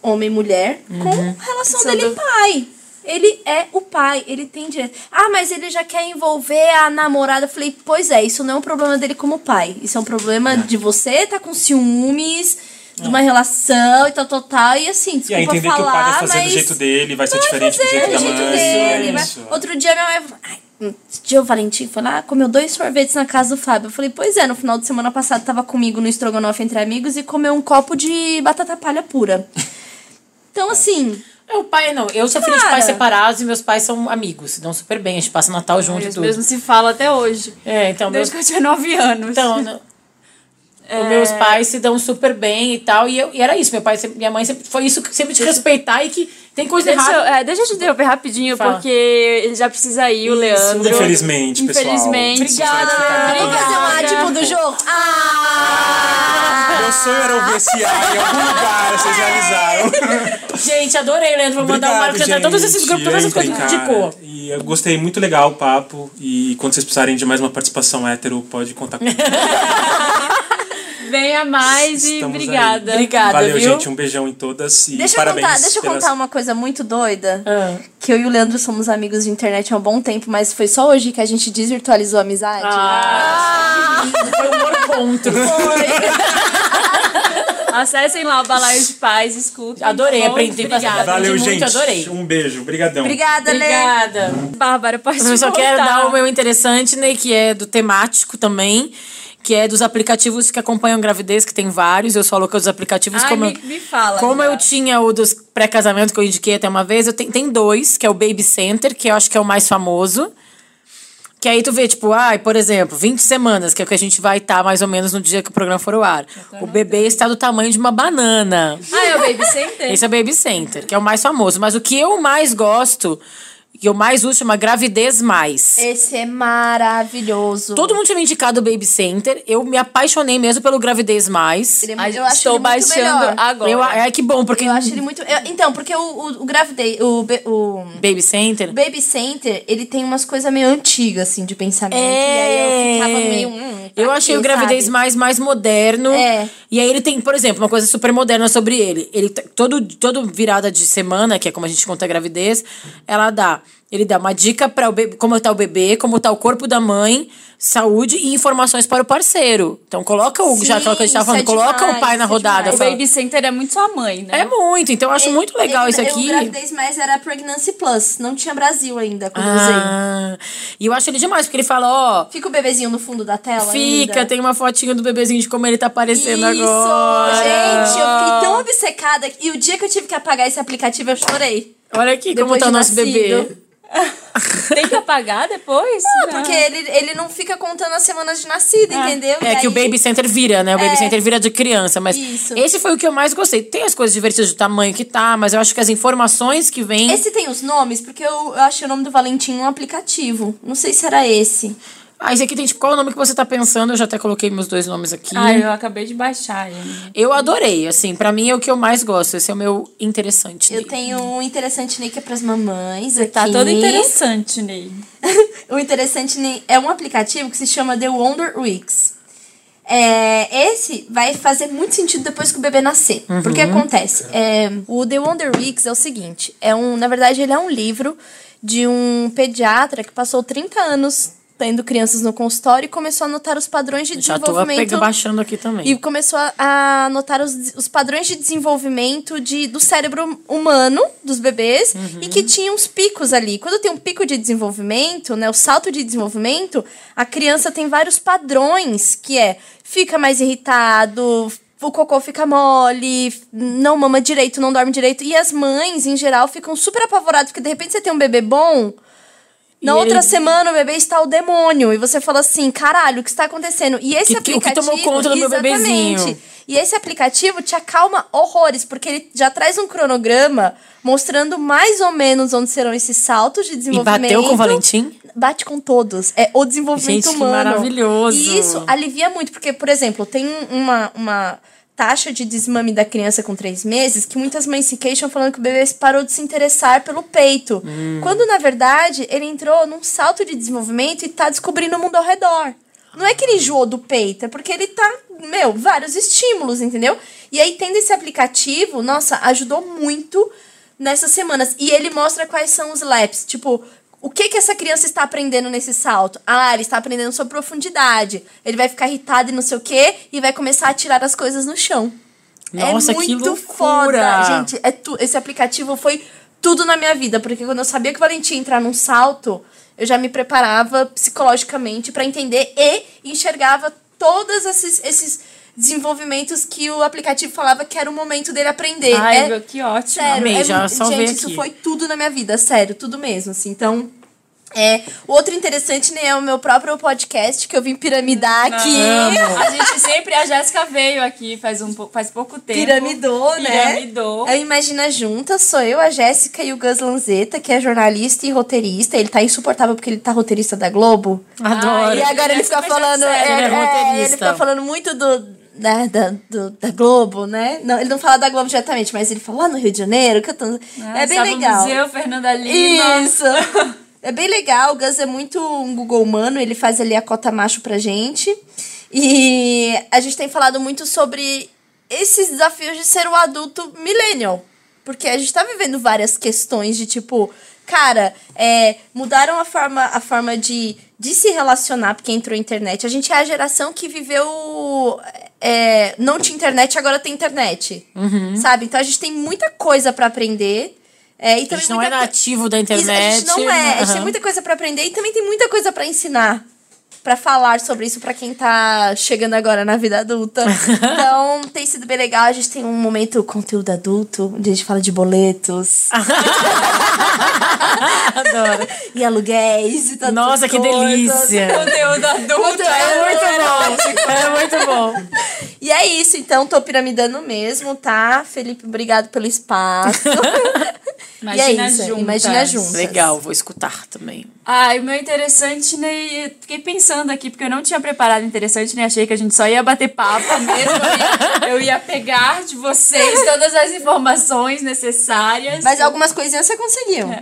homem e mulher, com a relação Sendo- dele pai. Ele é o pai, ele tem direito. Ah, mas ele já quer envolver a namorada. Eu falei, pois é, isso não é um problema dele como pai. Isso é um problema de você tá com ciúmes de uma relação e tal, tal, tal. E assim, E desculpa aí entender falar, que o pai vai fazer do jeito dele, vai ser vai diferente do jeito do da jeito mãe. dele. é vai-. Outro dia minha mãe ai, dia o Valentim foi lá, comeu dois sorvetes na casa do Fábio. Eu falei, pois é, no final de semana passado tava comigo no estrogonofe entre amigos e comeu um copo de batata palha pura. Então, assim, É, o pai não. Eu sou filha de pais separados e meus pais são amigos. Se dão super bem. A gente passa Natal junto e Eles tudo. mesmo se falam até hoje. É, então meus Desde que eu tinha nove anos. Então, né? Os meus pais se dão super bem e tal. E, eu, e era isso. Meu pai, sempre- minha mãe sempre foi isso, que sempre te respeitar e que tem coisa Deixa eu, errada. é, deixa eu te interromper rapidinho, Fala. porque ele já precisa ir, o Leandro. Infelizmente, pessoal. Infelizmente. Obrigada. vamos fazer um Obrigada. tipo do jogo? Ah! Meu sonho era ouvir esse ar em algum lugar, vocês realizaram. Gente, adorei, Leandro. Vou mandar um Obrigado, marco de todos esses grupos, todas essas coisas que indicou. E eu gostei muito legal o papo. E quando vocês precisarem de mais uma participação hétero, pode contar comigo. Venha mais e Estamos aí. obrigada. Obrigada, Valeu, viu? gente. Um beijão em todas. E Deixa eu, parabéns. contar, deixa eu pelas- contar uma coisa muito doida. Ah. Que eu e o Leandro somos amigos de internet há um bom tempo, mas foi só hoje que a gente desvirtualizou a amizade. Ah, Foi um encontro. Acessem lá o Balaio de Paz, escutem. Adorei, aprendi bastante. Obrigada. Valeu, gente. muito, adorei. Um beijo. Obrigadão. Obrigada, Lê. Obrigada. Bárbara, pode Eu só voltar. quero dar o meu interessante, né, que é do temático também, que é dos aplicativos que acompanham gravidez, que tem vários. Eu sou louca dos aplicativos. Ai, como me- eu, me fala Como já. eu tinha o dos pré-casamento que eu indiquei até uma vez, eu tenho, tem dois, que é o Baby Center, que eu acho que é o mais famoso. Que aí tu vê, tipo, ai, por exemplo, 20 semanas, que é o que a gente vai estar mais ou menos no dia que o programa for ao ar. O bebê está do tamanho de uma banana. Ah, é o Baby Center? Esse é o Baby Center, que é o mais famoso. Mas o que eu mais gosto, que eu mais uso, chama Gravidez Mais. Esse é maravilhoso. Todo mundo tinha me indicado o Baby Center. Eu me apaixonei mesmo pelo Gravidez Mais. Ele é, Ai, eu acho estou ele muito baixando melhor. agora. Eu, ai, que bom, porque Eu acho ele muito. eu- então, porque o, o, o Gravidez, o, o Baby Center. Baby Center, ele tem umas coisas meio antigas, assim, de pensamento. É. E aí eu ficava meio. Hum, eu achei o Gravidez sabe? Mais mais moderno. É. E aí ele tem, por exemplo, uma coisa super moderna sobre ele. Ele todo, todo virada de semana, que é como a gente conta a gravidez, ela dá. Ele dá uma dica para o bebê, como tá o bebê, como tá o corpo da mãe, saúde e informações para o parceiro. Então coloca o, já Sim, aquela que a gente tava isso falando, é coloca demais, o pai na é rodada. demais. O fala- Baby Center é muito sua mãe, né? É muito, então eu acho muito legal Ele- isso aqui. O Gravidez Mais era Pregnancy Plus. Não tinha Brasil ainda quando eu usei. Ah, e eu acho ele demais, porque ele fala, ó, Fica o bebezinho no fundo da tela fica, ainda. tem uma fotinha do bebezinho de como ele tá aparecendo Isso, agora. gente, eu fiquei tão obcecada. E o dia que eu tive que apagar esse aplicativo, eu chorei. Olha aqui como Depois tá o nosso nascido. bebê. Tem que apagar depois? Não, porque ele, ele não fica contando as semanas de nascida, entendeu? É E que o aí- Baby Center vira, né? O Baby É. Center vira de criança. Mas Isso. esse foi o que eu mais gostei. Tem as coisas divertidas do tamanho que tá, mas eu acho que as informações que vêm. Esse tem os nomes, porque eu, eu achei o nome do Valentim um aplicativo. Não sei se era esse. Ah, esse aqui tem tipo, qual é o nome que você tá pensando? Eu já até coloquei meus dois nomes aqui. Ah, eu acabei de baixar ele. Eu adorei, assim, pra mim é o que eu mais gosto. Esse é o meu interessante. Eu Ney. tenho um interessante Ney que é pras mamães. Tá aqui. todo interessante, Ney. o interessante Ney é um aplicativo que se chama The Wonder Weeks. É, esse vai fazer muito sentido depois que o bebê nascer. Porque acontece? É, o The Wonder Weeks é o seguinte: é um, na verdade, ele é um livro de um pediatra que passou 30 anos tendo crianças no consultório e começou a notar os padrões de Já tô desenvolvimento. pega- baixando aqui também. E começou a, a notar os, os padrões de desenvolvimento de, do cérebro humano, dos bebês, e que tinha uns picos ali. Quando tem um pico de desenvolvimento, né, o salto de desenvolvimento, a criança tem vários padrões, que é fica mais irritado, o cocô fica mole, não mama direito, não dorme direito. E as mães, em geral, ficam super apavoradas, porque de repente você tem um bebê bom, na E outra ele- semana o bebê está o demônio. E você fala assim, caralho, o que está acontecendo? E esse Que- que- o que aplicativo. tomou conta do meu bebezinho? E esse aplicativo te acalma horrores, porque ele já traz um cronograma mostrando mais ou menos onde serão esses saltos de E desenvolvimento. bateu com o Valentim? Bate com todos. É o desenvolvimento Gente, que humano. maravilhoso. E isso alivia muito, porque, por exemplo, tem uma, uma taxa de desmame da criança com três meses que muitas mães se queixam falando que o bebê parou de se interessar pelo peito. Hum. Quando, na verdade, ele entrou num salto de desenvolvimento e tá descobrindo o mundo ao redor. Não é que ele enjoou do peito, é porque ele tá, meu, vários estímulos, entendeu? E aí, tendo esse aplicativo, nossa, ajudou muito nessas semanas. E ele mostra quais são os laps. Tipo, o que que essa criança está aprendendo nesse salto? Ah, ele está aprendendo sobre profundidade. Ele vai ficar irritado e não sei o quê e vai começar a tirar as coisas no chão. Nossa, é que muito loucura! foda. Gente, é tu, esse aplicativo foi tudo na minha vida. Porque quando eu sabia que o Valentim ia entrar num salto, eu já me preparava psicologicamente para entender e enxergava todos esses, esses desenvolvimentos que o aplicativo falava que era o momento dele aprender. Ai, é, que ótimo. Sério, Amei, é já salvei gente, aqui. isso foi tudo na minha vida, sério, tudo mesmo, assim. Então, é, o outro interessante né, é o meu próprio podcast que eu vim piramidar aqui. A gente sempre, a Jéssica veio aqui faz, um, faz pouco tempo. Piramidou, né? Piramidou. É Imagina Juntas, sou eu, a Jéssica e o Gus Lanzetta, que é jornalista e roteirista. Ele tá insuportável porque ele tá roteirista da Globo. Adoro. E agora ele fica falando. é, ele é é, roteirista. ele fica falando muito do. Da, da, do- da Globo, né? Não, ele não fala da Globo diretamente, mas ele fala lá no Rio de Janeiro, tô... Ah, é bem legal. Museu, Fernanda Lima. Isso. É bem legal. O Gus é muito um Google humano, ele faz ali a cota macho pra gente. E a gente tem falado muito sobre esses desafios de ser um adulto millennial. Porque a gente tá vivendo várias questões de tipo, cara, é, mudaram a forma, a forma de, de se relacionar, porque entrou a internet. A gente é a geração que viveu. É, não tinha internet, agora tem internet. Sabe? Então a gente tem muita coisa pra aprender. É, e A gente não é nativo da isso, internet. a gente não é. A gente tem muita coisa pra aprender e também tem muita coisa pra ensinar. Pra falar sobre isso pra quem tá chegando agora na vida adulta. Então, tem sido bem legal. A gente tem um momento conteúdo adulto, onde a gente fala de boletos Adoro. e aluguéis e tantas Nossa, que coisas. delícia. Conteúdo adulto. É muito bom. É muito bom. E é isso, então, tô piramidando mesmo, tá? Felipe, obrigado pelo espaço. Imagina e é isso, juntas. imagina juntas. Legal, vou escutar também. Ai, o meu interessante, né? eu Fiquei pensando aqui, porque eu não tinha preparado interessante, né? Achei que a gente só ia bater papo mesmo. Eu ia, eu ia pegar de vocês todas as informações necessárias. Mas algumas coisinhas você conseguiu.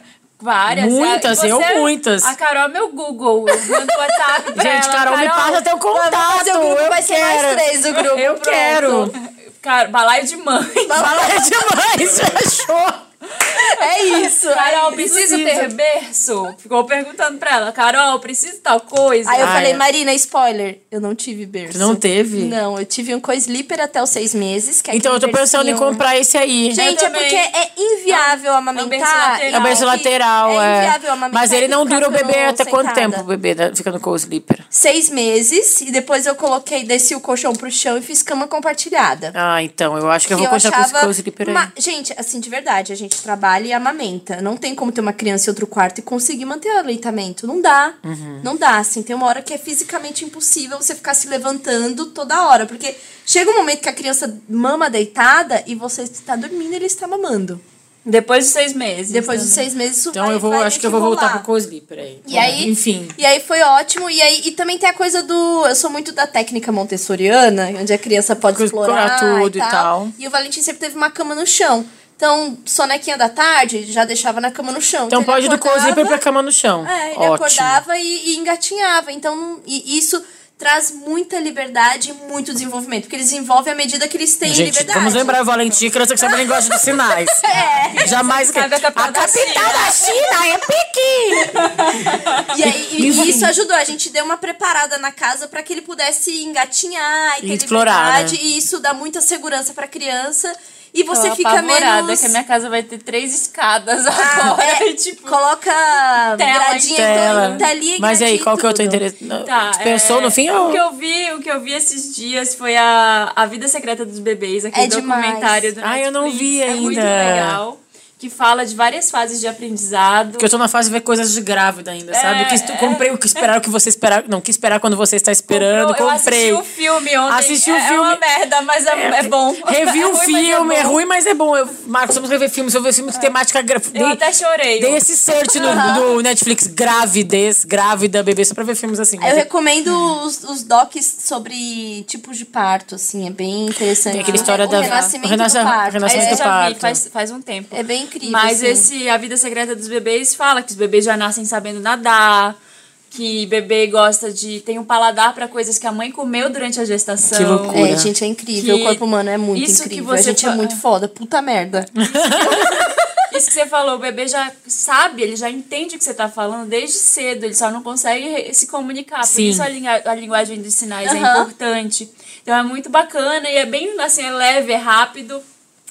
Várias. Muitas, Você- eu muitas. A Carol é meu Google. Eu mando WhatsApp pra Gente, ela. Carol, me passa teu contato. o grupo, eu vai ser quero. mais três o grupo. Eu pronto. quero. Cara, balaio de mãe. Fala é demais, fechou. É isso. Carol, é preciso isso. ter berço? Ficou perguntando pra ela. Carol, preciso tal coisa? Aí eu Ah, falei, é. Marina, spoiler, eu não tive berço. Não teve? Não, eu tive um co-sleeper até os seis meses. Que é Então eu tô pensando em comprar esse aí. Gente, Eu é porque é inviável amamentar. berço lateral. É berço lateral, é. é. inviável amamentar. Mas ele não dura o bebê até quanto sentada. tempo o bebê fica no co-sleeper? Seis meses. E depois eu coloquei, desci o colchão pro chão e fiz cama compartilhada. Ah, então, eu acho que eu Que vou continuar com esse co-sleeper aí. Gente, assim, de verdade, a gente trabalha e amamenta. Não tem como ter uma criança em outro quarto e conseguir manter o aleitamento. Não dá. Uhum. Não dá, assim. Tem uma hora que é fisicamente impossível você ficar se levantando toda hora. Porque chega um momento que a criança mama deitada e você está dormindo e ele está mamando. Depois dos seis meses. Depois dos também. seis meses, isso Então vai, eu vou, acho que eu vou voltar pro co-sleeper aí. E aí, Enfim. E aí foi ótimo. E aí e também tem a coisa do. Eu sou muito da técnica montessoriana, onde a criança pode Coisa- explorar tudo e e tal. tal. E o Valentim sempre teve uma cama no chão. Então, sonequinha da tarde, já deixava na cama no chão. Então ele pode ir do acordava- co-sleeper pra cama no chão. É, ele Ótimo. acordava e, e engatinhava. Então, e isso traz muita liberdade e muito desenvolvimento. Porque eles desenvolvem à medida que eles têm Gente, liberdade. vamos lembrar o Valentim, criança que sabe a linguagem dos sinais. É. Jamais. Sabe a capital da da China é Pequim! E, aí, e isso ajudou. A gente deu uma preparada na casa para que ele pudesse engatinhar e ter E explorar, liberdade. né? E isso dá muita segurança pra criança. E Tô você fica apavorada menos... que a minha casa vai ter três escadas Ah, agora. é, e, tipo, coloca Tela, gradinha, Tela. então, telinha e Mas aí, qual que é o teu interesse? Tá, pensou é, no fim O ou... que eu vi, o que eu vi esses dias foi a, a Vida Secreta dos Bebês, aquele É demais. documentário do Ah, eu não Netflix. vi É muito ainda. legal. Que fala de várias fases de aprendizado. Porque eu tô na fase de ver coisas de grávida ainda, sabe? É, o que tu comprei o que esperar o que você esperar. Não, o que esperar quando você está esperando. eu comprei. assisti o filme ontem. Assisti o é, filme. É uma merda, mas é, é bom. Revi É o mas filme, é, ruim, mas é bom. Eu, Marcos, vamos rever filmes. Eu ver filme de temática grávida. Eu até chorei. Dei esse search no, no Netflix, gravidez, grávida, bebê, só pra ver filmes assim. Eu é- recomendo os, os docs sobre tipos de parto, assim, é bem interessante. Tem aquela história o da- renascimento o renasce- do parto. renascimento Esse do eu já vi, parto. faz, faz um tempo. É bem incrível. Mas assim. esse A Vida Secreta dos Bebês fala que os bebês já nascem sabendo nadar, que bebê gosta de. tem um paladar para coisas que a mãe comeu durante a gestação. Que loucura. É, gente, é incrível. Que o corpo humano é muito isso que incrível. A você gente é fa- muito foda. Puta merda. Isso que você falou, o bebê já sabe, ele já entende o que você tá falando desde cedo, ele só não consegue se comunicar. Por Sim. isso a, linha- a linguagem dos sinais é Aham. importante. Então é muito bacana e é bem assim, é leve, é rápido.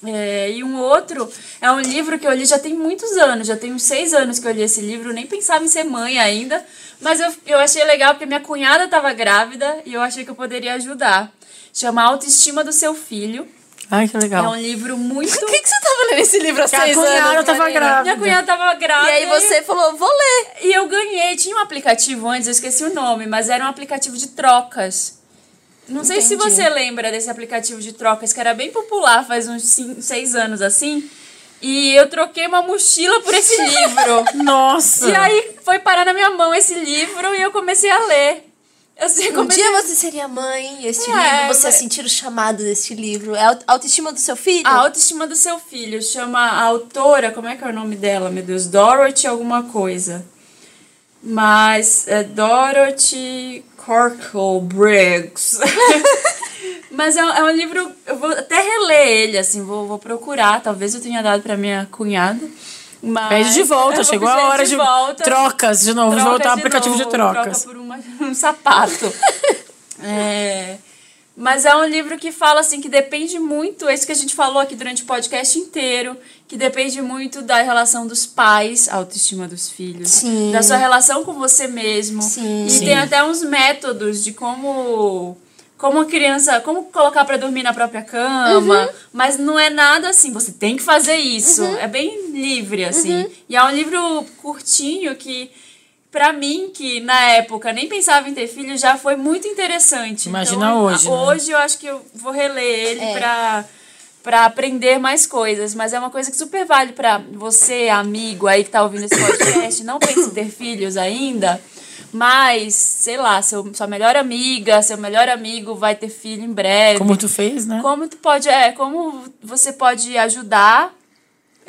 É, e um outro é um livro que eu li já tem muitos anos, já tem uns seis anos que eu li esse livro, nem pensava em ser mãe ainda, mas eu, eu achei legal porque minha cunhada estava grávida e eu achei que eu poderia ajudar. Chama Autoestima do Seu Filho. Ai, que É legal. um livro muito. Por que, que você tava lendo esse livro há seis cunhada anos? tava Marina? grávida. Minha cunhada tava grávida. E aí você falou, vou ler. E eu ganhei. Tinha um aplicativo antes, eu esqueci o nome, mas era um aplicativo de trocas. Não sei se Entendi. você lembra desse aplicativo de trocas, que era bem popular faz uns 5, 6 anos assim. E eu troquei uma mochila por esse livro. Nossa! E aí foi parar na minha mão esse livro e eu comecei a ler. Assim, Um comecei... dia você seria mãe, este É, livro, você ia mas- sentir o chamado deste livro. É a aut- autoestima do seu filho? A autoestima do seu filho. Chama a autora, como é que é o nome dela, meu Deus? Dorothy alguma coisa. Mas é Dorothy Corkle Briggs. Mas é, um- é um livro, eu vou até reler ele, assim, vou, vou procurar. Talvez eu tenha dado pra minha cunhada. Mas Pede de volta, chegou a hora de, volta. trocas de novo, Troca voltar ao de aplicativo de novo, trocas. Troca por uma- um sapato. É, mas é um livro que fala assim que depende muito, é isso que a gente falou aqui durante o podcast inteiro, que depende muito da relação dos pais, a autoestima dos filhos, Sim. da sua relação com você mesmo. Sim. E Sim. tem até uns métodos de como como a criança, como colocar pra dormir na própria cama, Uhum. mas não é nada assim, você tem que fazer isso. É bem livre assim. Uhum. E é um livro curtinho que Pra mim, que na época nem pensava em ter filho, já foi muito interessante. Imagina Então, hoje, né? Hoje eu acho que eu vou reler ele É. pra, pra aprender mais coisas. Mas é uma coisa que super vale pra você, amigo aí que tá ouvindo esse podcast. não pense em ter filhos ainda. Mas, sei lá, seu, sua melhor amiga, seu melhor amigo vai ter filho em breve. Como tu fez, né? Como tu pode, é, como você pode ajudar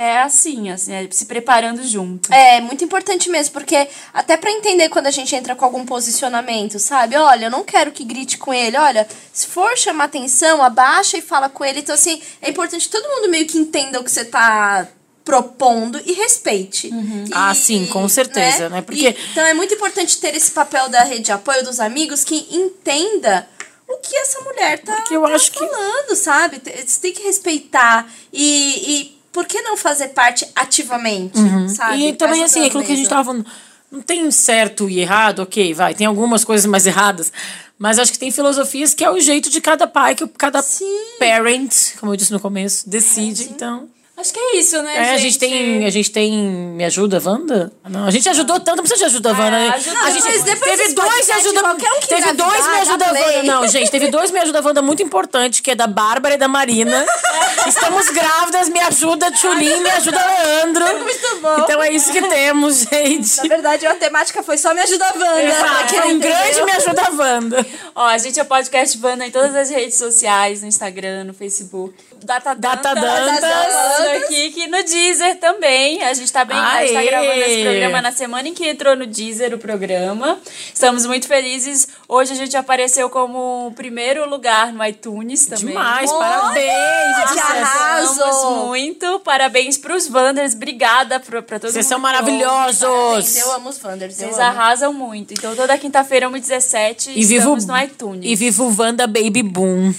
é assim, assim, é se preparando junto. É, muito importante mesmo, porque até pra entender quando a gente entra com algum posicionamento, sabe? Olha, eu não quero que grite com ele. Olha, se for chamar atenção, abaixa e fala com ele. Então, assim, é importante que todo mundo meio que entenda o que você tá propondo e respeite. E- Ah, sim, com certeza, né? Porque- E- então é muito importante ter esse papel da rede de apoio dos amigos que entenda o que essa mulher tá, Porque eu tá acho que- falando, sabe? Te- Você tem que respeitar e, e por que não fazer parte ativamente, sabe? E também, assim, aquilo que a gente tava falando. Não tem certo e errado, ok, vai. Tem algumas coisas mais erradas. Mas acho que tem filosofias que é o jeito de cada pai, que cada Sim. parent, como eu disse no começo, decide. Então. Acho que é isso, né, É, gente? a gente tem. A gente tem. Me ajuda, Wanda? Não, a gente ajudou tanto, não precisa de ajuda, Wanda. né? ajuda a gente depois- depois teve dois me ajuda. qualquer um que Teve dois me ajuda. Wanda. Não, gente, teve dois me ajuda, Wanda muito importante, que é da Bárbara e da Marina. Estamos grávidas, me ajuda, Tchulin, me ajuda, Leandro. Muito bom. Então é isso que temos, gente. Na verdade, a temática foi só me ajuda a Wanda. Exato, quem foi um não grande me ajuda, Wanda. Ó, a gente é podcast Vanda em todas as redes sociais, no Instagram, no Facebook. Data Data Dantas, Dantas. no Kik e no Deezer também. A gente tá bem, a gente tá gravando esse programa na semana em que entrou no Deezer o programa. Estamos muito felizes. Hoje a gente apareceu como primeiro lugar no iTunes também. Demais, Olha, parabéns. que arraso. Arrasamos muito. Parabéns pros Wanders. Obrigada pra, pra todo Vocês mundo. são que ouve. maravilhosos. Eu amo os Wanders. Vocês amo. arrasam muito. Então, toda quinta-feira, 1h17, E vivo, estamos no iTunes. e vivo Wanda Baby Boom.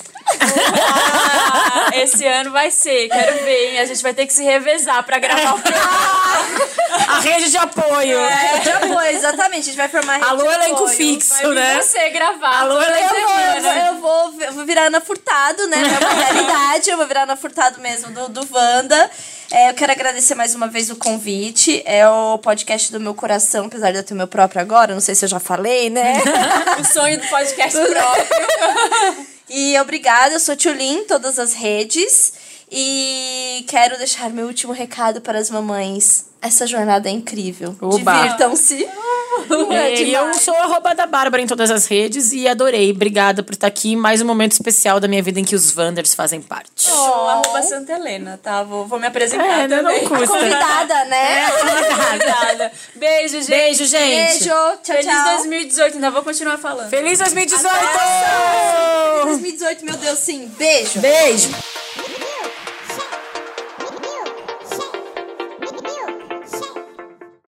Esse ano vai ser, quero ver, hein? A gente vai ter que se revezar pra gravar o programa. A rede de apoio. É, de apoio, exatamente. A gente vai formar rede Alô, de elenco apoio. fixo, Vai né? você gravar. Alô, elenco Eu vou, eu, vou, eu, vou, eu vou virar Ana Furtado, né? É uma realidade. Eu vou virar Ana Furtado mesmo do, do Wanda. É, eu quero agradecer mais uma vez o convite. É o podcast do meu coração, apesar de eu ter o meu próprio agora. Não sei se eu já falei, né? O sonho do podcast próprio. E obrigada, eu sou Tchulin em todas as redes. E quero deixar meu último recado para as mamães. Essa jornada é incrível. Divirtam-se. É E eu sou arroba da Bárbara em todas as redes e adorei. Obrigada por estar aqui. Mais um momento especial da minha vida em que os Wanders fazem parte. Show, arroba Santa Helena, tá? Vou, vou me apresentar É, né? também. não custa. Convidada, né? Obrigada. Beijo, gente. Beijo, gente. Beijo, tchau, Feliz tchau. 2018, ainda vou continuar falando. Feliz 2018! 2018, meu Deus, sim. Beijo. Beijo!